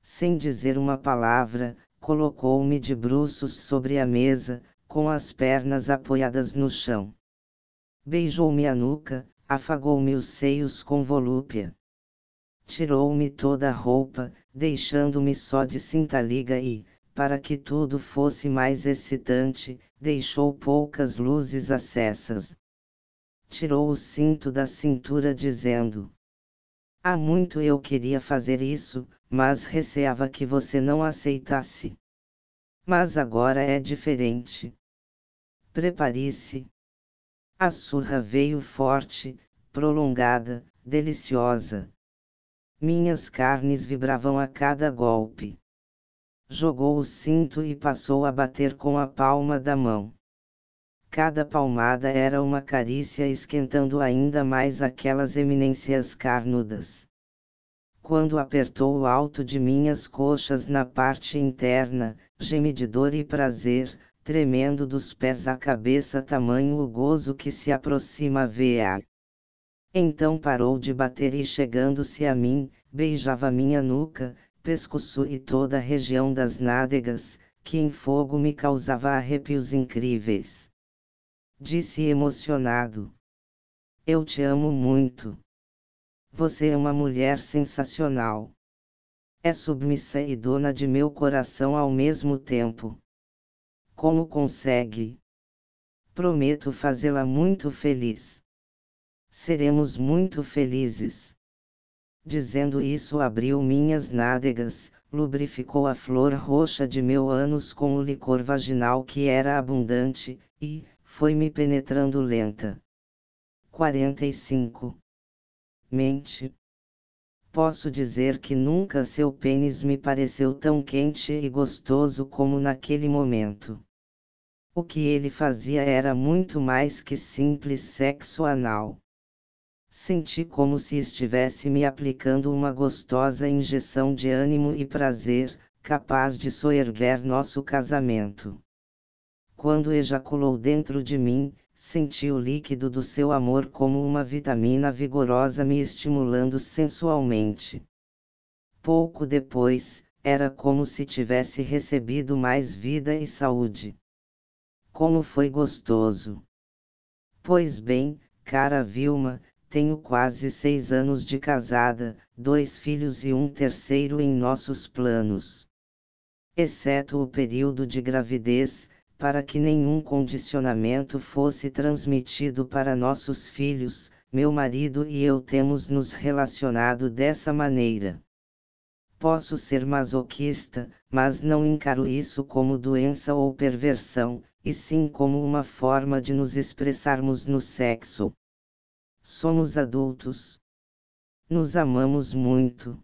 Sem dizer uma palavra, colocou-me de bruços sobre a mesa, com as pernas apoiadas no chão. Beijou-me a nuca, afagou-me os seios com volúpia. Tirou-me toda a roupa, deixando-me só de cinta-liga e, para que tudo fosse mais excitante, deixou poucas luzes acessas. Tirou o cinto da cintura dizendo: Há muito eu queria fazer isso, mas receava que você não aceitasse. Mas agora é diferente. Prepare-se. A surra veio forte, prolongada, deliciosa. Minhas carnes vibravam a cada golpe. Jogou o cinto e passou a bater com a palma da mão. Cada palmada era uma carícia esquentando ainda mais aquelas eminências carnudas. Quando apertou o alto de minhas coxas na parte interna, gemi de dor e prazer, tremendo dos pés à cabeça tamanho o gozo que se aproxima a Então parou de bater e chegando-se a mim, beijava minha nuca, pescoço e toda a região das nádegas, que em fogo me causava arrepios incríveis disse emocionado. Eu te amo muito. Você é uma mulher sensacional. É submissa e dona de meu coração ao mesmo tempo. Como consegue? Prometo fazê-la muito feliz. Seremos muito felizes. Dizendo isso, abriu minhas nádegas, lubrificou a flor roxa de meu ânus com o licor vaginal que era abundante, e, foi-me penetrando lenta. 45. Mente. Posso dizer que nunca seu pênis me pareceu tão quente e gostoso como naquele momento. O que ele fazia era muito mais que simples sexo anal. Senti como se estivesse me aplicando uma gostosa injeção de ânimo e prazer, capaz de soerguer nosso casamento. Quando ejaculou dentro de mim, senti o líquido do seu amor como uma vitamina vigorosa me estimulando sensualmente. Pouco depois, era como se tivesse recebido mais vida e saúde. Como foi gostoso! Pois bem, cara Vilma, tenho quase seis anos de casada, dois filhos e um terceiro em nossos planos. Exceto o período de gravidez, para que nenhum condicionamento fosse transmitido para nossos filhos, meu marido e eu temos nos relacionado dessa maneira. Posso ser masoquista, mas não encaro isso como doença ou perversão, e sim como uma forma de nos expressarmos no sexo. Somos adultos. Nos amamos muito.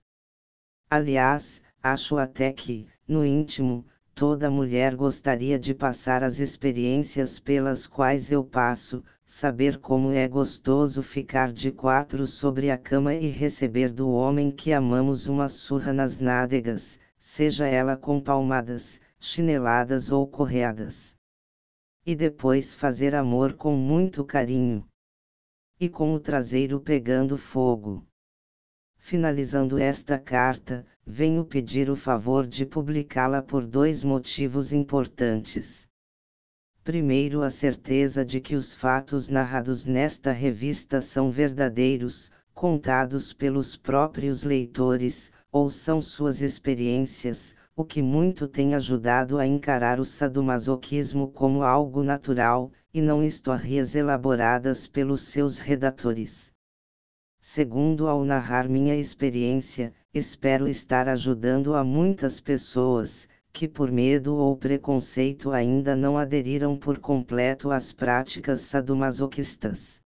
Aliás, acho até que, no íntimo, toda mulher gostaria de passar as experiências pelas quais eu passo, saber como é gostoso ficar de quatro sobre a cama e receber do homem que amamos uma surra nas nádegas, seja ela com palmadas, chineladas ou correadas e depois fazer amor com muito carinho. E com o traseiro pegando fogo. Finalizando esta carta, venho pedir o favor de publicá-la por dois motivos importantes. Primeiro, a certeza de que os fatos narrados nesta revista são verdadeiros, contados pelos próprios leitores, ou são suas experiências, o que muito tem ajudado a encarar o sadomasoquismo como algo natural, e não histórias elaboradas pelos seus redatores. Segundo, ao narrar minha experiência, espero estar ajudando a muitas pessoas, que por medo ou preconceito ainda não aderiram por completo às práticas sadomasoquistas.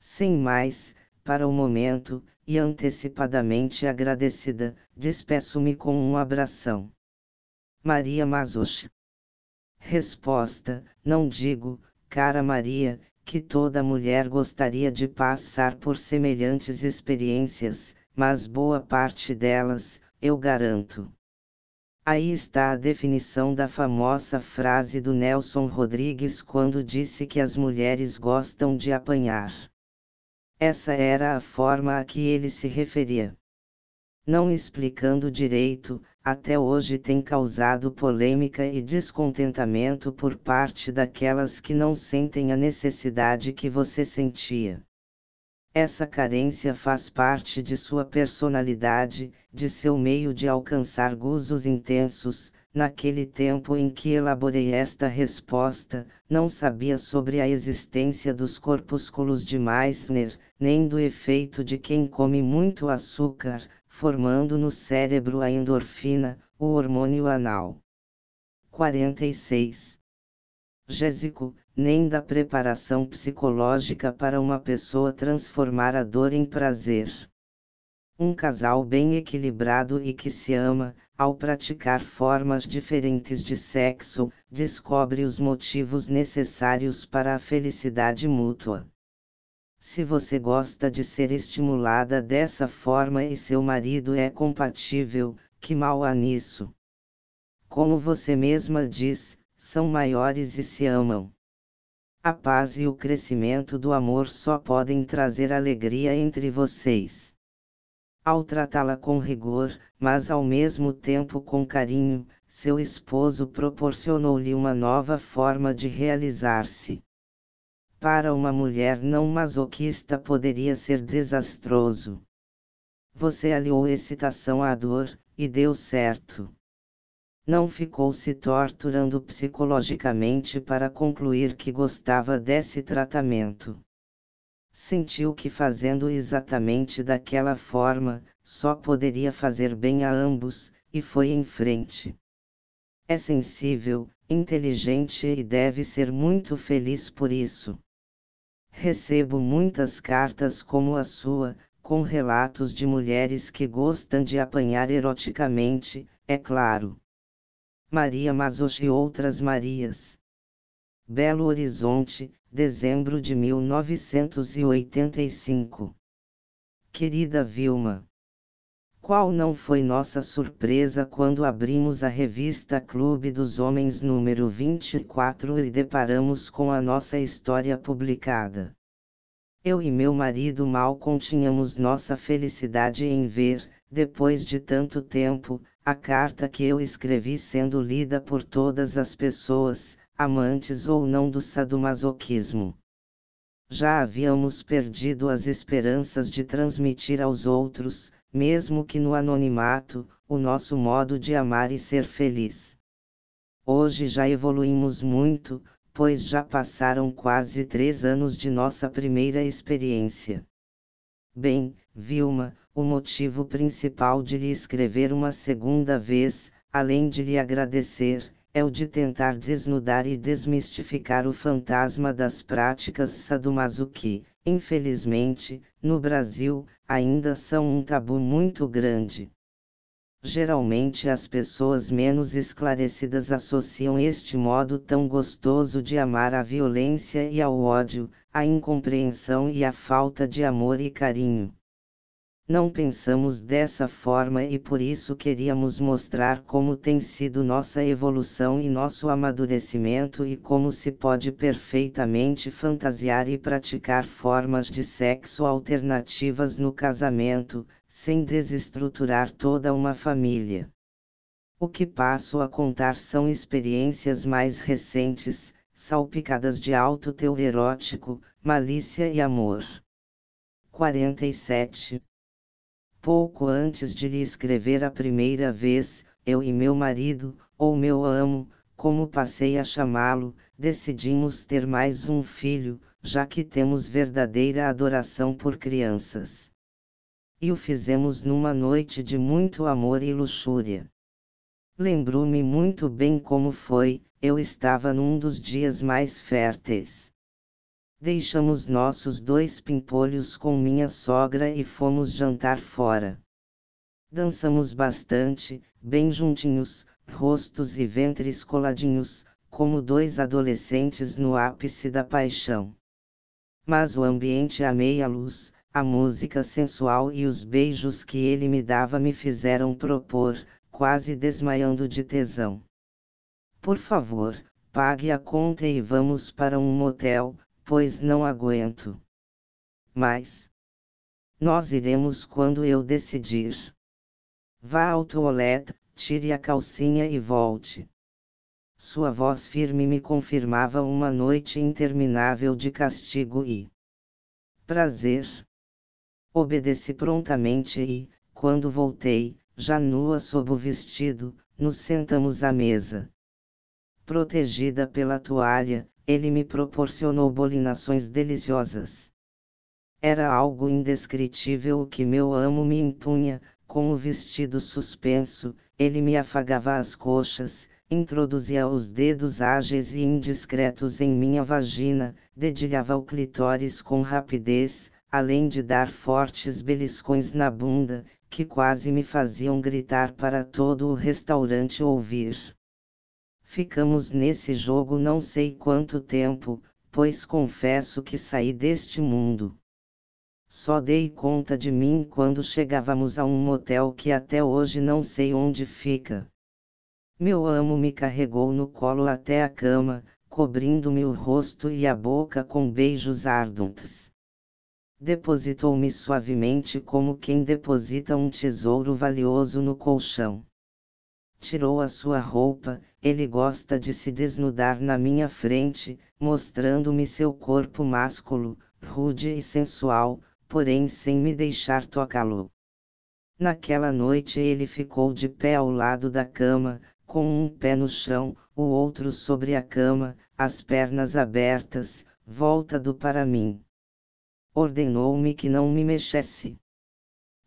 Sem mais, para o momento, e antecipadamente agradecida, despeço-me com um abração. Maria Mazuch. Resposta: Não digo, cara Maria, que toda mulher gostaria de passar por semelhantes experiências, mas boa parte delas, eu garanto. Aí está a definição da famosa frase do Nelson Rodrigues quando disse que as mulheres gostam de apanhar. Essa era a forma a que ele se referia. Não explicando direito, até hoje tem causado polêmica e descontentamento por parte daquelas que não sentem a necessidade que você sentia. Essa carência faz parte de sua personalidade, de seu meio de alcançar gozos intensos, Naquele tempo em que elaborei esta resposta, não sabia sobre a existência dos corpúsculos de Meissner, nem do efeito de quem come muito açúcar, formando no cérebro a endorfina, o hormônio anal. 46. Jésico, nem da preparação psicológica para uma pessoa transformar a dor em prazer. Um casal bem equilibrado e que se ama, ao praticar formas diferentes de sexo, descobre os motivos necessários para a felicidade mútua. Se você gosta de ser estimulada dessa forma e seu marido é compatível, que mal há nisso? Como você mesma diz, são maiores e se amam. A paz e o crescimento do amor só podem trazer alegria entre vocês ao tratá-la com rigor, mas ao mesmo tempo com carinho, seu esposo proporcionou-lhe uma nova forma de realizar-se. Para uma mulher não masoquista poderia ser desastroso. Você aliou excitação à dor, e deu certo. Não ficou se torturando psicologicamente para concluir que gostava desse tratamento sentiu que fazendo exatamente daquela forma, só poderia fazer bem a ambos, e foi em frente. É sensível, inteligente e deve ser muito feliz por isso. Recebo muitas cartas como a sua, com relatos de mulheres que gostam de apanhar eroticamente, é claro. Maria Mazochi e outras Marias. Belo Horizonte, dezembro de 1985. Querida Vilma. Qual não foi nossa surpresa quando abrimos a revista Clube dos Homens número 24 e deparamos com a nossa história publicada? Eu e meu marido mal continhamos nossa felicidade em ver, depois de tanto tempo, a carta que eu escrevi sendo lida por todas as pessoas, amantes ou não do sadomasoquismo. Já havíamos perdido as esperanças de transmitir aos outros, mesmo que no anonimato, o nosso modo de amar e ser feliz. Hoje já evoluímos muito, pois já passaram quase três anos de nossa primeira experiência. Bem, Vilma, o motivo principal de lhe escrever uma segunda vez, além de lhe agradecer, é o de tentar desnudar e desmistificar o fantasma das práticas sadomaso que, infelizmente, no Brasil, ainda são um tabu muito grande. Geralmente as pessoas menos esclarecidas associam este modo tão gostoso de amar à violência e ao ódio, à incompreensão e à falta de amor e carinho. Não pensamos dessa forma e por isso queríamos mostrar como tem sido nossa evolução e nosso amadurecimento e como se pode perfeitamente fantasiar e praticar formas de sexo alternativas no casamento, sem desestruturar toda uma família. O que passo a contar são experiências mais recentes, salpicadas de alto teor erótico, malícia e amor. 47 Pouco antes de lhe escrever a primeira vez, eu e meu marido, ou meu amo, como passei a chamá-lo, decidimos ter mais um filho, já que temos verdadeira adoração por crianças. E o fizemos numa noite de muito amor e luxúria. Lembro-me muito bem como foi, eu estava num dos dias mais férteis. Deixamos nossos dois pimpolhos com minha sogra e fomos jantar fora. Dançamos bastante, bem juntinhos, rostos e ventres coladinhos, como dois adolescentes no ápice da paixão. Mas o ambiente à meia luz, a música sensual e os beijos que ele me dava me fizeram propor, quase desmaiando de tesão. Por favor, pague a conta e vamos para um motel, pois não aguento. Mas. Nós iremos quando eu decidir. Vá ao toalete, tire a calcinha e volte. Sua voz firme me confirmava uma noite interminável de castigo e prazer. Obedeci prontamente e, quando voltei, já nua sob o vestido, nos sentamos à mesa. Protegida pela toalha, ele me proporcionou bolinações deliciosas. Era algo indescritível o que meu amo me impunha, com o vestido suspenso, ele me afagava as coxas, introduzia os dedos ágeis e indiscretos em minha vagina, dedilhava o clitóris com rapidez, além de dar fortes beliscões na bunda, que quase me faziam gritar para todo o restaurante ouvir. Ficamos nesse jogo não sei quanto tempo, pois confesso que saí deste mundo. Só dei conta de mim quando chegávamos a um motel que até hoje não sei onde fica. Meu amo me carregou no colo até a cama, cobrindo-me o rosto e a boca com beijos ardentes. Depositou-me suavemente como quem deposita um tesouro valioso no colchão tirou a sua roupa, ele gosta de se desnudar na minha frente, mostrando-me seu corpo másculo, rude e sensual, porém sem me deixar tocá-lo. Naquela noite ele ficou de pé ao lado da cama, com um pé no chão, o outro sobre a cama, as pernas abertas, voltado para mim. Ordenou-me que não me mexesse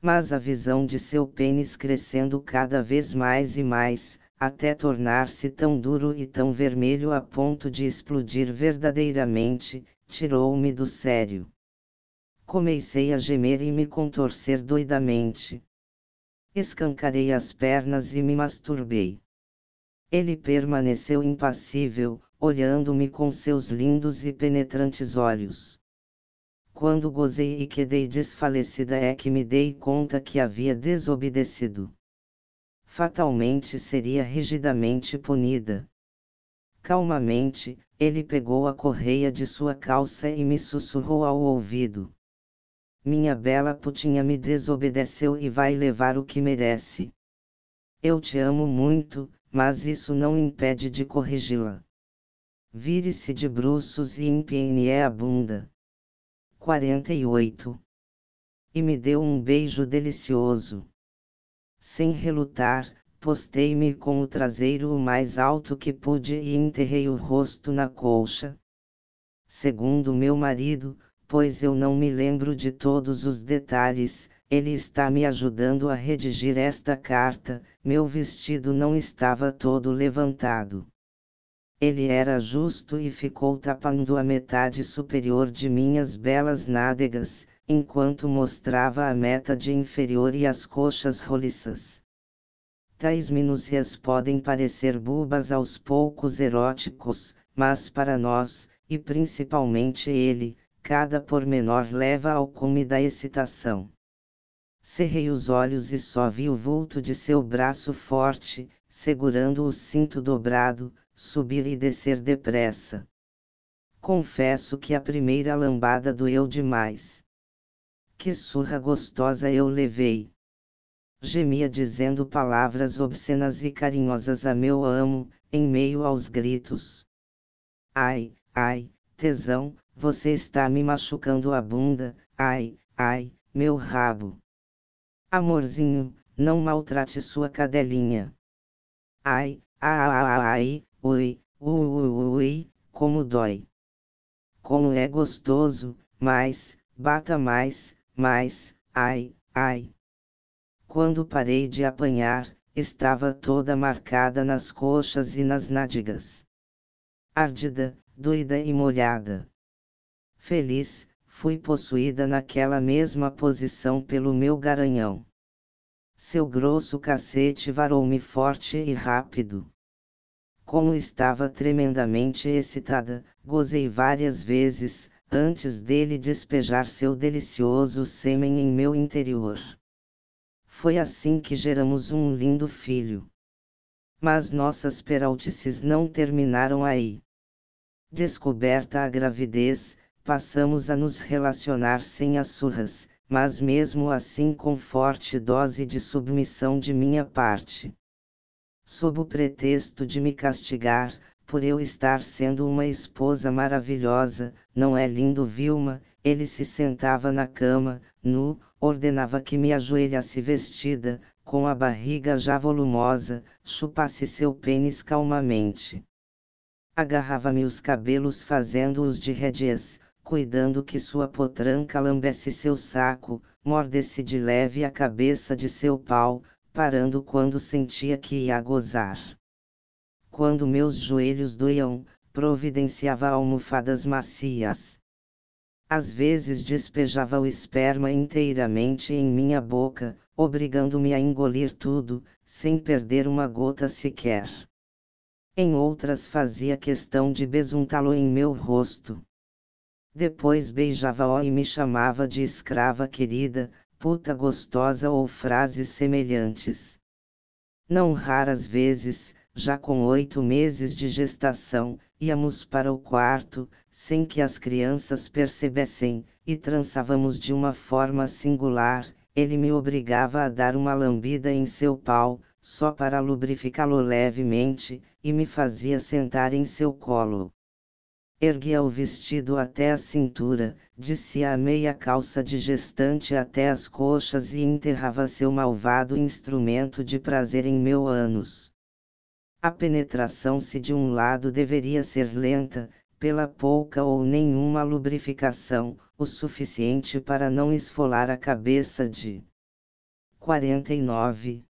mas a visão de seu pênis crescendo cada vez mais e mais, até tornar-se tão duro e tão vermelho a ponto de explodir verdadeiramente, tirou-me do sério. Comecei a gemer e me contorcer doidamente. Escancarei as pernas e me masturbei. Ele permaneceu impassível, olhando-me com seus lindos e penetrantes olhos. Quando gozei e quedei desfalecida é que me dei conta que havia desobedecido. Fatalmente seria rigidamente punida. Calmamente, ele pegou a correia de sua calça e me sussurrou ao ouvido. minha bela putinha me desobedeceu e vai levar o que merece. Eu te amo muito, mas isso não impede de corrigi-la. Vire-se de bruços e empenhe a bunda. 48. E me deu um beijo delicioso. Sem relutar, postei-me com o traseiro o mais alto que pude e enterrei o rosto na colcha. Segundo meu marido, pois eu não me lembro de todos os detalhes, ele está me ajudando a redigir esta carta, meu vestido não estava todo levantado. Ele era justo e ficou tapando a metade superior de minhas belas nádegas, enquanto mostrava a metade inferior e as coxas roliças. Tais minúcias podem parecer bubas aos poucos eróticos, mas para nós, e principalmente ele, cada pormenor leva ao cume da excitação. Cerrei os olhos e só vi o vulto de seu braço forte, segurando o cinto dobrado, subir e descer depressa. Confesso que a primeira lambada doeu demais. Que surra gostosa eu levei! Gemia dizendo palavras obscenas e carinhosas a meu amo, em meio aos gritos. Ai, ai, tesão, você está me machucando a bunda, ai, ai, meu rabo. Amorzinho, não maltrate sua cadelinha. Ai, ai, ai, ai, ui, ui, ui, ui, como dói. Como é gostoso, mais, bata mais, mais, ai, ai. Quando parei de apanhar, estava toda marcada nas coxas e nas nádegas. Ardida, doida e molhada. Feliz, fui possuída naquela mesma posição pelo meu garanhão. Seu grosso cacete varou-me forte e rápido. Como estava tremendamente excitada, gozei várias vezes, antes dele despejar seu delicioso sêmen em meu interior. Foi assim que geramos um lindo filho. Mas nossas peraltices não terminaram aí. Descoberta a gravidez, passamos a nos relacionar sem as surras, mas mesmo assim com forte dose de submissão de minha parte. Sob o pretexto de me castigar, por eu estar sendo uma esposa maravilhosa, não é lindo Vilma, ele se sentava na cama, nu, ordenava que me ajoelhasse vestida, com a barriga já volumosa, chupasse seu pênis calmamente. Agarrava-me os cabelos fazendo-os de rédeas, cuidando que sua potranca lambesse seu saco, mordesse de leve a cabeça de seu pau, parando quando sentia que ia gozar. Quando meus joelhos doiam, providenciava almofadas macias. Às vezes despejava o esperma inteiramente em minha boca, obrigando-me a engolir tudo, sem perder uma gota sequer em outras fazia questão de besuntá-lo em meu rosto. Depois beijava-o e me chamava de escrava querida, puta gostosa ou frases semelhantes. Não raras vezes, já com oito meses de gestação, íamos para o quarto, sem que as crianças percebessem, e trançávamos de uma forma singular, ele me obrigava a dar uma lambida em seu pau, só para lubrificá-lo levemente, e me fazia sentar em seu colo. Erguia o vestido até a cintura, descia a meia calça de gestante até as coxas e enterrava seu malvado instrumento de prazer em meu ânus. A penetração se de um lado deveria ser lenta, pela pouca ou nenhuma lubrificação, o suficiente para não esfolar a cabeça de 49.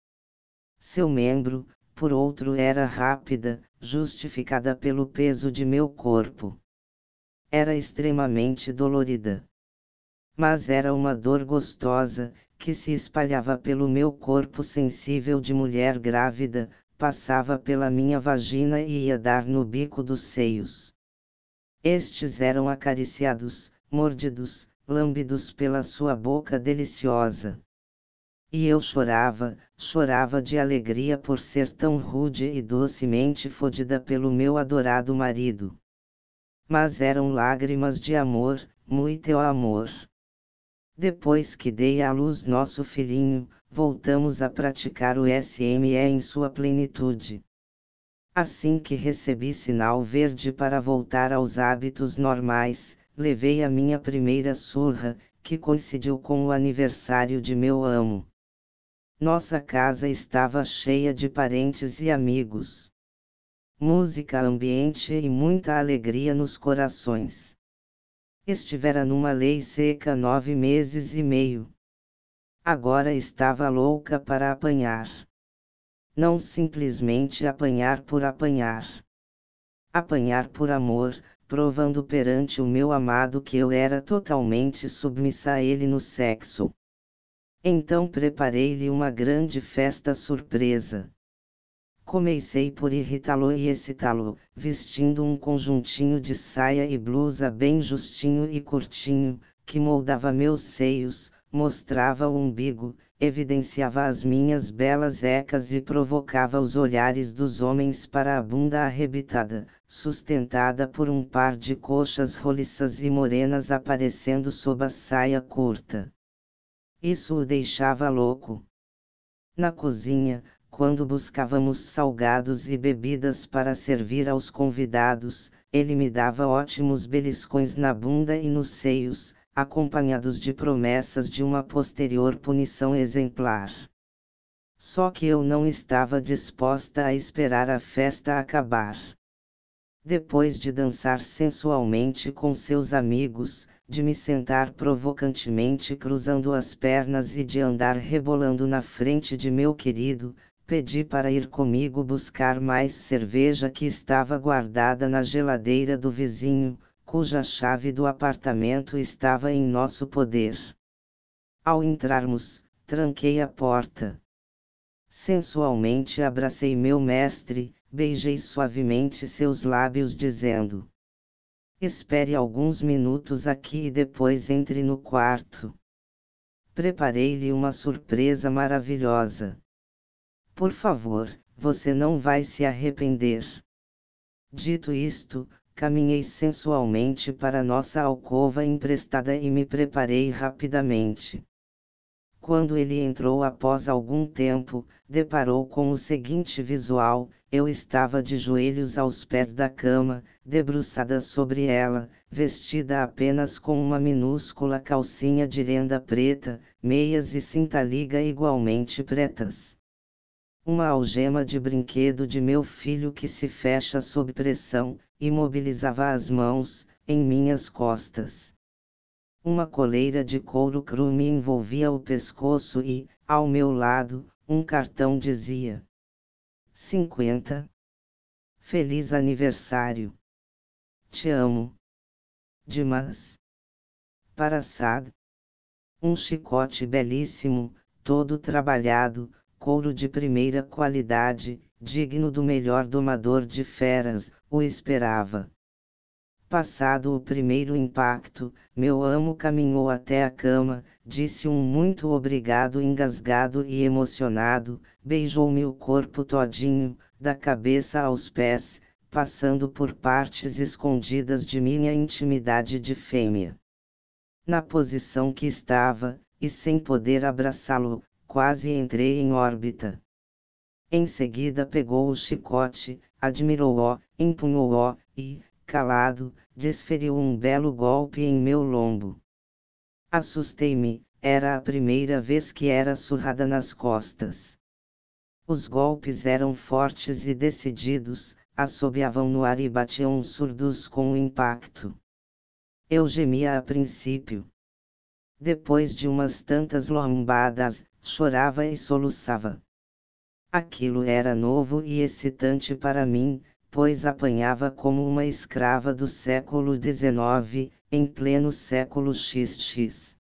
Seu membro, por outro, era rápida, justificada pelo peso de meu corpo. Era extremamente dolorida. Mas era uma dor gostosa, que se espalhava pelo meu corpo sensível de mulher grávida, passava pela minha vagina e ia dar no bico dos seios. Estes eram acariciados, mordidos, lambidos pela sua boca deliciosa. E eu chorava, chorava de alegria por ser tão rude e docemente fodida pelo meu adorado marido. Mas eram lágrimas de amor, muito amor. Depois que dei à luz nosso filhinho, voltamos a praticar o SME em sua plenitude. Assim que recebi sinal verde para voltar aos hábitos normais, levei a minha primeira surra, que coincidiu com o aniversário de meu amo. Nossa casa estava cheia de parentes e amigos. Música ambiente e muita alegria nos corações. Estivera numa lei seca nove meses e meio. Agora estava louca para apanhar. Não simplesmente apanhar por apanhar. Apanhar por amor, provando perante o meu amado que eu era totalmente submissa a ele no sexo. Então preparei-lhe uma grande festa surpresa. Comecei por irritá-lo e excitá-lo, vestindo um conjuntinho de saia e blusa bem justinho e curtinho, que moldava meus seios, mostrava o umbigo, evidenciava as minhas belas ecas e provocava os olhares dos homens para a bunda arrebitada, sustentada por um par de coxas roliças e morenas aparecendo sob a saia curta. Isso o deixava louco. Na cozinha, quando buscávamos salgados e bebidas para servir aos convidados, ele me dava ótimos beliscões na bunda e nos seios, acompanhados de promessas de uma posterior punição exemplar. Só que eu não estava disposta a esperar a festa acabar. Depois de dançar sensualmente com seus amigos, de me sentar provocantemente cruzando as pernas e de andar rebolando na frente de meu querido, pedi para ir comigo buscar mais cerveja que estava guardada na geladeira do vizinho, cuja chave do apartamento estava em nosso poder. Ao entrarmos, tranquei a porta. Sensualmente abracei meu mestre, beijei suavemente seus lábios, dizendo: Espere alguns minutos aqui e depois entre no quarto. Preparei-lhe uma surpresa maravilhosa. Por favor, você não vai se arrepender. Dito isto, caminhei sensualmente para nossa alcova emprestada e me preparei rapidamente. Quando ele entrou após algum tempo, deparou com o seguinte visual: eu estava de joelhos aos pés da cama, debruçada sobre ela, vestida apenas com uma minúscula calcinha de renda preta, meias e cinta-liga igualmente pretas. Uma algema de brinquedo de meu filho que se fecha sob pressão, imobilizava as mãos, em minhas costas. Uma coleira de couro cru me envolvia o pescoço e, ao meu lado, um cartão dizia: 50. Feliz aniversário. Te amo. Dimas. Para Sad. Um chicote belíssimo, todo trabalhado, couro de primeira qualidade, digno do melhor domador de feras, o esperava. Passado o primeiro impacto, meu amo caminhou até a cama, disse um muito obrigado engasgado e emocionado, beijou-me o corpo todinho, da cabeça aos pés, passando por partes escondidas de minha intimidade de fêmea. Na posição que estava, e sem poder abraçá-lo, quase entrei em órbita. Em seguida pegou o chicote, admirou-o, empunhou-o, e, calado, desferiu um belo golpe em meu lombo. Assustei-me, era a primeira vez que era surrada nas costas. Os golpes eram fortes e decididos, assobiavam no ar e batiam surdos com o impacto. Eu gemia a princípio. Depois de umas tantas lombadas, chorava e soluçava. Aquilo era novo e excitante para mim, pois apanhava como uma escrava do século XIX, em pleno século XX.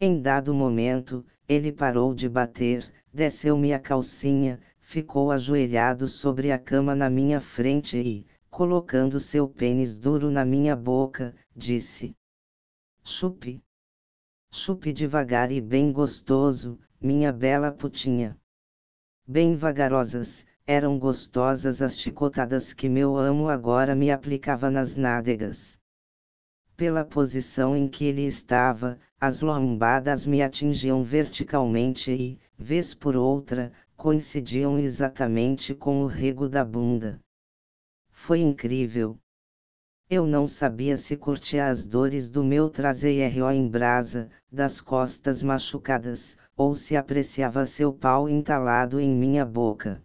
Em dado momento, ele parou de bater, desceu-me a calcinha, ficou ajoelhado sobre a cama na minha frente e, colocando seu pênis duro na minha boca, disse: Chupe. Chupe devagar e bem gostoso, minha bela putinha. Bem vagarosas, eram gostosas as chicotadas que meu amo agora me aplicava nas nádegas. pela posição em que ele estava, as lombadas me atingiam verticalmente e, vez por outra, coincidiam exatamente com o rego da bunda. Foi incrível. Eu não sabia se curtia as dores do meu traseiro em brasa, das costas machucadas, ou se apreciava seu pau entalado em minha boca.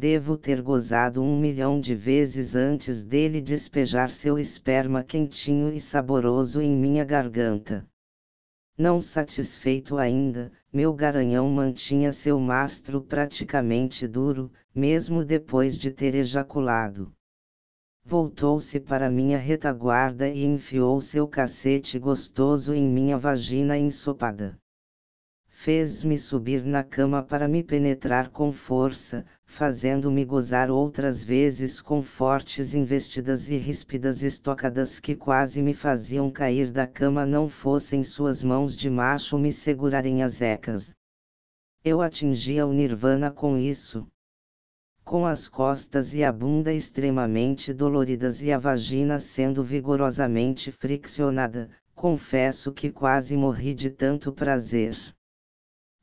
Devo ter gozado um milhão de vezes antes dele despejar seu esperma quentinho e saboroso em minha garganta. Não satisfeito ainda, meu garanhão mantinha seu mastro praticamente duro, mesmo depois de ter ejaculado. Voltou-se para minha retaguarda e enfiou seu cacete gostoso em minha vagina ensopada fez-me subir na cama para me penetrar com força, fazendo-me gozar outras vezes com fortes investidas e ríspidas estocadas que quase me faziam cair da cama não fossem suas mãos de macho me segurarem as ecas. Eu atingia o nirvana com isso. Com as costas e a bunda extremamente doloridas e a vagina sendo vigorosamente friccionada, confesso que quase morri de tanto prazer.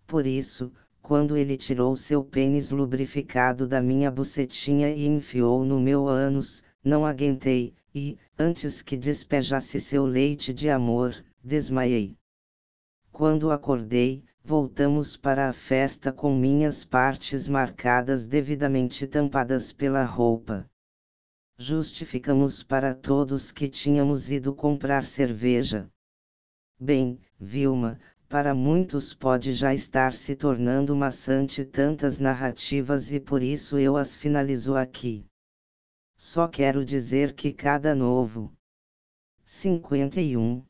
Por isso, quando ele tirou seu pênis lubrificado da minha bucetinha e enfiou no meu ânus, não aguentei, e, antes que despejasse seu leite de amor, desmaiei. Quando acordei, voltamos para a festa com minhas partes marcadas devidamente tampadas pela roupa. Justificamos para todos que tínhamos ido comprar cerveja. Bem, Vilma, para muitos pode já estar se tornando maçante tantas narrativas e por isso eu as finalizo aqui. Só quero dizer que cada novo 51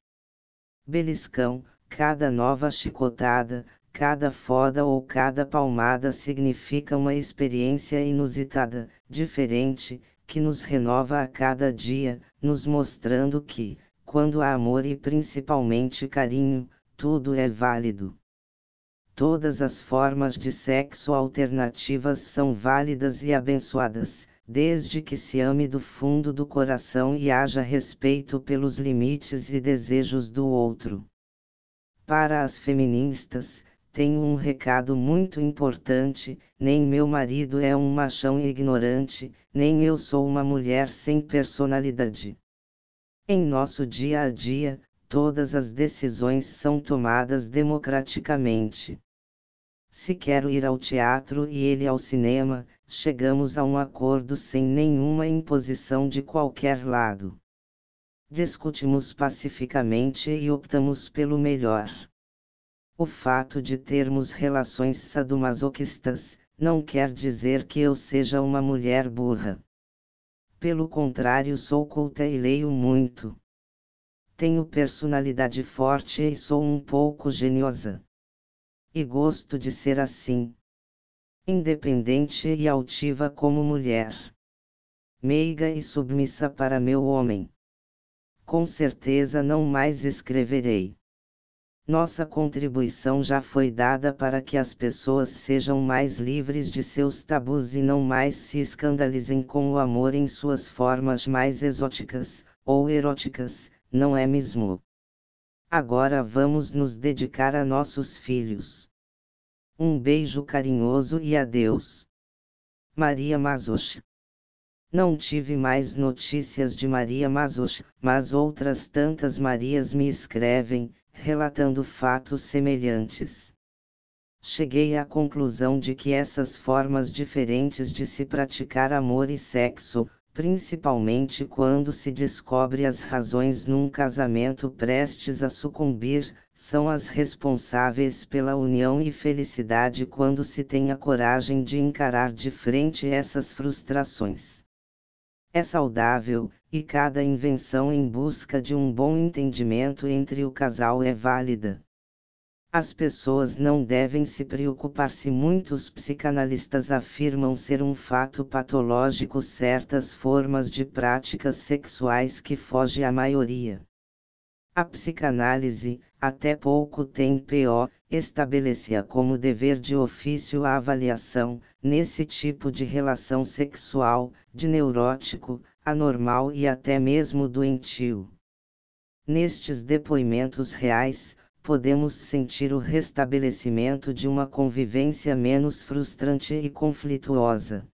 beliscão, cada nova chicotada, cada foda ou cada palmada significa uma experiência inusitada, diferente, que nos renova a cada dia, nos mostrando que, quando há amor e principalmente carinho, tudo é válido. Todas as formas de sexo alternativas são válidas e abençoadas, desde que se ame do fundo do coração e haja respeito pelos limites e desejos do outro. Para as feministas, tenho um recado muito importante: nem meu marido é um machão ignorante, nem eu sou uma mulher sem personalidade. Em nosso dia a dia, todas as decisões são tomadas democraticamente. Se quero ir ao teatro e ele ao cinema, chegamos a um acordo sem nenhuma imposição de qualquer lado. Discutimos pacificamente e optamos pelo melhor. O fato de termos relações sadomasoquistas, não quer dizer que eu seja uma mulher burra. Pelo contrário, sou culta e leio muito. Tenho personalidade forte e sou um pouco geniosa. E gosto de ser assim. Independente e altiva como mulher. Meiga e submissa para meu homem. Com certeza não mais escreverei. Nossa contribuição já foi dada para que as pessoas sejam mais livres de seus tabus e não mais se escandalizem com o amor em suas formas mais exóticas, ou eróticas, não é mesmo? Agora vamos nos dedicar a nossos filhos. Um beijo carinhoso e adeus. Maria Mazoch. Não tive mais notícias de Maria Mazoch, mas outras tantas Marias me escrevem, relatando fatos semelhantes. Cheguei à conclusão de que essas formas diferentes de se praticar amor e sexo, principalmente quando se descobre as razões num casamento prestes a sucumbir, são as responsáveis pela união e felicidade quando se tem a coragem de encarar de frente essas frustrações. É saudável, e cada invenção em busca de um bom entendimento entre o casal é válida. As pessoas não devem se preocupar se muitos psicanalistas afirmam ser um fato patológico certas formas de práticas sexuais que foge à maioria. A psicanálise, até pouco tempo, estabelecia como dever de ofício a avaliação, nesse tipo de relação sexual, de neurótico, anormal e até mesmo doentio. nestes depoimentos reais, podemos sentir o restabelecimento de uma convivência menos frustrante e conflituosa.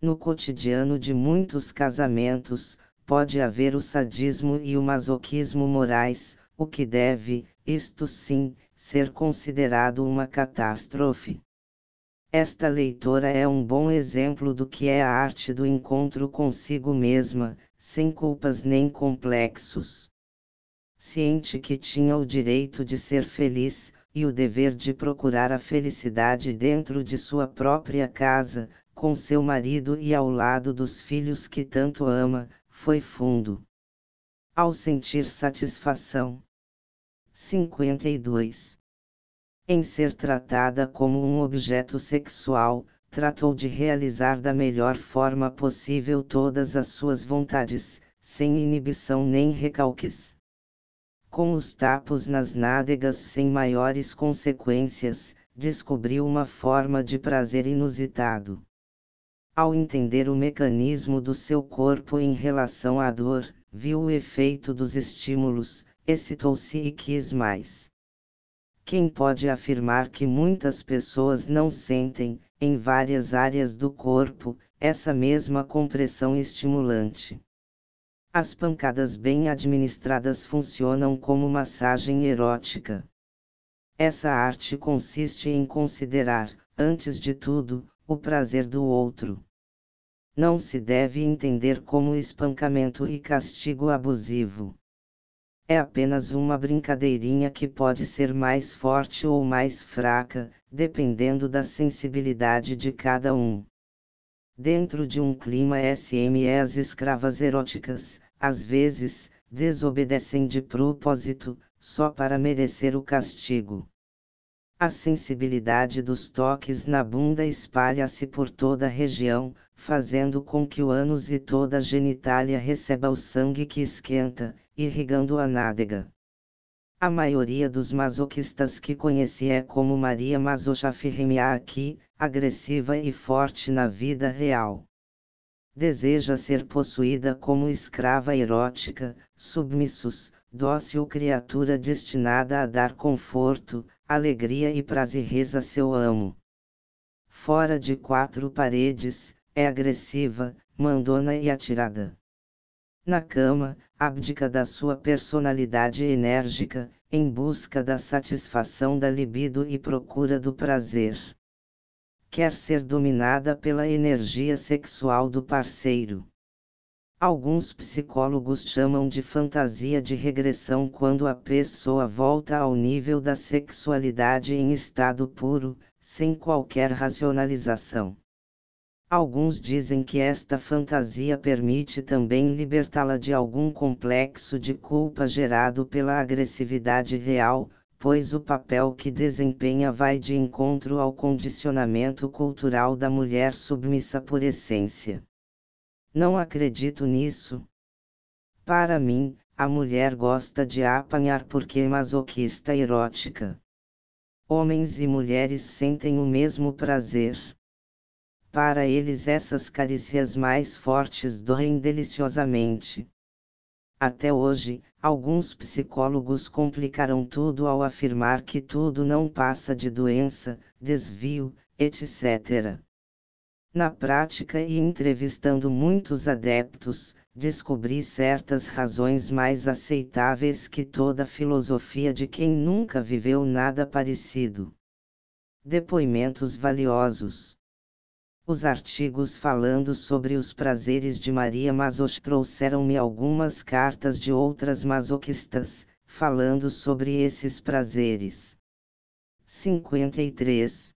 No cotidiano de muitos casamentos, pode haver o sadismo e o masoquismo morais, o que deve, isto sim, ser considerado uma catástrofe. Esta leitora é um bom exemplo do que é a arte do encontro consigo mesma, sem culpas nem complexos ciente que tinha o direito de ser feliz, e o dever de procurar a felicidade dentro de sua própria casa, com seu marido e ao lado dos filhos que tanto ama, foi fundo. Ao sentir satisfação. 52. Em ser tratada como um objeto sexual, tratou de realizar da melhor forma possível todas as suas vontades, sem inibição nem recalques com os tapos nas nádegas sem maiores consequências, descobriu uma forma de prazer inusitado. Ao entender o mecanismo do seu corpo em relação à dor, viu o efeito dos estímulos, excitou-se e quis mais. Quem pode afirmar que muitas pessoas não sentem, em várias áreas do corpo, essa mesma compressão estimulante? As pancadas bem administradas funcionam como massagem erótica. Essa arte consiste em considerar, antes de tudo, o prazer do outro. Não se deve entender como espancamento e castigo abusivo. É apenas uma brincadeirinha que pode ser mais forte ou mais fraca, dependendo da sensibilidade de cada um. Dentro de um clima SM as escravas eróticas, às vezes, desobedecem de propósito, só para merecer o castigo. A sensibilidade dos toques na bunda espalha-se por toda a região, fazendo com que o ânus e toda a genitália receba o sangue que esquenta, irrigando a nádega. A maioria dos masoquistas que conheci é como Maria Masochafirrimia aqui, agressiva e forte na vida real. Deseja ser possuída como escrava erótica, submissos, dócil criatura destinada a dar conforto, alegria e prazerres a seu amo. Fora de quatro paredes, é agressiva, mandona e atirada. Na cama, abdica da sua personalidade enérgica, em busca da satisfação da libido e procura do prazer. Quer ser dominada pela energia sexual do parceiro. Alguns psicólogos chamam de fantasia de regressão quando a pessoa volta ao nível da sexualidade em estado puro, sem qualquer racionalização. Alguns dizem que esta fantasia permite também libertá-la de algum complexo de culpa gerado pela agressividade real, pois o papel que desempenha vai de encontro ao condicionamento cultural da mulher submissa por essência. Não acredito nisso. Para mim, a mulher gosta de apanhar porque é masoquista erótica. Homens e mulheres sentem o mesmo prazer. Para eles essas carícias mais fortes doem deliciosamente. Até hoje, alguns psicólogos complicaram tudo ao afirmar que tudo não passa de doença, desvio, etc. Na prática e entrevistando muitos adeptos, descobri certas razões mais aceitáveis que toda filosofia de quem nunca viveu nada parecido. Depoimentos valiosos. Os artigos falando sobre os prazeres de Maria Masoch trouxeram-me algumas cartas de outras masoquistas, falando sobre esses prazeres. 53.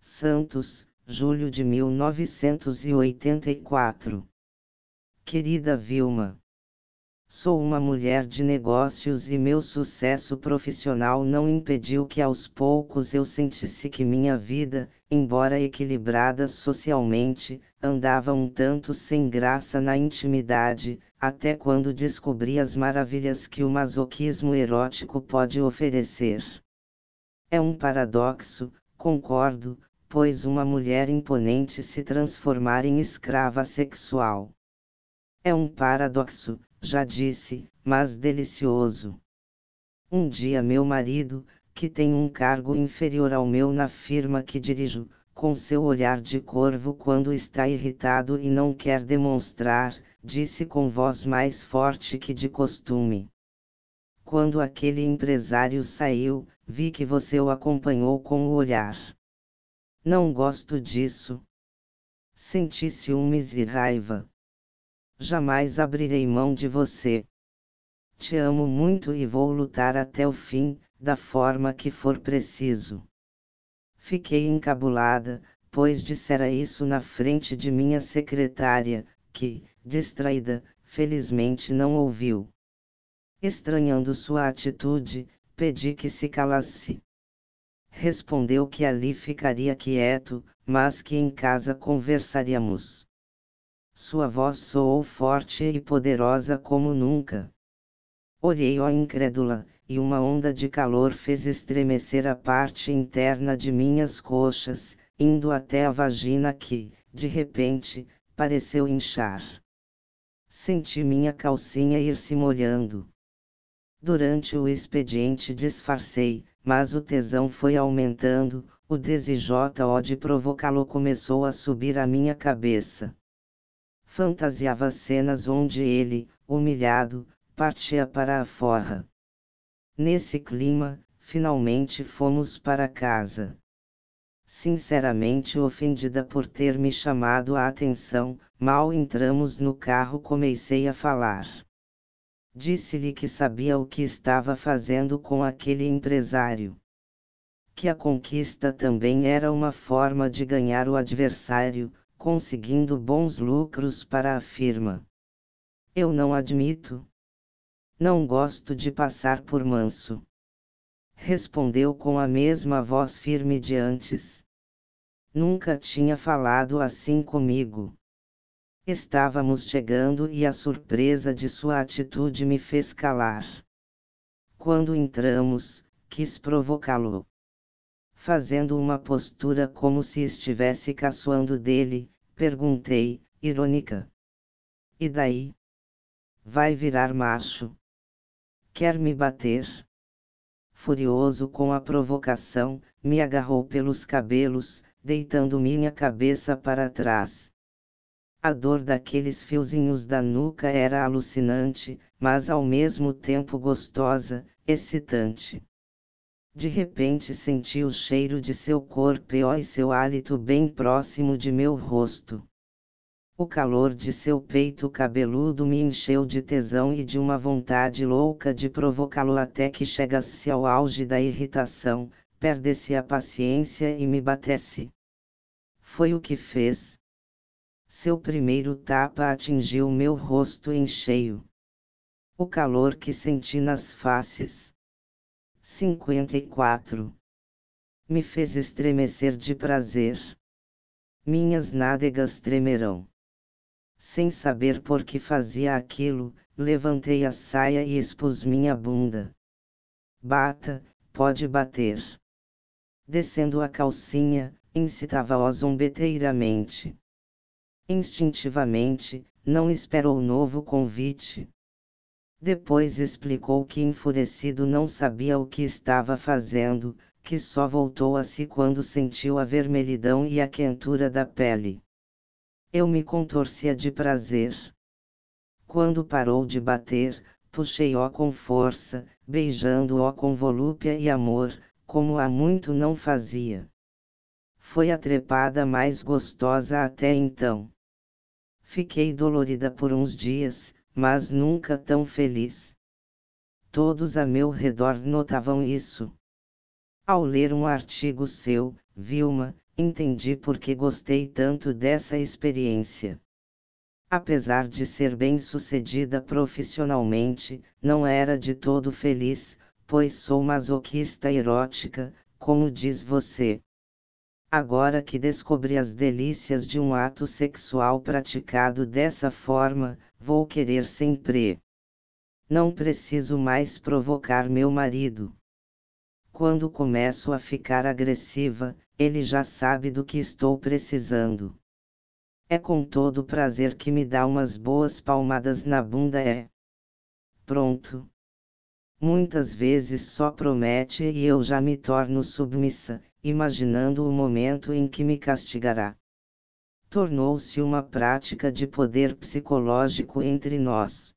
Santos, julho de 1984. Querida Vilma. Sou uma mulher de negócios e meu sucesso profissional não impediu que aos poucos eu sentisse que minha vida, embora equilibrada socialmente, andava um tanto sem graça na intimidade, até quando descobri as maravilhas que o masoquismo erótico pode oferecer. É um paradoxo, concordo, pois uma mulher imponente se transformar em escrava sexual. É um paradoxo, já disse, mas delicioso. Um dia meu marido, que tem um cargo inferior ao meu na firma que dirijo, com seu olhar de corvo quando está irritado e não quer demonstrar, disse com voz mais forte que de costume. Quando aquele empresário saiu, vi que você o acompanhou com o olhar. Não gosto disso. Senti ciúmes e raiva. Jamais abrirei mão de você. Te amo muito e vou lutar até o fim, da forma que for preciso. Fiquei encabulada, pois dissera isso na frente de minha secretária, que, distraída, felizmente não ouviu. Estranhando sua atitude, pedi que se calasse. Respondeu que ali ficaria quieto, mas que em casa conversaríamos. Sua voz soou forte e poderosa como nunca. Olhei-o incrédula, e uma onda de calor fez estremecer a parte interna de minhas coxas, indo até a vagina que, de repente, pareceu inchar. Senti minha calcinha ir se molhando. Durante o expediente disfarcei, mas o tesão foi aumentando, o desejo de provocá-lo começou a subir à minha cabeça. Fantasiava cenas onde ele, humilhado, partia para a forra. Nesse clima, finalmente fomos para casa. Sinceramente ofendida por ter me chamado a atenção, mal entramos no carro comecei a falar. Disse-lhe que sabia o que estava fazendo com aquele empresário. Que a conquista também era uma forma de ganhar o adversário, conseguindo bons lucros para a firma. Eu não admito. Não gosto de passar por manso. Respondeu com a mesma voz firme de antes. Nunca tinha falado assim comigo. Estávamos chegando e a surpresa de sua atitude me fez calar. Quando entramos, quis provocá-lo. Fazendo uma postura como se estivesse caçoando dele, perguntei, irônica. E daí? Vai virar macho? Quer me bater? Furioso com a provocação, me agarrou pelos cabelos, deitando minha cabeça para trás. A dor daqueles fiozinhos da nuca era alucinante, mas ao mesmo tempo gostosa, excitante. De repente senti o cheiro de seu corpo e seu hálito bem próximo de meu rosto. O calor de seu peito cabeludo me encheu de tesão e de uma vontade louca de provocá-lo até que chegasse ao auge da irritação, perdesse a paciência e me batesse. Foi o que fez, seu primeiro tapa atingiu meu rosto em cheio. O calor que senti nas faces. 54. Me fez estremecer de prazer. Minhas nádegas tremerão. Sem saber por que fazia aquilo, levantei a saia e expus minha bunda. Bata, pode bater. Descendo a calcinha, incitava-o zombeteiramente. Instintivamente, não esperou novo convite. Depois explicou que enfurecido não sabia o que estava fazendo, que só voltou a si quando sentiu a vermelhidão e a quentura da pele. Eu me contorcia de prazer. Quando parou de bater, puxei-o com força, beijando-o com volúpia e amor, como há muito não fazia. Foi a trepada mais gostosa até então. Fiquei dolorida por uns dias, mas nunca tão feliz. Todos a meu redor notavam isso. Ao ler um artigo seu, Vilma, entendi por que gostei tanto dessa experiência. Apesar de ser bem sucedida profissionalmente, não era de todo feliz, pois sou masoquista erótica, como diz você. Agora que descobri as delícias de um ato sexual praticado dessa forma, vou querer sempre. Não preciso mais provocar meu marido. Quando começo a ficar agressiva, ele já sabe do que estou precisando. É com todo prazer que me dá umas boas palmadas na bunda, é. pronto. Muitas vezes só promete e eu já me torno submissa, imaginando o momento em que me castigará. Tornou-se uma prática de poder psicológico entre nós.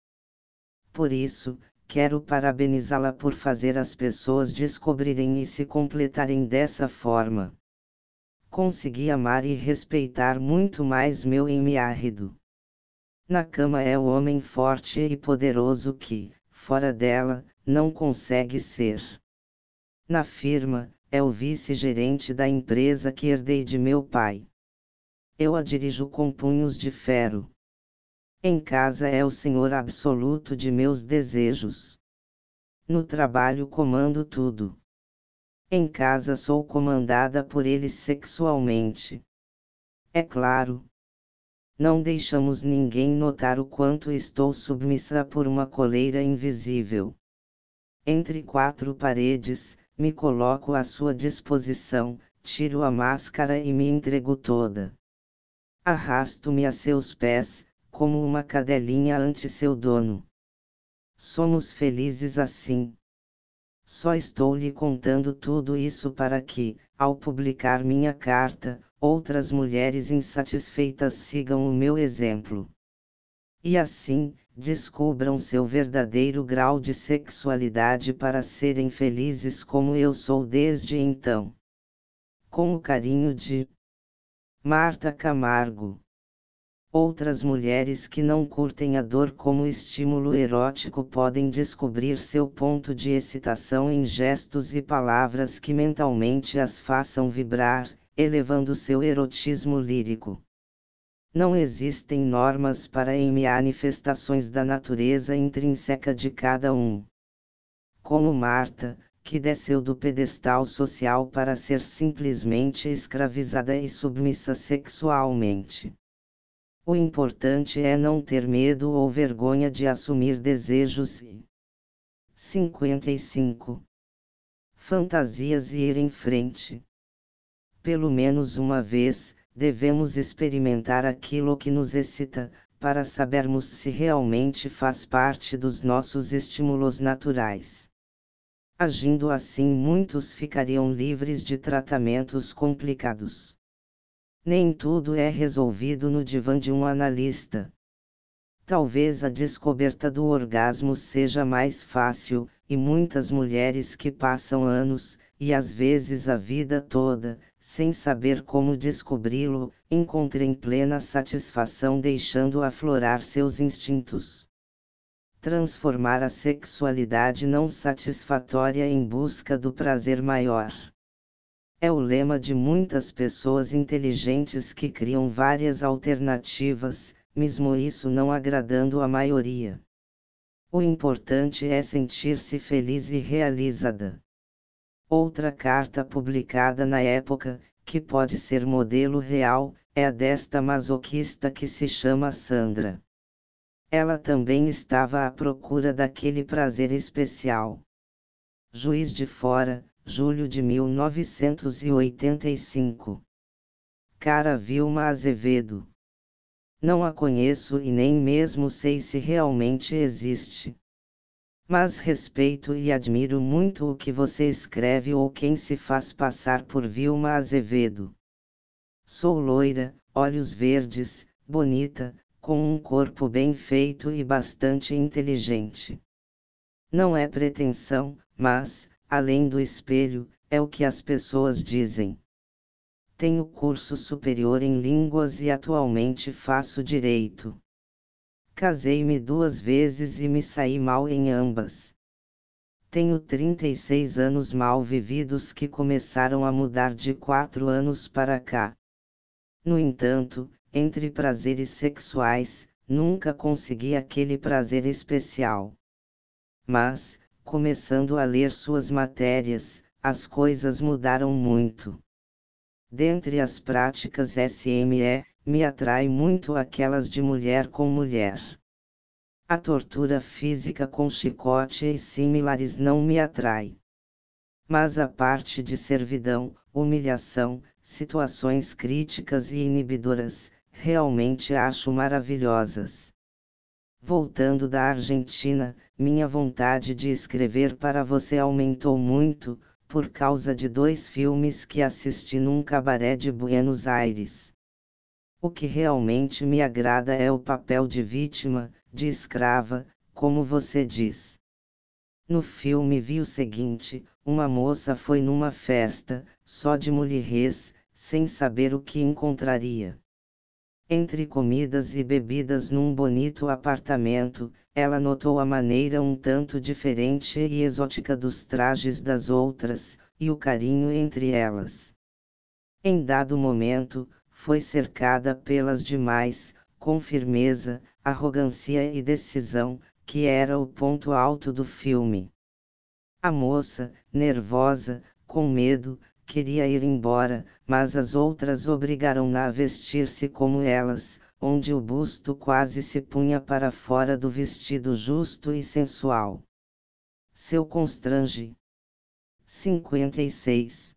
Por isso, quero parabenizá-la por fazer as pessoas descobrirem e se completarem dessa forma. Consegui amar e respeitar muito mais meu emiárrido. Na cama é o homem forte e poderoso que, fora dela, não consegue ser. Na firma, é o vice-gerente da empresa que herdei de meu pai. Eu a dirijo com punhos de ferro. Em casa é o senhor absoluto de meus desejos. No trabalho comando tudo. Em casa sou comandada por ele sexualmente. É claro. Não deixamos ninguém notar o quanto estou submissa por uma coleira invisível. Entre quatro paredes, me coloco à sua disposição, tiro a máscara e me entrego toda. Arrasto-me a seus pés, como uma cadelinha ante seu dono. Somos felizes assim. Só estou lhe contando tudo isso para que, ao publicar minha carta, outras mulheres insatisfeitas sigam o meu exemplo. E assim, descubram seu verdadeiro grau de sexualidade para serem felizes como eu sou desde então. Com o carinho de Marta Camargo. Outras mulheres que não curtem a dor como estímulo erótico podem descobrir seu ponto de excitação em gestos e palavras que mentalmente as façam vibrar, elevando seu erotismo lírico. Não existem normas para em manifestações da natureza intrínseca de cada um. Como Marta, que desceu do pedestal social para ser simplesmente escravizada e submissa sexualmente. O importante é não ter medo ou vergonha de assumir desejos e 55. Fantasias e ir em frente. Pelo menos uma vez, devemos experimentar aquilo que nos excita, para sabermos se realmente faz parte dos nossos estímulos naturais. Agindo assim, muitos ficariam livres de tratamentos complicados. Nem tudo é resolvido no divã de um analista. Talvez a descoberta do orgasmo seja mais fácil, e muitas mulheres que passam anos, e às vezes a vida toda, sem saber como descobri-lo, encontrem plena satisfação deixando aflorar seus instintos. Transformar a sexualidade não satisfatória em busca do prazer maior. É o lema de muitas pessoas inteligentes que criam várias alternativas, mesmo isso não agradando a maioria. O importante é sentir-se feliz e realizada. Outra carta publicada na época, que pode ser modelo real, é a desta masoquista que se chama Sandra. Ela também estava à procura daquele prazer especial. Juiz de Fora, julho de 1985. Cara Vilma Azevedo. Não a conheço e nem mesmo sei se realmente existe mas respeito e admiro muito o que você escreve ou quem se faz passar por Vilma Azevedo. Sou loira, olhos verdes, bonita, com um corpo bem feito e bastante inteligente. Não é pretensão, mas, além do espelho, é o que as pessoas dizem. Tenho curso superior em línguas e atualmente faço direito. Casei-me duas vezes e me saí mal em ambas. Tenho 36 anos mal vividos que começaram a mudar de quatro anos para cá. No entanto, entre prazeres sexuais, nunca consegui aquele prazer especial. Mas, começando a ler suas matérias, as coisas mudaram muito. Dentre as práticas SME, me atrai muito aquelas de mulher com mulher. A tortura física com chicote e similares não me atrai. Mas a parte de servidão, humilhação, situações críticas e inibidoras, realmente acho maravilhosas. Voltando da Argentina, minha vontade de escrever para você aumentou muito, por causa de dois filmes que assisti num cabaré de Buenos Aires. O que realmente me agrada é o papel de vítima, de escrava, como você diz. No filme vi o seguinte: uma moça foi numa festa, só de mulheres, sem saber o que encontraria. Entre comidas e bebidas num bonito apartamento, ela notou a maneira um tanto diferente e exótica dos trajes das outras, e o carinho entre elas. Em dado momento, foi cercada pelas demais, com firmeza, arrogância e decisão, que era o ponto alto do filme. A moça, nervosa, com medo, queria ir embora, mas as outras obrigaram-na a vestir-se como elas, onde o busto quase se punha para fora do vestido justo e sensual. Seu constrange. 56.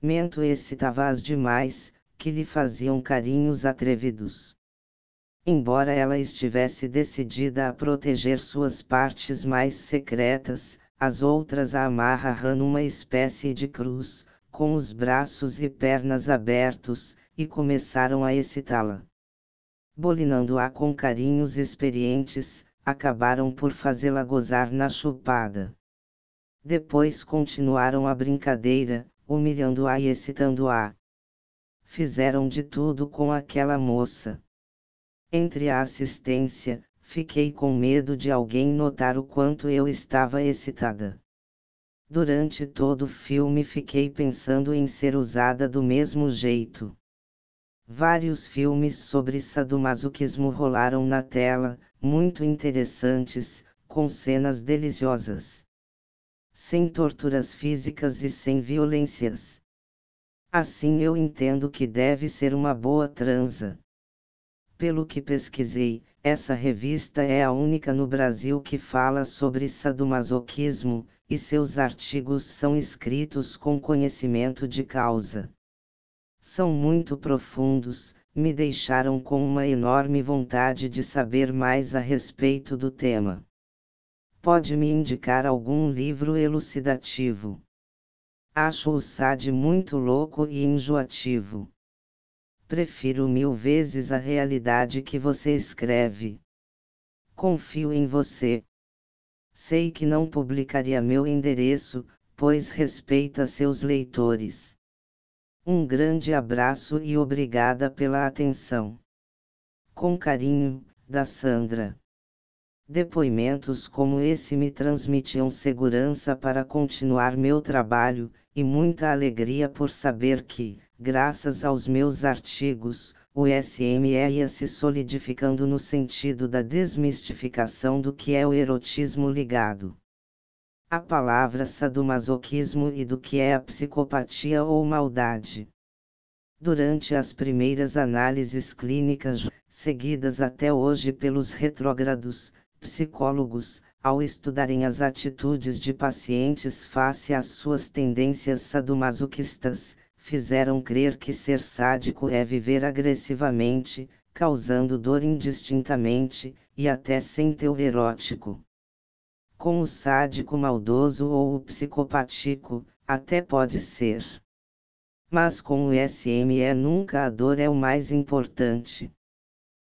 Mento excitava-as demais, que lhe faziam carinhos atrevidos. Embora ela estivesse decidida a proteger suas partes mais secretas, as outras a amarraram numa espécie de cruz, com os braços e pernas abertos, e começaram a excitá-la. Bolinando-a com carinhos experientes, acabaram por fazê-la gozar na chupada. Depois continuaram a brincadeira, humilhando-a e excitando-a. Fizeram de tudo com aquela moça. Entre a assistência, fiquei com medo de alguém notar o quanto eu estava excitada. Durante todo o filme fiquei pensando em ser usada do mesmo jeito. Vários filmes sobre sadomasoquismo rolaram na tela, muito interessantes, com cenas deliciosas. Sem torturas físicas e sem violências. Assim eu entendo que deve ser uma boa transa. Pelo que pesquisei, essa revista é a única no Brasil que fala sobre sadomasoquismo, e seus artigos são escritos com conhecimento de causa. São muito profundos, me deixaram com uma enorme vontade de saber mais a respeito do tema. Pode me indicar algum livro elucidativo? Acho o SAD muito louco e enjoativo. Prefiro mil vezes a realidade que você escreve. Confio em você. Sei que não publicaria meu endereço, pois respeita seus leitores. Um grande abraço e obrigada pela atenção. Com carinho, da Sandra. Depoimentos como esse me transmitiam segurança para continuar meu trabalho, e muita alegria por saber que, graças aos meus artigos, o SME ia se solidificando no sentido da desmistificação do que é o erotismo ligado. A palavra sadomasoquismo e do que é a psicopatia ou maldade. Durante as primeiras análises clínicas, seguidas até hoje pelos retrógrados, psicólogos, ao estudarem as atitudes de pacientes face às suas tendências sadomasoquistas, fizeram crer que ser sádico é viver agressivamente, causando dor indistintamente, e até sem teor erótico. Com o sádico maldoso ou o psicopático, até pode ser. Mas com o SME nunca a dor é o mais importante.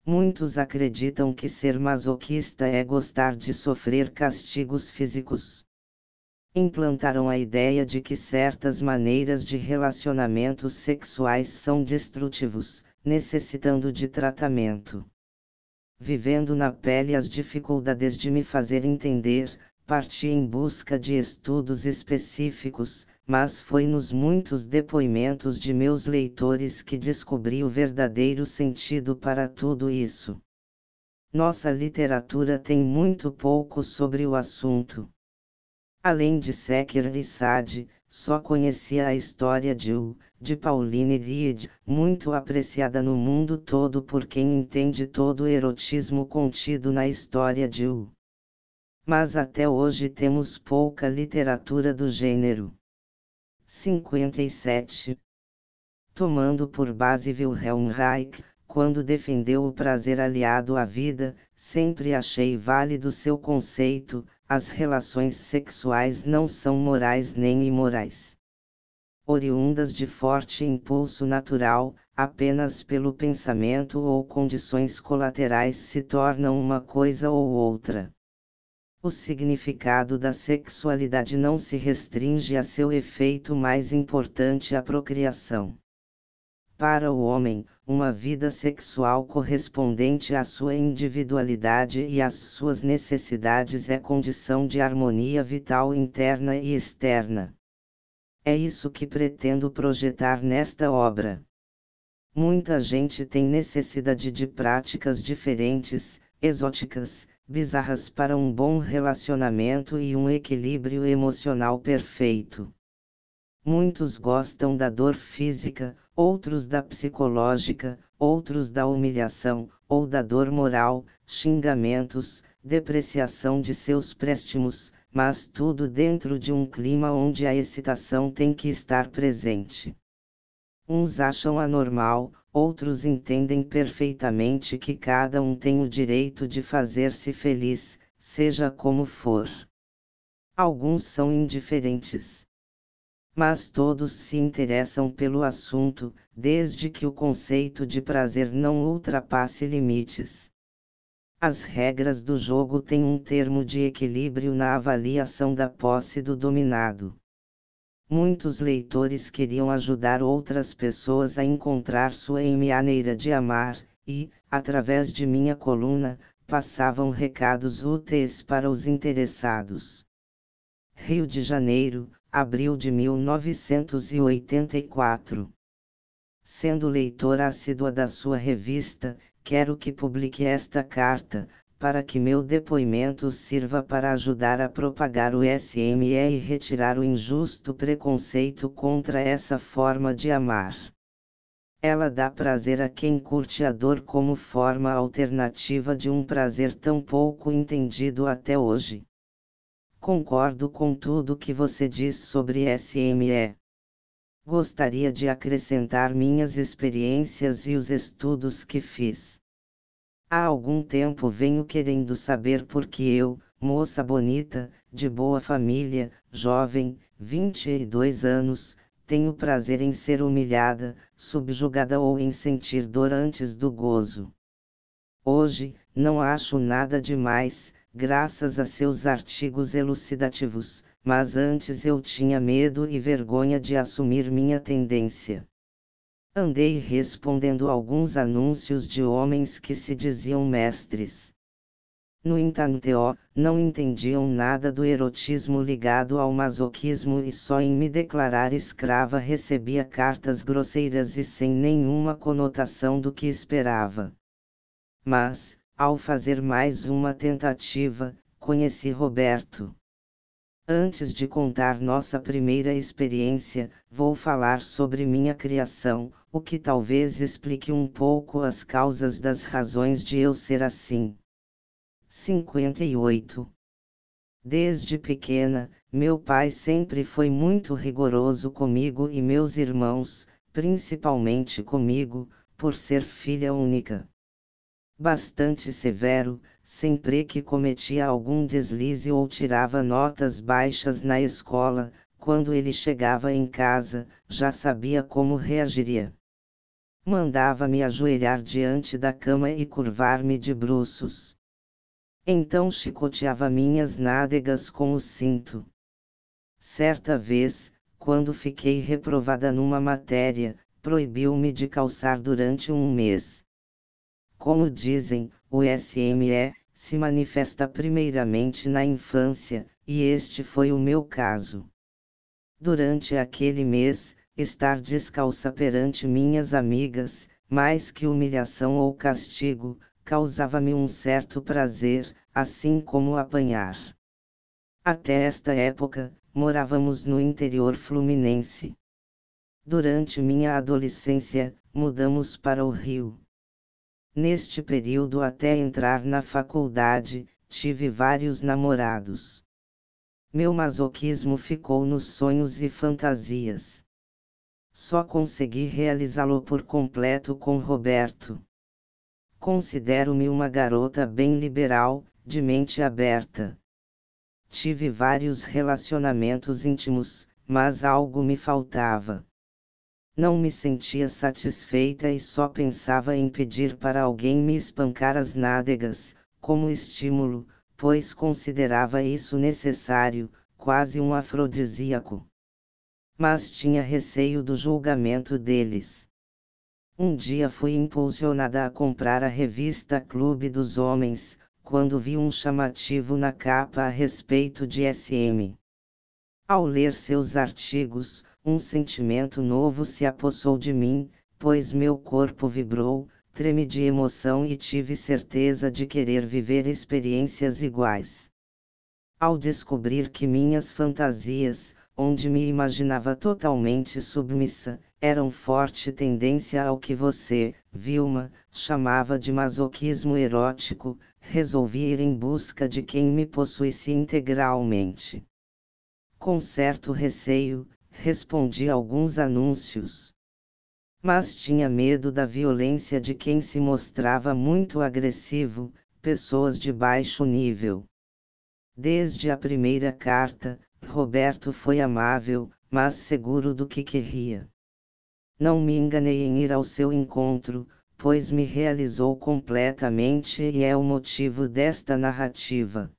Muitos acreditam que ser masoquista é gostar de sofrer castigos físicos implantaram a ideia de que certas maneiras de relacionamentos sexuais são destrutivos, necessitando de tratamento. Vivendo na pele as dificuldades de me fazer entender, parti em busca de estudos específicos, mas foi nos muitos depoimentos de meus leitores que descobri o verdadeiro sentido para tudo isso. Nossa literatura tem muito pouco sobre o assunto. Além de Secker e Sade, só conhecia a história de U, de Pauline Reed, muito apreciada no mundo todo por quem entende todo o erotismo contido na história de U. Mas até hoje temos pouca literatura do gênero. 57. Tomando por base Wilhelm Reich, quando defendeu o prazer aliado à vida, sempre achei válido seu conceito: as relações sexuais não são morais nem imorais. Oriundas de forte impulso natural, apenas pelo pensamento ou condições colaterais se tornam uma coisa ou outra. O significado da sexualidade não se restringe a seu efeito mais importante a procriação. Para o homem, uma vida sexual correspondente à sua individualidade e às suas necessidades é condição de harmonia vital interna e externa. É isso que pretendo projetar nesta obra. Muita gente tem necessidade de práticas diferentes, exóticas, bizarras para um bom relacionamento e um equilíbrio emocional perfeito. Muitos gostam da dor física, outros da psicológica, outros da humilhação, ou da dor moral, xingamentos, depreciação de seus préstimos, mas tudo dentro de um clima onde a excitação tem que estar presente. Uns acham anormal, outros entendem perfeitamente que cada um tem o direito de fazer-se feliz, seja como for. Alguns são indiferentes. Mas todos se interessam pelo assunto, desde que o conceito de prazer não ultrapasse limites. As regras do jogo têm um termo de equilíbrio na avaliação da posse do dominado. Muitos leitores queriam ajudar outras pessoas a encontrar sua maneira de amar, e, através de minha coluna, passavam recados úteis para os interessados. Rio de Janeiro, abril de 1984. Sendo leitora assídua da sua revista, quero que publique esta carta, para que meu depoimento sirva para ajudar a propagar o SME e retirar o injusto preconceito contra essa forma de amar. Ela dá prazer a quem curte a dor como forma alternativa de um prazer tão pouco entendido até hoje. Concordo com tudo que você diz sobre SME. Gostaria de acrescentar minhas experiências e os estudos que fiz. Há algum tempo venho querendo saber por que eu, moça bonita, de boa família, jovem, 22 anos, tenho prazer em ser humilhada, subjugada ou em sentir dor antes do gozo. Hoje, não acho nada demais, graças a seus artigos elucidativos, mas antes eu tinha medo e vergonha de assumir minha tendência. Andei respondendo alguns anúncios de homens que se diziam mestres. No entanto, não entendiam nada do erotismo ligado ao masoquismo e só em me declarar escrava recebia cartas grosseiras e sem nenhuma conotação do que esperava. Mas, ao fazer mais uma tentativa, conheci Roberto. Antes de contar nossa primeira experiência, vou falar sobre minha criação, o que talvez explique um pouco as causas das razões de eu ser assim. 58. Desde pequena, meu pai sempre foi muito rigoroso comigo e meus irmãos, principalmente comigo, por ser filha única bastante severo, sempre que cometia algum deslize ou tirava notas baixas na escola, quando ele chegava em casa, já sabia como reagiria. Mandava-me ajoelhar diante da cama e curvar-me de bruços. Então chicoteava minhas nádegas com o cinto. Certa vez, quando fiquei reprovada numa matéria, proibiu-me de calçar durante um mês. Como dizem, o SME se manifesta primeiramente na infância, e este foi o meu caso. Durante aquele mês, estar descalça perante minhas amigas, mais que humilhação ou castigo, causava-me um certo prazer, assim como apanhar. Até esta época, morávamos no interior fluminense. Durante minha adolescência, mudamos para o Rio. Neste período até entrar na faculdade, tive vários namorados. Meu masoquismo ficou nos sonhos e fantasias. Só consegui realizá-lo por completo com Roberto. Considero-me uma garota bem liberal, de mente aberta. Tive vários relacionamentos íntimos, mas algo me faltava. Não me sentia satisfeita e só pensava em pedir para alguém me espancar as nádegas, como estímulo, pois considerava isso necessário, quase um afrodisíaco. Mas tinha receio do julgamento deles. Um dia fui impulsionada a comprar a revista Clube dos Homens, quando vi um chamativo na capa a respeito de SM. Ao ler seus artigos, um sentimento novo se apossou de mim, pois meu corpo vibrou, treme de emoção e tive certeza de querer viver experiências iguais. Ao descobrir que minhas fantasias, onde me imaginava totalmente submissa, eram forte tendência ao que você, Vilma, chamava de masoquismo erótico, resolvi ir em busca de quem me possuísse integralmente. Com certo receio, respondi alguns anúncios mas tinha medo da violência de quem se mostrava muito agressivo, pessoas de baixo nível. Desde a primeira carta, Roberto foi amável, mas seguro do que queria. Não me enganei em ir ao seu encontro, pois me realizou completamente e é o motivo desta narrativa.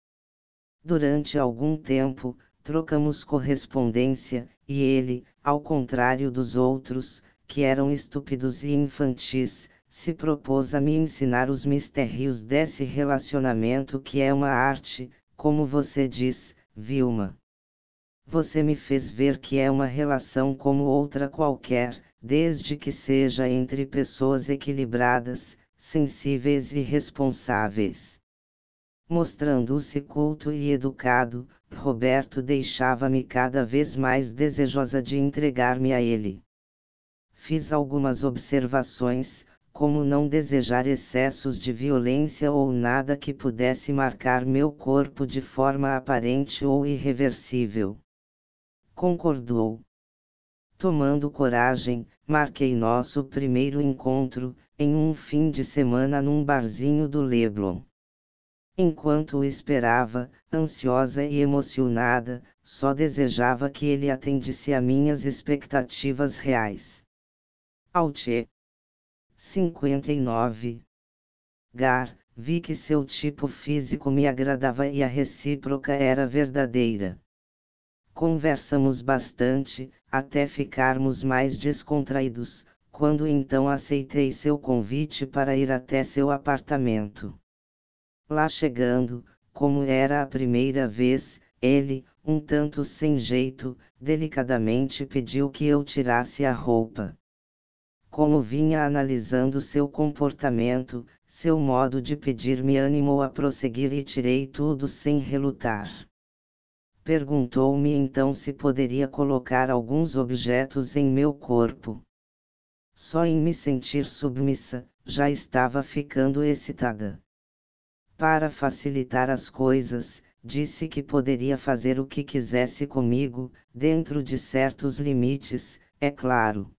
Durante algum tempo, trocamos correspondência, e ele, ao contrário dos outros, que eram estúpidos e infantis, se propôs a me ensinar os mistérios desse relacionamento que é uma arte, como você diz, Vilma. Você me fez ver que é uma relação como outra qualquer, desde que seja entre pessoas equilibradas, sensíveis e responsáveis. Mostrando-se culto e educado, Roberto deixava-me cada vez mais desejosa de entregar-me a ele fiz algumas observações, como não desejar excessos de violência ou nada que pudesse marcar meu corpo de forma aparente ou irreversível. Concordou. Tomando coragem, marquei nosso primeiro encontro, em um fim de semana num barzinho do Leblon. Enquanto o esperava, ansiosa e emocionada, só desejava que ele atendisse a minhas expectativas reais. Altier. 59. Gar, vi que seu tipo físico me agradava e a recíproca era verdadeira. Conversamos bastante, até ficarmos mais descontraídos, quando então aceitei seu convite para ir até seu apartamento. Lá chegando, como era a primeira vez, ele, um tanto sem jeito, delicadamente pediu que eu tirasse a roupa como vinha analisando seu comportamento, seu modo de pedir me animou a prosseguir e tirei tudo sem relutar. Perguntou-me então se poderia colocar alguns objetos em meu corpo. Só em me sentir submissa, já estava ficando excitada. Para facilitar as coisas, disse que poderia fazer o que quisesse comigo, dentro de certos limites, é claro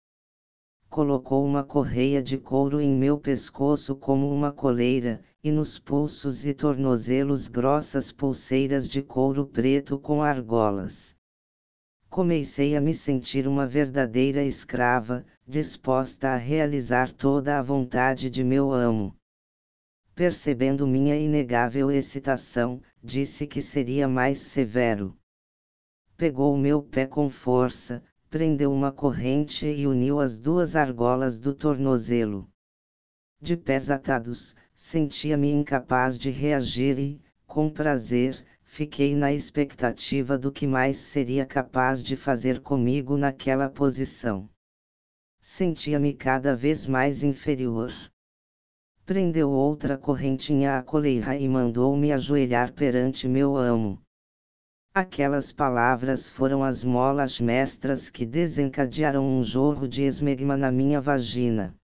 colocou uma correia de couro em meu pescoço como uma coleira, e nos pulsos e tornozelos grossas pulseiras de couro preto com argolas. Comecei a me sentir uma verdadeira escrava, disposta a realizar toda a vontade de meu amo. Percebendo minha inegável excitação, disse que seria mais severo. Pegou meu pé com força, prendeu uma corrente e uniu as duas argolas do tornozelo. De pés atados, sentia-me incapaz de reagir e, com prazer, fiquei na expectativa do que mais seria capaz de fazer comigo naquela posição. Sentia-me cada vez mais inferior. Prendeu outra correntinha à coleira e mandou-me ajoelhar perante meu amo. Aquelas palavras foram as molas mestras que desencadearam um jorro de esmegma na minha vagina.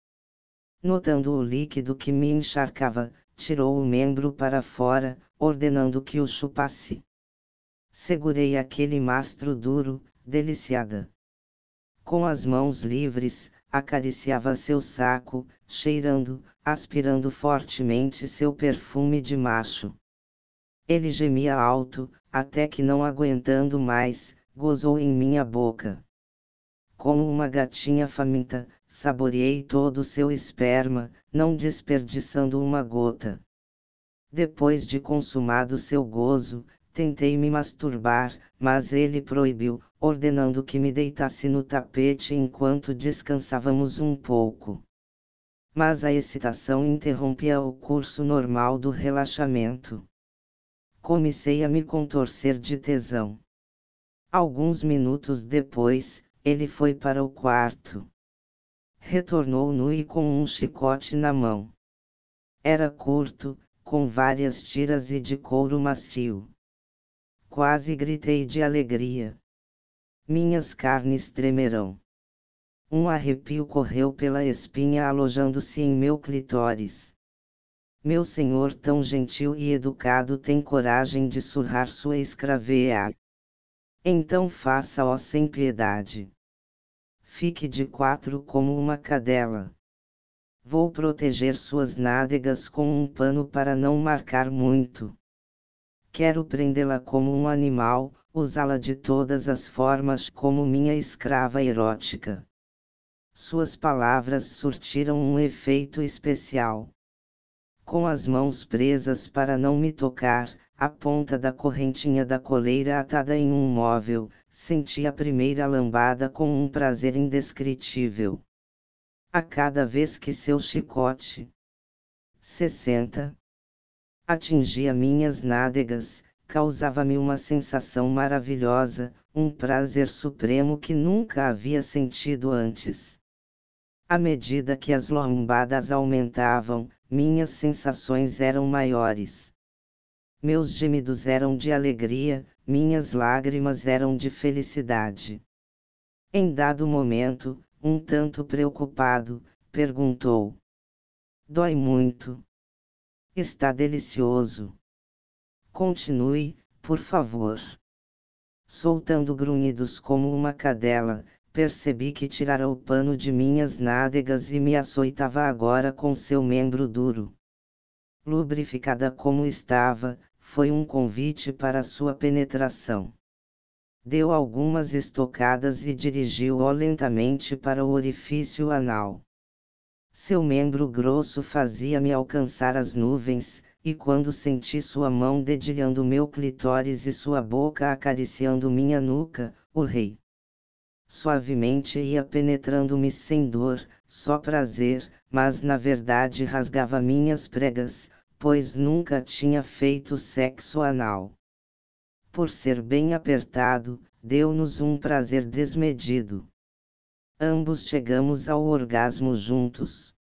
Notando o líquido que me encharcava, tirou o membro para fora, ordenando que o chupasse. Segurei aquele mastro duro, deliciada. Com as mãos livres, acariciava seu saco, cheirando, aspirando fortemente seu perfume de macho. Ele gemia alto, até que não aguentando mais, gozou em minha boca. Como uma gatinha faminta, saboreei todo o seu esperma, não desperdiçando uma gota. Depois de consumado seu gozo, tentei me masturbar, mas ele proibiu, ordenando que me deitasse no tapete enquanto descansávamos um pouco. Mas a excitação interrompia o curso normal do relaxamento. Comecei a me contorcer de tesão. Alguns minutos depois, ele foi para o quarto. Retornou nu e com um chicote na mão. Era curto, com várias tiras e de couro macio. Quase gritei de alegria. Minhas carnes tremerão. Um arrepio correu pela espinha alojando-se em meu clitóris. Meu senhor tão gentil e educado tem coragem de surrar sua escraveia. Então faça-o sem piedade fique de quatro como uma cadela. Vou proteger suas nádegas com um pano para não marcar muito. Quero prendê-la como um animal, usá-la de todas as formas como minha escrava erótica. Suas palavras surtiram um efeito especial. Com as mãos presas para não me tocar, a ponta da correntinha da coleira atada em um móvel, senti a primeira lambada com um prazer indescritível. A cada vez que seu chicote 60 atingia minhas nádegas, causava-me uma sensação maravilhosa, um prazer supremo que nunca havia sentido antes. À medida que as lombadas aumentavam, minhas sensações eram maiores. Meus gemidos eram de alegria, minhas lágrimas eram de felicidade. Em dado momento, um tanto preocupado, perguntou: Dói muito. Está delicioso. Continue, por favor. Soltando grunhidos como uma cadela, percebi que tirara o pano de minhas nádegas e me açoitava agora com seu membro duro. Lubrificada como estava, foi um convite para sua penetração. Deu algumas estocadas e dirigiu-o lentamente para o orifício anal. Seu membro grosso fazia-me alcançar as nuvens, e quando senti sua mão dedilhando meu clitóris e sua boca acariciando minha nuca, o rei suavemente ia penetrando-me sem dor, só prazer, mas na verdade rasgava minhas pregas, pois nunca tinha feito sexo anal. Por ser bem apertado, deu-nos um prazer desmedido. Ambos chegamos ao orgasmo juntos.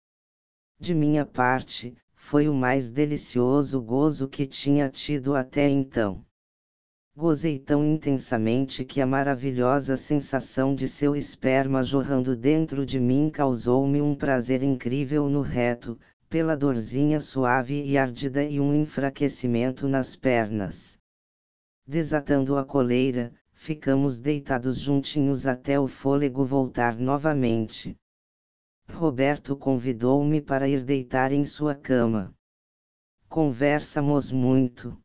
De minha parte, foi o mais delicioso gozo que tinha tido até então. Gozei tão intensamente que a maravilhosa sensação de seu esperma jorrando dentro de mim causou-me um prazer incrível no reto, pela dorzinha suave e ardida e um enfraquecimento nas pernas. Desatando a coleira, ficamos deitados juntinhos até o fôlego voltar novamente. Roberto convidou-me para ir deitar em sua cama. Conversamos muito.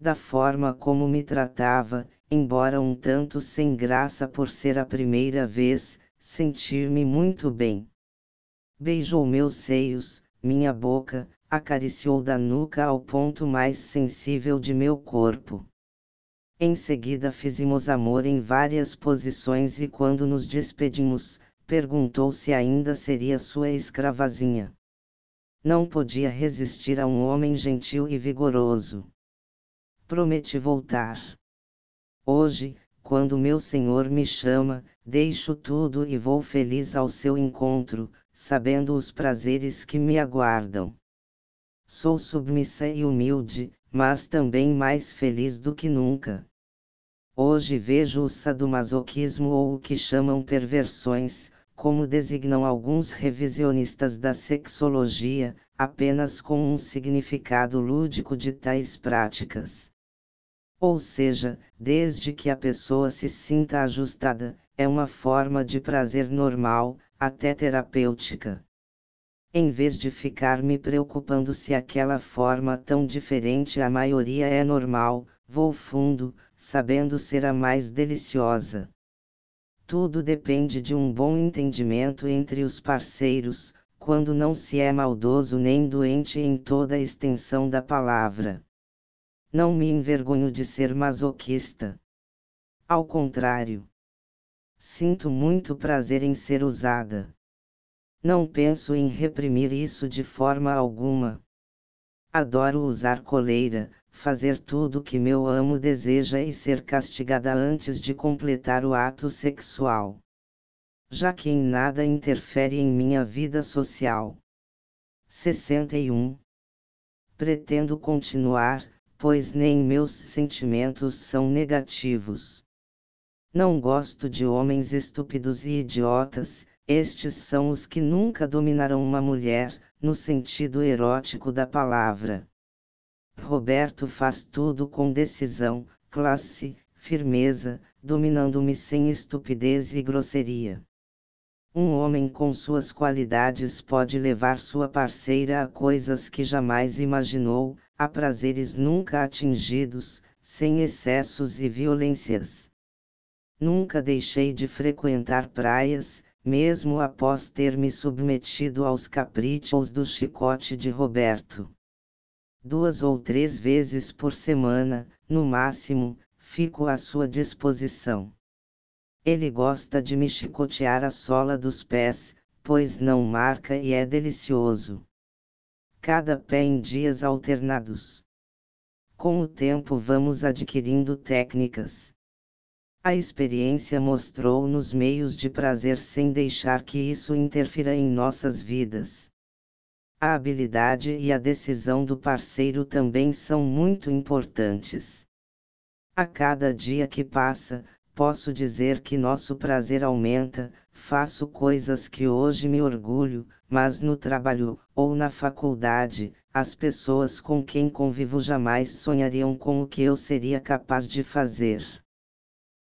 Da forma como me tratava, embora um tanto sem graça por ser a primeira vez, sentir-me muito bem. Beijou meus seios, minha boca, acariciou da nuca ao ponto mais sensível de meu corpo. Em seguida fizemos amor em várias posições e quando nos despedimos, perguntou se ainda seria sua escravazinha. Não podia resistir a um homem gentil e vigoroso. Prometi voltar. Hoje, quando meu senhor me chama, deixo tudo e vou feliz ao seu encontro, sabendo os prazeres que me aguardam. Sou submissa e humilde, mas também mais feliz do que nunca. Hoje vejo o sadomasoquismo ou o que chamam perversões, como designam alguns revisionistas da sexologia, apenas com um significado lúdico de tais práticas. Ou seja, desde que a pessoa se sinta ajustada, é uma forma de prazer normal, até terapêutica. Em vez de ficar me preocupando se aquela forma tão diferente a maioria é normal, vou fundo, sabendo ser a mais deliciosa. Tudo depende de um bom entendimento entre os parceiros, quando não se é maldoso nem doente em toda a extensão da palavra. Não me envergonho de ser masoquista. Ao contrário. Sinto muito prazer em ser usada. Não penso em reprimir isso de forma alguma. Adoro usar coleira, fazer tudo o que meu amo deseja e ser castigada antes de completar o ato sexual. Já que em nada interfere em minha vida social. 61. Pretendo continuar, pois nem meus sentimentos são negativos. Não gosto de homens estúpidos e idiotas, estes são os que nunca dominarão uma mulher, no sentido erótico da palavra. Roberto faz tudo com decisão, classe, firmeza, dominando-me sem estupidez e grosseria. Um homem com suas qualidades pode levar sua parceira a coisas que jamais imaginou, a prazeres nunca atingidos, sem excessos e violências. Nunca deixei de frequentar praias, mesmo após ter me submetido aos caprichos do chicote de Roberto. Duas ou três vezes por semana, no máximo, fico à sua disposição. Ele gosta de me chicotear a sola dos pés, pois não marca e é delicioso. Cada pé em dias alternados. Com o tempo vamos adquirindo técnicas. A experiência mostrou-nos meios de prazer sem deixar que isso interfira em nossas vidas. A habilidade e a decisão do parceiro também são muito importantes. A cada dia que passa, posso dizer que nosso prazer aumenta, faço coisas que hoje me orgulho, mas no trabalho, ou na faculdade, as pessoas com quem convivo jamais sonhariam com o que eu seria capaz de fazer.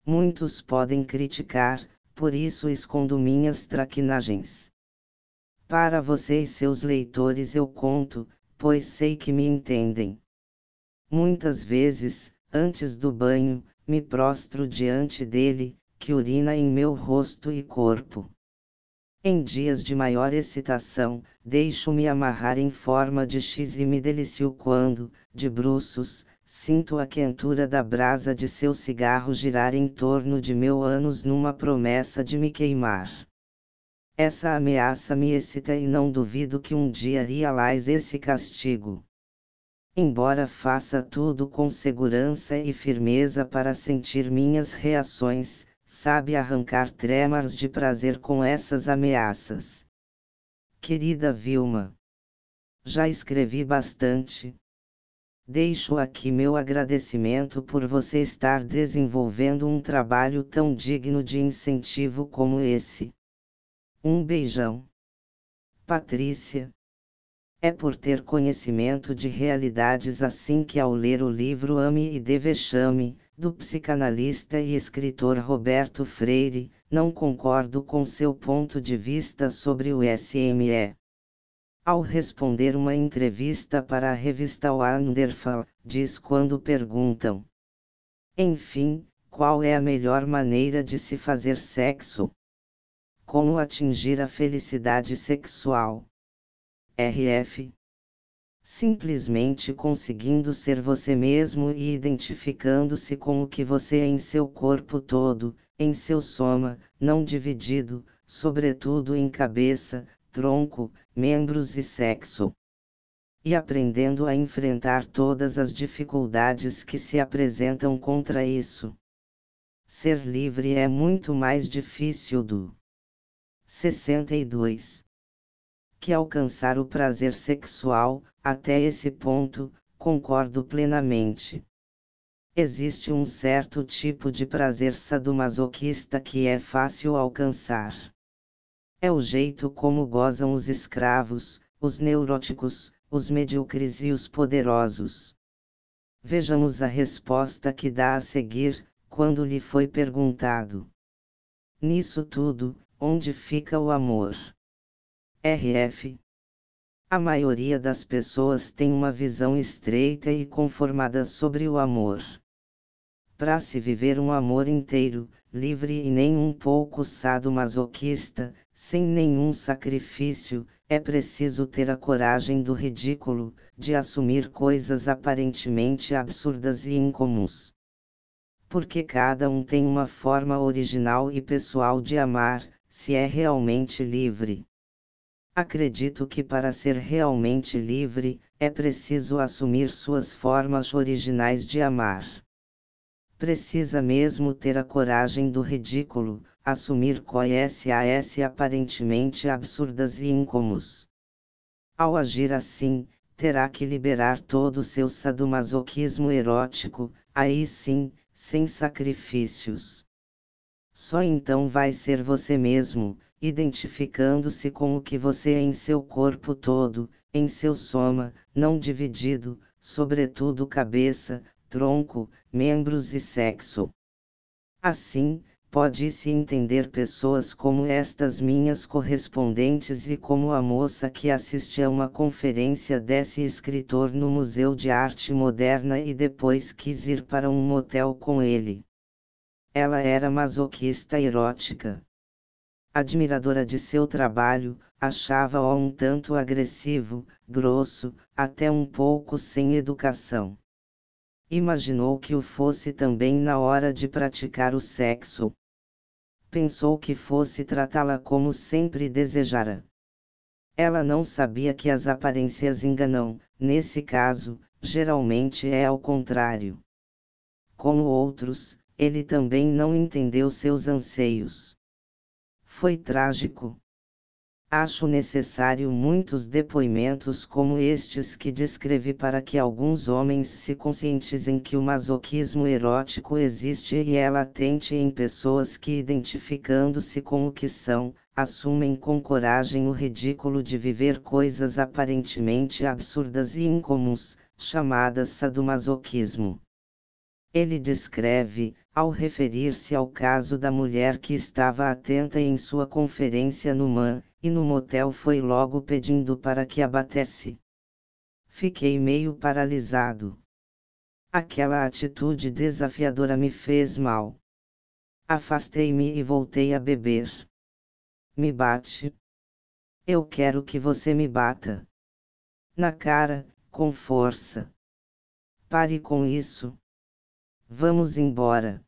Muitos podem criticar, por isso escondo minhas traquinagens. Para você e seus leitores eu conto, pois sei que me entendem. Muitas vezes, antes do banho, me prostro diante dele, que urina em meu rosto e corpo. Em dias de maior excitação, deixo-me amarrar em forma de X e me delicio quando, de bruços, sinto a quentura da brasa de seu cigarro girar em torno de meu ânus numa promessa de me queimar. Essa ameaça me excita e não duvido que um dia realize esse castigo. Embora faça tudo com segurança e firmeza para sentir minhas reações, sabe arrancar tremores de prazer com essas ameaças. Querida Vilma, já escrevi bastante, Deixo aqui meu agradecimento por você estar desenvolvendo um trabalho tão digno de incentivo como esse. Um beijão. Patrícia. É por ter conhecimento de realidades assim que ao ler o livro Ame e Devexame, do psicanalista e escritor Roberto Freire, não concordo com seu ponto de vista sobre o SME. Ao responder uma entrevista para a revista Wonderful, diz quando perguntam: Enfim, qual é a melhor maneira de se fazer sexo? Como atingir a felicidade sexual? RF Simplesmente conseguindo ser você mesmo e identificando-se com o que você é em seu corpo todo, em seu soma, não dividido, sobretudo em cabeça, tronco, membros e sexo. E aprendendo a enfrentar todas as dificuldades que se apresentam contra isso. Ser livre é muito mais difícil do 62. Que alcançar o prazer sexual, até esse ponto, concordo plenamente. Existe um certo tipo de prazer sadomasoquista que é fácil alcançar. É o jeito como gozam os escravos, os neuróticos, os medíocres e os poderosos. Vejamos a resposta que dá a seguir, quando lhe foi perguntado. Nisso tudo, onde fica o amor? RF a maioria das pessoas tem uma visão estreita e conformada sobre o amor. Para se viver um amor inteiro, livre e nem um pouco sadomasoquista, sem nenhum sacrifício, é preciso ter a coragem do ridículo, de assumir coisas aparentemente absurdas e incomuns. Porque cada um tem uma forma original e pessoal de amar, se é realmente livre. Acredito que para ser realmente livre, é preciso assumir suas formas originais de amar. Precisa mesmo ter a coragem do ridículo, assumir coisas aparentemente absurdas e incomuns. Ao agir assim, terá que liberar todo o seu sadomasoquismo erótico, aí sim, sem sacrifícios. Só então vai ser você mesmo, identificando-se com o que você é em seu corpo todo, em seu soma, não dividido, sobretudo cabeça, tronco, membros e sexo. Assim, pode-se entender pessoas como estas minhas correspondentes e como a moça que assiste a uma conferência desse escritor no Museu de Arte Moderna e depois quis ir para um motel com ele. Ela era masoquista erótica admiradora de seu trabalho, achava-o um tanto agressivo, grosso, até um pouco sem educação. Imaginou que o fosse também na hora de praticar o sexo. Pensou que fosse tratá-la como sempre desejara. Ela não sabia que as aparências enganam, nesse caso, geralmente é ao contrário. Como outros, ele também não entendeu seus anseios. Foi trágico. Acho necessário muitos depoimentos como estes que descrevi para que alguns homens se conscientizem que o masoquismo erótico existe e é latente em pessoas que, identificando-se com o que são, assumem com coragem o ridículo de viver coisas aparentemente absurdas e incomuns, chamadas sadomasoquismo. Ele descreve, ao referir-se ao caso da mulher que estava atenta em sua conferência no MAN, e no motel foi logo pedindo para que abatesse. Fiquei meio paralisado. Aquela atitude desafiadora me fez mal. Afastei-me e voltei a beber. Me bate. Eu quero que você me bata. Na cara, com força. Pare com isso. Vamos embora.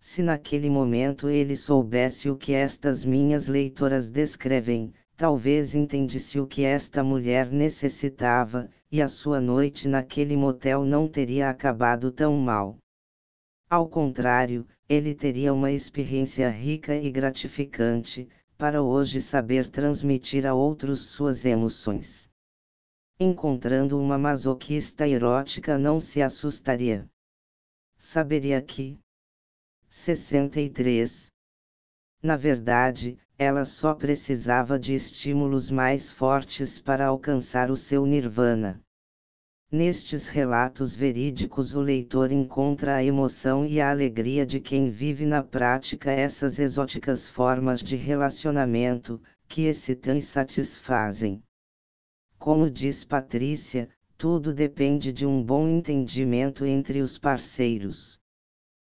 Se naquele momento ele soubesse o que estas minhas leitoras descrevem, talvez entendesse o que esta mulher necessitava, e a sua noite naquele motel não teria acabado tão mal. Ao contrário, ele teria uma experiência rica e gratificante, para hoje saber transmitir a outros suas emoções. Encontrando uma masoquista erótica não se assustaria saberia que 63. Na verdade, ela só precisava de estímulos mais fortes para alcançar o seu nirvana. Nestes relatos verídicos, o leitor encontra a emoção e a alegria de quem vive na prática essas exóticas formas de relacionamento, que excitam e satisfazem. Como diz Patrícia, tudo depende de um bom entendimento entre os parceiros.